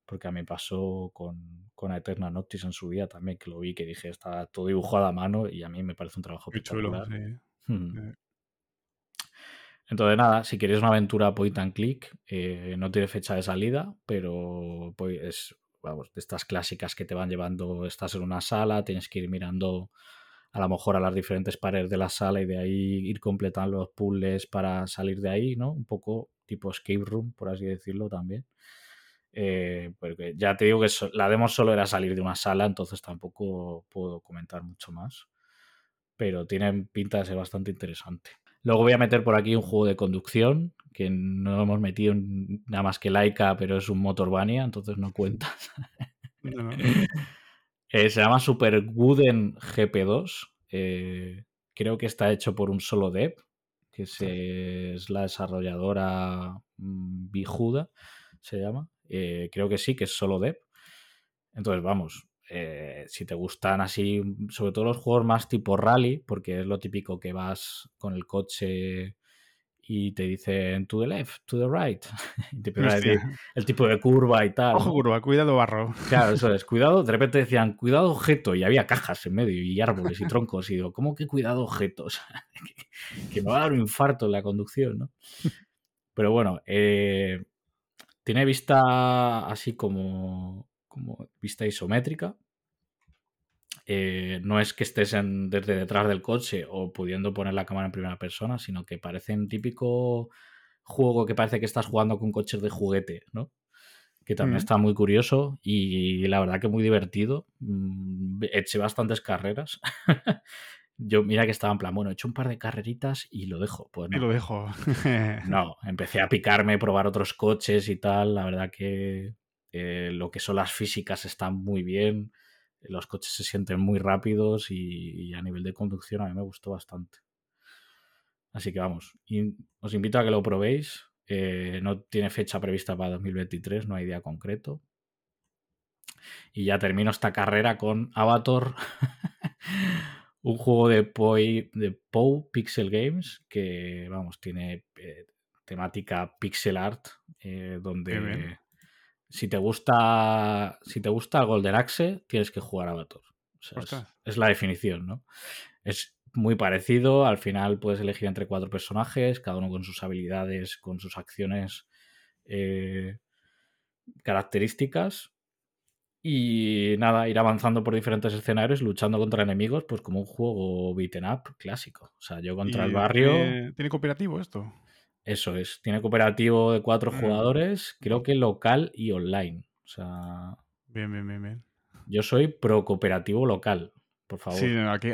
Porque a mí pasó con, con Eterna Noctis en su día también, que lo vi, que dije, está todo dibujado a mano y a mí me parece un trabajo Qué chulo, espectacular. sí. Hmm. Eh, Entonces, nada, si queréis una aventura point and click, eh, no tiene fecha de salida, pero pues, es, vamos, de estas clásicas que te van llevando, estás en una sala, tienes que ir mirando a lo mejor a las diferentes paredes de la sala y de ahí ir completando los puzzles para salir de ahí, ¿no? Un poco tipo escape room, por así decirlo también. Eh, porque ya te digo que so- la demo solo era salir de una sala, entonces tampoco puedo comentar mucho más. Pero tienen pinta de ser bastante interesante. Luego voy a meter por aquí un juego de conducción, que no hemos metido en nada más que Laika, pero es un Motorbania, entonces no cuenta. no, no. [LAUGHS] Eh, se llama Super Wooden GP2. eh, creo que está hecho por un solo dev, que es la desarrolladora mm, Bijuda, se llama. Eh, creo que sí, que es solo dev. Entonces, vamos, eh, si te gustan así, sobre todo los juegos más tipo rally, porque es lo típico que vas con el coche y te dicen to the left, to the right. [LAUGHS] Y te decir el tipo de curva y tal. Ojo, curva, cuidado, barro. Claro, eso es. Cuidado, de repente decían, cuidado objeto, y había cajas en medio, y árboles y troncos, y digo, ¿cómo que cuidado objeto? [LAUGHS] O sea, que, que me va a dar un infarto en la conducción, ¿no? Pero bueno, eh, tiene vista así como, como vista isométrica. Eh, no es que estés en- desde detrás del coche o pudiendo poner la cámara en primera persona, sino que parece un típico juego que parece que estás jugando con coches de juguete, ¿no? Que también Mm. está muy curioso y la verdad que muy divertido. Mm, Eché bastantes carreras. [LAUGHS] Yo, mira que estaba en plan, bueno, he hecho un par de carreritas y lo dejo. Pues Y lo dejo. [LAUGHS] no, empecé a picarme, probar otros coches y tal. La verdad que eh, lo que son las físicas están muy bien. Los coches se sienten muy rápidos y, y a nivel de conducción a mí me gustó bastante. Así que vamos, os invito a que lo probéis. Eh, no tiene fecha prevista para 2023, no hay día concreto. Y ya termino esta carrera con Avatar, [LAUGHS] un juego de Poi, de Pou Pixel Games que, vamos, tiene eh, temática pixel art, eh, donde si te gusta si te gusta Golden Axe, tienes que jugar a Bator. es, la definición, ¿no? Es muy parecido, al final puedes elegir entre cuatro personajes, cada uno con sus habilidades, con sus acciones eh, características. Y nada, ir avanzando por diferentes escenarios, luchando contra enemigos, pues como un juego beaten up clásico. O sea, yo contra el barrio. ¿Tiene cooperativo esto? Eso es, tiene cooperativo de cuatro mm. jugadores, creo que local y online. O sea. Bien, bien, bien, bien. Yo soy pro cooperativo local, por favor. Sí, aquí,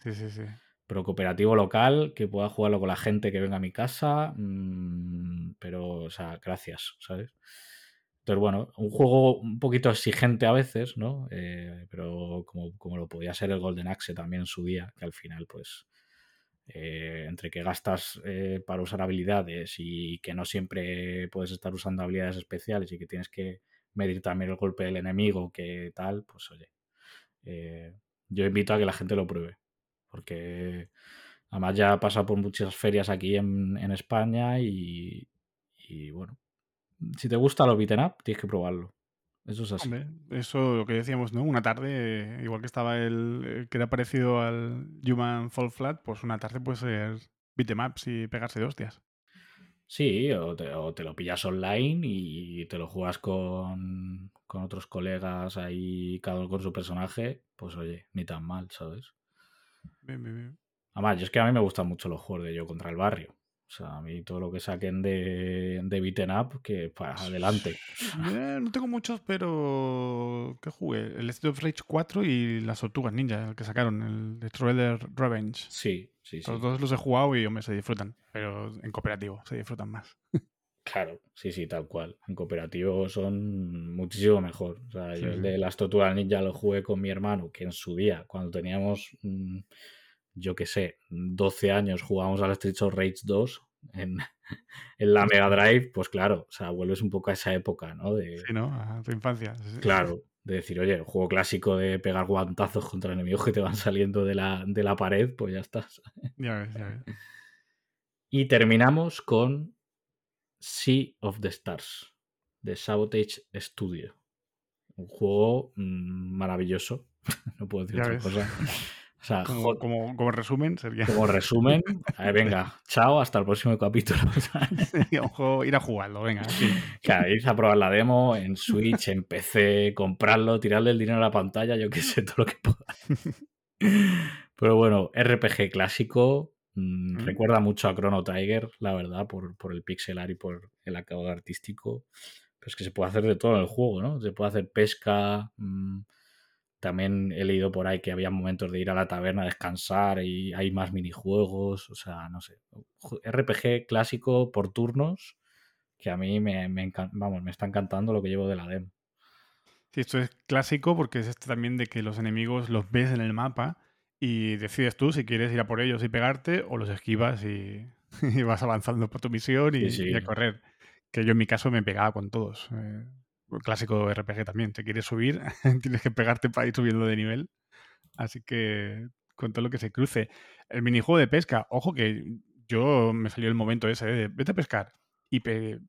sí, sí, sí, Pro cooperativo local, que pueda jugarlo con la gente que venga a mi casa. Mm, pero, o sea, gracias, ¿sabes? Entonces, bueno, un juego un poquito exigente a veces, ¿no? Eh, pero como, como, lo podía ser el Golden Axe también en su día, que al final, pues, eh, entre que gastas eh, para usar habilidades y que no siempre puedes estar usando habilidades especiales y que tienes que medir también el golpe del enemigo, que tal, pues oye, eh, yo invito a que la gente lo pruebe, porque además ya ha pasado por muchas ferias aquí en, España y, y, bueno, si te gusta lo beaten up, tienes que probarlo. Eso es así. eso lo que decíamos, ¿no? Una tarde, igual que estaba el que era parecido al Human Fall Flat, pues una tarde puede ser beatemaps y pegarse de hostias. Sí, o te, lo pillas online y te lo juegas con, con otros colegas ahí, cada uno con su personaje, pues oye, ni tan mal, ¿sabes? Bien, bien, bien. Además, yo es que a mí me gustan mucho los juegos de yo contra el barrio. O sea, a mí todo lo que saquen de, de beaten up, que para adelante. Eh, no tengo muchos, pero ¿qué jugué? El Street of Rage 4 y las Tortugas Ninja, el que sacaron, el Destroyer Revenge. Sí, sí, sí. Los dos los he jugado y me se disfrutan, pero en cooperativo se disfrutan más. Claro, sí, sí, tal cual. En cooperativo son muchísimo mejor. O sea, yo el de las Tortugas Ninja lo jugué con mi hermano, que en su día, cuando teníamos... Mm, yo qué sé, 12 años jugamos al Street of Rage 2 [LAUGHS] en, la Mega Drive, pues claro, o sea, vuelves un poco a esa época, ¿no? De, sí, ¿no? A tu infancia. Claro, de decir, oye, el juego clásico de pegar guantazos contra enemigos que te van saliendo de la, de la pared, pues ya estás. Ya ves, ya ves. [LAUGHS] Y terminamos con Sea of the Stars, de Sabotage Studio. Un juego mm, maravilloso, [LAUGHS] no puedo decir otra cosa. O sea, como, como, resumen sería. Como resumen, [LAUGHS] venga, chao, hasta el próximo capítulo. [LAUGHS] ir a jugarlo, venga. Claro, ir a probar la demo en Switch, en PC, comprarlo, tirarle el dinero a la pantalla, yo qué sé, todo lo que pueda. Pero bueno, RPG clásico, mm, recuerda mucho a Chrono Tiger, la verdad, por, por el pixelar y por el acabado artístico. Pero es que se puede hacer de todo en el juego, ¿no? Se puede hacer pesca. Mmm, también he leído por ahí que había momentos de ir a la taberna a descansar y hay más minijuegos, o sea, no sé. RPG clásico por turnos que a mí me, vamos, me está encantando lo que llevo de la demo. Sí, esto es clásico porque es este también de que los enemigos los ves en el mapa y decides tú si quieres ir a por ellos y pegarte o los esquivas y, [LAUGHS] vas avanzando por tu misión y, a correr. Que yo en mi caso me pegaba con todos. Eh, clásico RPG también, te quieres subir, [LAUGHS] tienes que pegarte para ir subiendo de nivel. Así que con todo lo que se cruce. El minijuego de pesca, ojo que yo me salió el momento ese de vete a pescar y pegué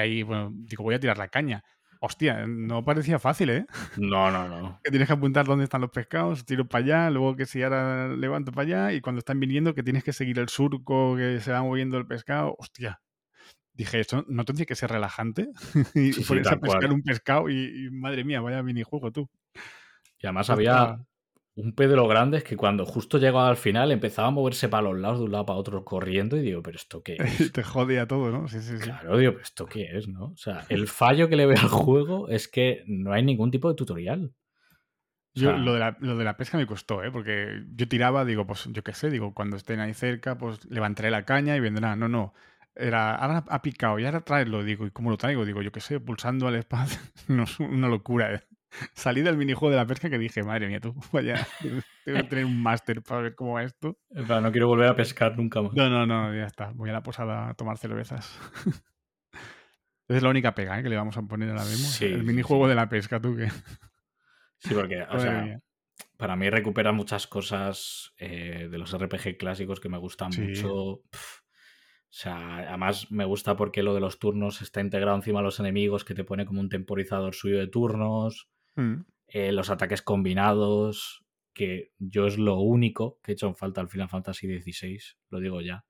ahí, bueno, digo, voy a tirar la caña. Hostia, no parecía fácil, ¿eh? [LAUGHS] No, no, no. Que tienes que apuntar dónde están los pescados, tiro para allá, luego que si ahora levanto para allá y cuando están viniendo que tienes que seguir el surco que se va moviendo el pescado. Hostia, dije, esto no tendría que ser relajante. [LAUGHS] y sí, a pescar un pescado y, madre mía, vaya minijuego tú. Y además había un pedro grande que cuando justo llegaba al final empezaba a moverse para los lados de un lado para otro corriendo y digo, pero esto qué es. [LAUGHS] Te jodía todo, ¿no? Sí, sí, claro, digo, pero esto qué es, ¿no? O sea, el fallo que le veo al juego es que no hay ningún tipo de tutorial. Yo, lo, de la, lo, de la, pesca me costó, ¿eh? Porque yo tiraba, digo, pues yo qué sé, digo, cuando estén ahí cerca, pues levantaré la caña y vendrán. No, no era, ahora ha picado y ahora traerlo, digo, ¿y cómo lo traigo? Digo, yo qué sé, pulsando al espacio, [LAUGHS] no es una locura. ¿eh? Salí del minijuego de la pesca que dije, madre mía, tú, [LAUGHS] vaya, tengo que tener un máster para ver cómo va esto. no quiero volver a pescar nunca más. No, no, no, ya está, voy a la posada a tomar cervezas. [LAUGHS] es la única pega ¿eh? que le vamos a poner a la demo. el minijuego de la pesca, tú que... Sí, porque, o sea, para mí recupera muchas cosas eh, de los RPG clásicos que me gustan mucho. O sea, además me gusta porque lo de los turnos está integrado encima de los enemigos, que te pone como un temporizador suyo de turnos. Mm. Eh, los ataques combinados, que yo es lo único que he hecho en falta al Final Fantasy XVI, lo digo ya.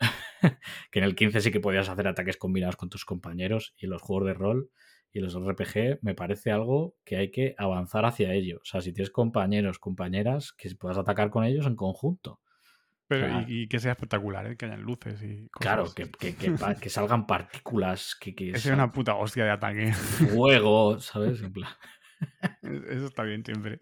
[LAUGHS] que en el 15 sí que podías hacer ataques combinados con tus compañeros y en los juegos de rol y los RPG me parece algo que hay que avanzar hacia ello. O sea, si tienes compañeros, compañeras, que puedas atacar con ellos en conjunto. Pero, y, que sea espectacular, ¿eh? que hayan luces y cosas. Claro, que, que, que, salgan partículas. Que, que sea una puta hostia de ataque. Fuego, ¿sabes? En plan. [LAUGHS] Eso está bien siempre.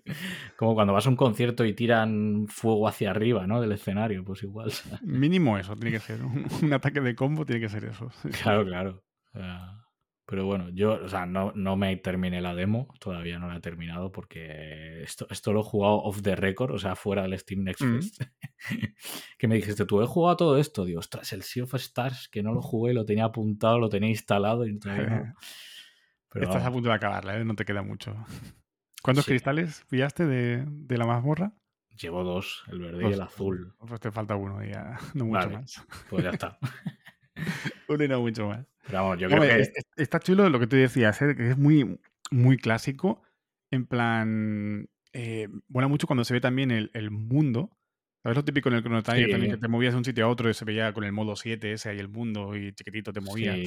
Como cuando vas a un concierto y tiran fuego hacia arriba, ¿no? Del escenario, pues igual. Mínimo eso, tiene que ser. Un, ataque de combo tiene que ser eso. Claro, claro. Pero bueno, yo, o sea, no, no me terminé la demo, todavía no la he terminado porque esto, esto lo he jugado off the record, o sea, fuera del Steam Next mm. Fest. [LAUGHS] que me dijiste, tú he jugado todo esto, digo, ostras, el Sea of Stars, que no lo jugué, lo tenía apuntado, lo tenía instalado y todavía. [LAUGHS] Estás a punto de acabarla, ¿eh? no te queda mucho. ¿Cuántos cristales pillaste de, de, la mazmorra? Llevo dos, el verde y el azul. Pues te falta uno, ya, [LAUGHS] no mucho más. Pues ya está. [LAUGHS] uno y no mucho más. Pero vamos, yo creo que... Está chulo lo que tú decías, ¿eh? que es muy, muy clásico. En plan, eh, mola mucho cuando se ve también el, el mundo. ¿Sabes lo típico en el Chrono Trigger? También que te movías de un sitio a otro y se veía con el modo 7 ese ahí el mundo y chiquitito te movías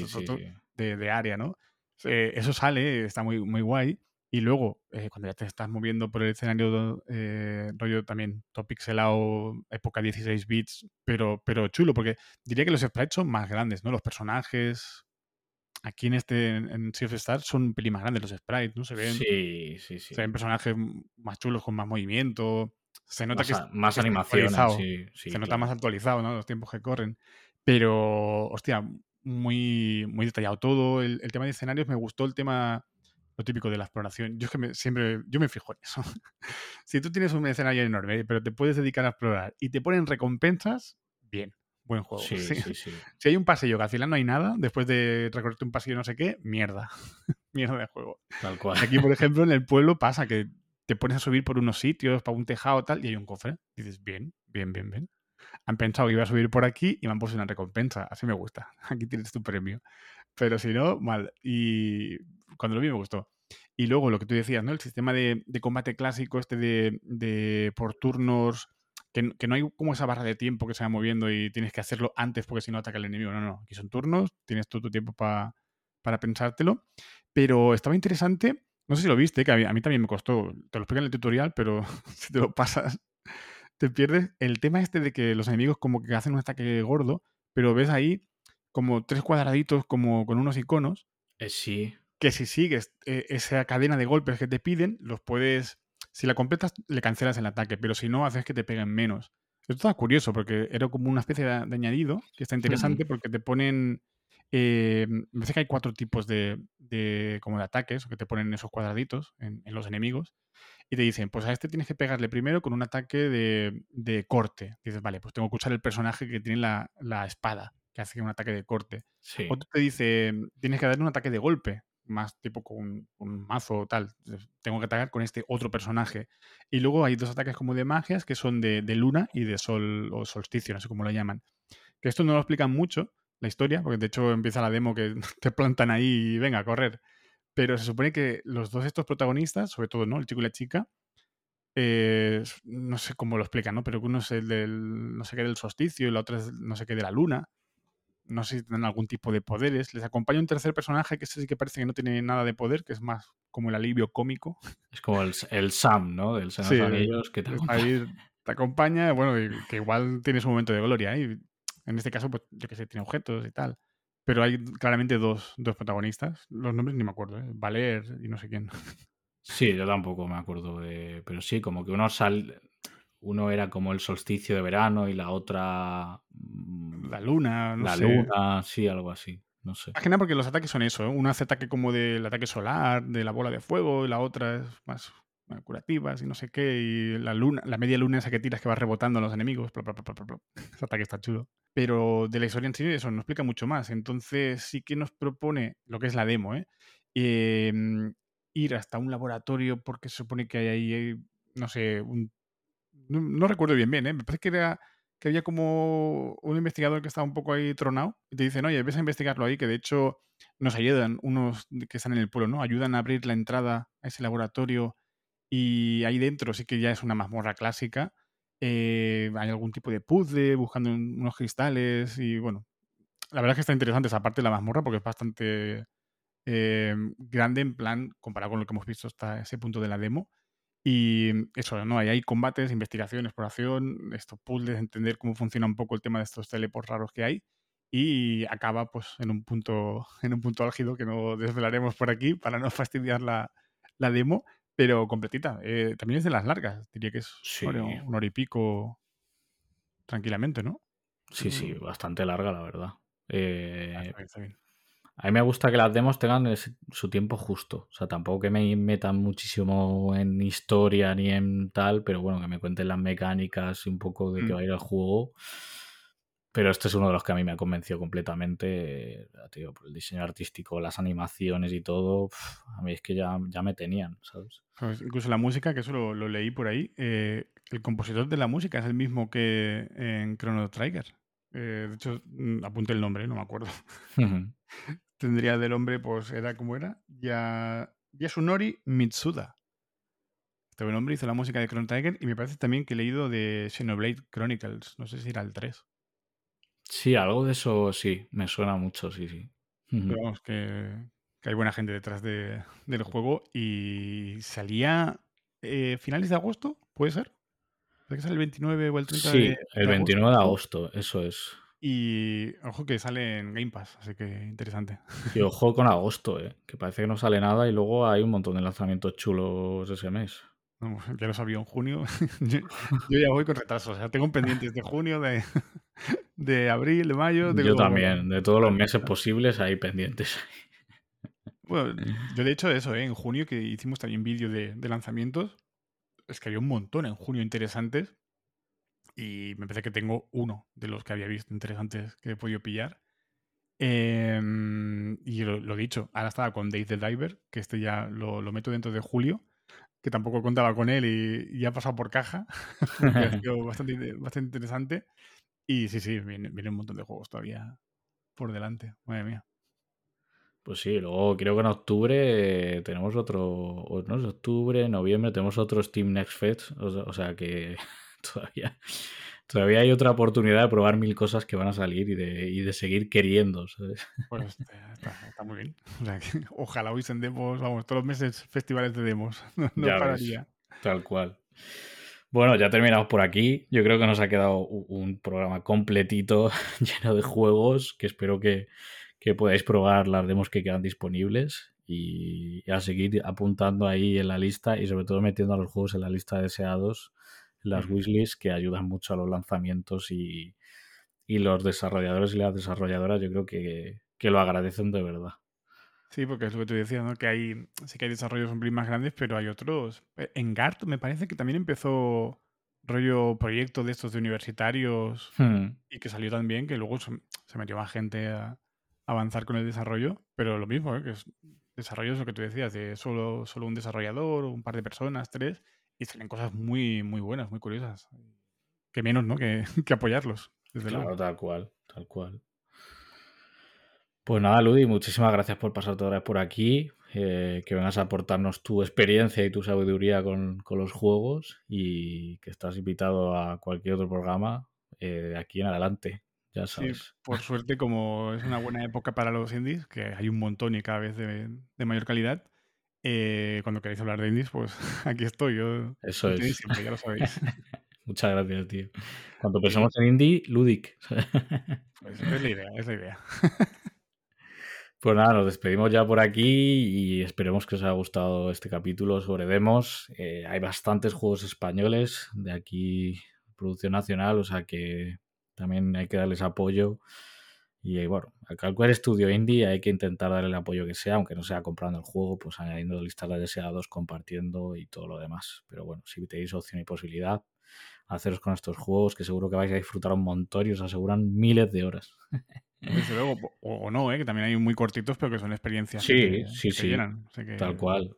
de, de, área, ¿no? Eh, eso sale, está muy, muy guay. Y luego, eh, cuando ya te estás moviendo por el escenario eh, rollo también top pixelado, época 16 bits, pero, pero chulo, porque diría que los sprites son más grandes, ¿no? Los personajes, aquí en este, en Sea of Stars, son un pelín más grandes los sprites, ¿no? Se ven, sí, sí, sí. Se ven personajes más chulos, con más movimiento. Se nota más, que más animación, sí, sí, Se nota más actualizado, ¿no? Los tiempos que corren. Pero, hostia, muy, muy detallado todo. El, tema de escenarios me gustó el tema, lo típico de la exploración. Yo es que me, siempre, yo me fijo en eso. [LAUGHS] si tú tienes un escenario enorme, pero te puedes dedicar a explorar y te ponen recompensas, bien, buen juego. Sí, sí, sí. [LAUGHS] Si hay un pasillo que al final no hay nada, después de recorrerte un pasillo no sé qué, mierda. [LAUGHS] mierda de juego. Tal cual. Aquí, por ejemplo, en el pueblo pasa que te pones a subir por unos sitios, para un tejado tal, y hay un cofre. Y dices, bien, bien, bien, bien han pensado que iba a subir por aquí y me han puesto una recompensa. Así me gusta. Aquí tienes tu premio. Pero si no, mal. Y cuando lo vi me gustó. Y luego lo que tú decías, ¿no? El sistema de, combate clásico, este de, por turnos, que, no hay como esa barra de tiempo que se va moviendo y tienes que hacerlo antes porque si no ataca el enemigo. No, no. Aquí son turnos, tienes todo tu tiempo para pensártelo. Pero estaba interesante. No sé si lo viste, que a mí, también me costó. Te lo explico en el tutorial, pero [LAUGHS] si te lo pasas, te pierdes el tema este de que los enemigos como que hacen un ataque gordo, pero ves ahí como tres cuadraditos como con unos iconos. Eh, sí. Que si sigues eh, esa cadena de golpes que te piden, los puedes... Si la completas, le cancelas el ataque, pero si no, haces que te peguen menos. Esto está curioso porque era como una especie de, añadido que está interesante porque te ponen... Eh, me parece que hay cuatro tipos de, como de ataques que te ponen esos cuadraditos en los enemigos y te dicen, pues a este tienes que pegarle primero con un ataque de, corte. dices, vale, pues tengo que usar el personaje que tiene la, espada, que hace un ataque de corte. Otro te dice, tienes que darle un ataque de golpe, más tipo con, un mazo o tal. Tengo que atacar con este otro personaje. Y luego hay dos ataques como de magias que son de, luna y de sol o solsticio, no sé cómo lo llaman. Que esto no lo explican mucho, la historia, porque de hecho empieza la demo que [LAUGHS] te plantan ahí y venga a correr. Pero se supone que los dos estos protagonistas, sobre todo, ¿no? El chico y la chica, eh, no sé cómo lo explican, ¿no? Pero uno es el del no sé qué del solsticio y la otra es no sé qué de la luna. No sé si tienen algún tipo de poderes. Les acompaña un tercer personaje que sí que parece que no tiene nada de poder, que es más como el alivio cómico. Es como el, Sam, ¿no? Del Sam de ellos que te acompaña. te acompaña, bueno, que igual tiene su momento de gloria. ¿eh? en este caso, pues yo que sé, tiene objetos y tal. Pero hay claramente dos, dos protagonistas. Los nombres ni me acuerdo, ¿eh? Valer y no sé quién. Sí, yo tampoco me acuerdo de. Pero sí, como que uno sal. Uno era como el solsticio de verano y la otra. Mm, la luna, no La luna, sí, algo así. No sé. Más que nada porque los ataques son eso. ¿eh? Uno hace ataque como del ataque solar, de la bola de fuego, y la otra es más curativas y no sé qué, y la luna, la media luna esa que tiras que va rebotando a los enemigos, [LAUGHS] ese ataque está chulo. Pero de la historia en sí eso no explica mucho más, entonces sí que nos propone lo que es la demo, ¿eh? Em, ir hasta un laboratorio porque se supone que hay ahí no sé, no, recuerdo bien bien, ¿eh? me parece que era que había como un investigador que estaba un poco ahí tronado y te dicen, oye, ves a investigarlo ahí, que de hecho nos ayudan unos que están en el pueblo, ¿no? Ayudan a abrir la entrada a ese laboratorio y ahí dentro sí que ya es una mazmorra clásica. Eh, hay algún tipo de puzzle buscando unos cristales y bueno, la verdad es que está interesante esa parte de la mazmorra porque es bastante eh, grande en plan comparado con lo que hemos visto hasta ese punto de la demo. Y eso, ¿no? Ahí hay combates, investigación, exploración, estos puzzles, entender cómo funciona un poco el tema de estos teleports raros que hay. Y acaba pues en un punto, [LAUGHS] en un punto álgido que no desvelaremos por aquí para no fastidiar la, la demo, pero completita. Eh, también es de las largas, diría que es un hora y pico tranquilamente, ¿no? Sí, sí, bastante larga, la verdad. Eh, a mí me gusta que las demos tengan su tiempo justo. O sea, tampoco que me metan muchísimo en historia ni en tal, pero bueno, que me cuenten las mecánicas y un poco de qué mm. va a ir el juego. Pero este es uno de los que a mí me ha convencido completamente. Tío, por el diseño artístico, las animaciones y todo. a mí es que ya, ya me tenían, ¿sabes? Pues incluso la música, que eso lo, leí por ahí. Eh, el compositor de la música es el mismo que en Chrono Trigger. Eh, de hecho, mm, apunte el nombre, no me acuerdo. [LAUGHS] Tendría del hombre, pues era como era, ya Yasunori Mitsuda. Este buen hombre hizo la música de Chrono Tiger y me parece también que he leído de Xenoblade Chronicles. No sé si era el 3. Sí, algo de eso sí, me suena mucho, sí, sí. Pero vamos, que, hay buena gente detrás de, del juego y salía eh, finales de agosto, ¿puede ser? que sale el 29 o el 30 sí, el 29 de agosto, eso es. Y ojo que sale en Game Pass, así que interesante. Y [LAUGHS] ojo con agosto, ¿eh? que parece que no sale nada y luego hay un montón de lanzamientos chulos ese mes. [LAUGHS] ya lo sabía en junio. [LAUGHS] yo, ya voy con retraso. O sea, tengo pendientes de junio, de, de abril, de mayo. De yo también, de todos los meses posibles hay pendientes. Bueno, yo de hecho eso, ¿eh? en junio que hicimos también vídeo de, de lanzamientos, es que había un montón en junio interesantes y me parece que tengo uno de los que había visto interesantes que he podido pillar. Em, y lo, dicho, ahora estaba con Days the Diver, que este ya lo, meto dentro de julio, que tampoco contaba con él y, ya ha pasado por caja, [LAUGHS] ha sido [LAUGHS] bastante, bastante interesante. Y sí, sí, viene, viene un montón de juegos todavía por delante, madre mía. Pues sí, luego creo que en octubre tenemos otro, no es octubre, noviembre tenemos otro Steam Next Fest, o sea, que todavía, todavía hay otra oportunidad de probar mil cosas que van a salir y de, y de seguir queriendo, ¿sabes? Pues está, muy bien. [LAUGHS] ojalá hubiesen demos, vamos, todos los meses festivales de demos, [LAUGHS] no, pararía. tal cual. Bueno, ya terminamos por aquí. Yo creo que nos ha quedado un programa completito, [LAUGHS] lleno de juegos, que espero que, que podáis probar las demos que quedan disponibles y a seguir apuntando ahí en la lista y sobre todo metiendo a los juegos en la lista de deseados, las wishlists que ayudan mucho a los lanzamientos y, los desarrolladores y las desarrolladoras yo creo que, lo agradecen de verdad. Sí, porque es lo que tú decías, ¿no? Que hay, sí que hay desarrollos un más grandes, pero hay otros. Eh, en GART me parece que también empezó rollo proyecto de estos de universitarios hmm. y que salió tan bien que luego se, se metió más gente a, avanzar con el desarrollo, pero lo mismo, ¿eh? que es desarrollo es lo que tú decías, de solo, solo un desarrollador, un par de personas, tres, y salen cosas muy, muy buenas, muy curiosas. Que menos, ¿no? Que, [LAUGHS] apoyarlos. Desde claro, tal cual, tal cual. Pues nada, Ludi, muchísimas gracias por pasarte ahora por aquí, eh, que vengas a aportarnos tu experiencia y tu sabiduría con, los juegos y que estás invitado a cualquier otro programa eh, de aquí en adelante. Sí, por suerte, como es una buena época para los indies, que hay un montón y cada vez de, mayor calidad, eh, cuando queréis hablar de indies, pues [LAUGHS] aquí estoy. Yo, Eso es. Siempre, ya lo sabéis. [LAUGHS] Muchas gracias, tío. Cuando pensamos en indie, Ludic. [LAUGHS] pues es la idea, es la idea. Pues nada, nos despedimos ya por aquí y esperemos que os haya gustado este capítulo sobre demos. Eh, hay bastantes juegos españoles de aquí, producción nacional, o sea que también hay que darles apoyo. Y bueno, a cualquier estudio indie hay que intentar darle el apoyo que sea, aunque no sea comprando el juego, pues añadiendo listas de deseados, compartiendo y todo lo demás. Pero bueno, si tenéis opción y posibilidad, haceros con estos juegos que seguro que vais a disfrutar un montón y os aseguran miles de horas. Desde luego, o, no, ¿eh? que también hay muy cortitos, pero que son experiencias. Sí, sí, sí. tal cual.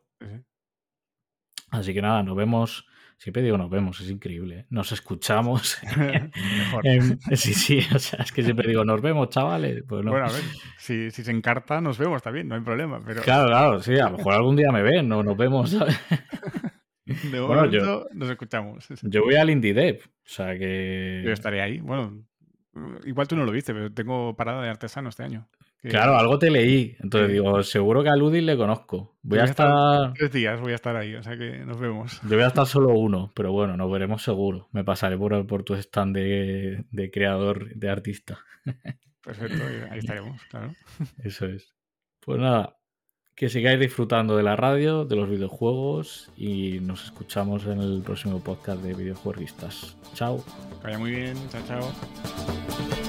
Así que nada, nos vemos Siempre digo nos vemos, es increíble. ¿eh? Nos escuchamos. [LAUGHS] Mejor. [LAUGHS] sí, sí, o sea, es que siempre digo nos vemos, chavales. Pues bueno, a ver, si, si, se encarta, nos vemos también, no hay problema. Pero... Claro, claro, sí, a lo mejor algún día me ven, no nos vemos. [LAUGHS] De momento nos escuchamos. Yo voy al Indie Dev, o sea que. Yo estaré ahí. Bueno, igual tú no lo viste, pero tengo parada de artesano este año. Claro, algo te leí. Entonces digo, seguro que a Ludin le conozco. Voy, a estar... Tres días voy a estar ahí, o sea que nos vemos. Yo voy a estar solo uno, pero bueno, nos veremos seguro. Me pasaré por, por tu stand de, de creador, de artista. Perfecto, ahí estaremos, claro. [LAUGHS] Eso es. Pues nada, que sigáis disfrutando de la radio, de los videojuegos y nos escuchamos en el próximo podcast de videojueguistas. Chao. vaya muy bien, chao, chao.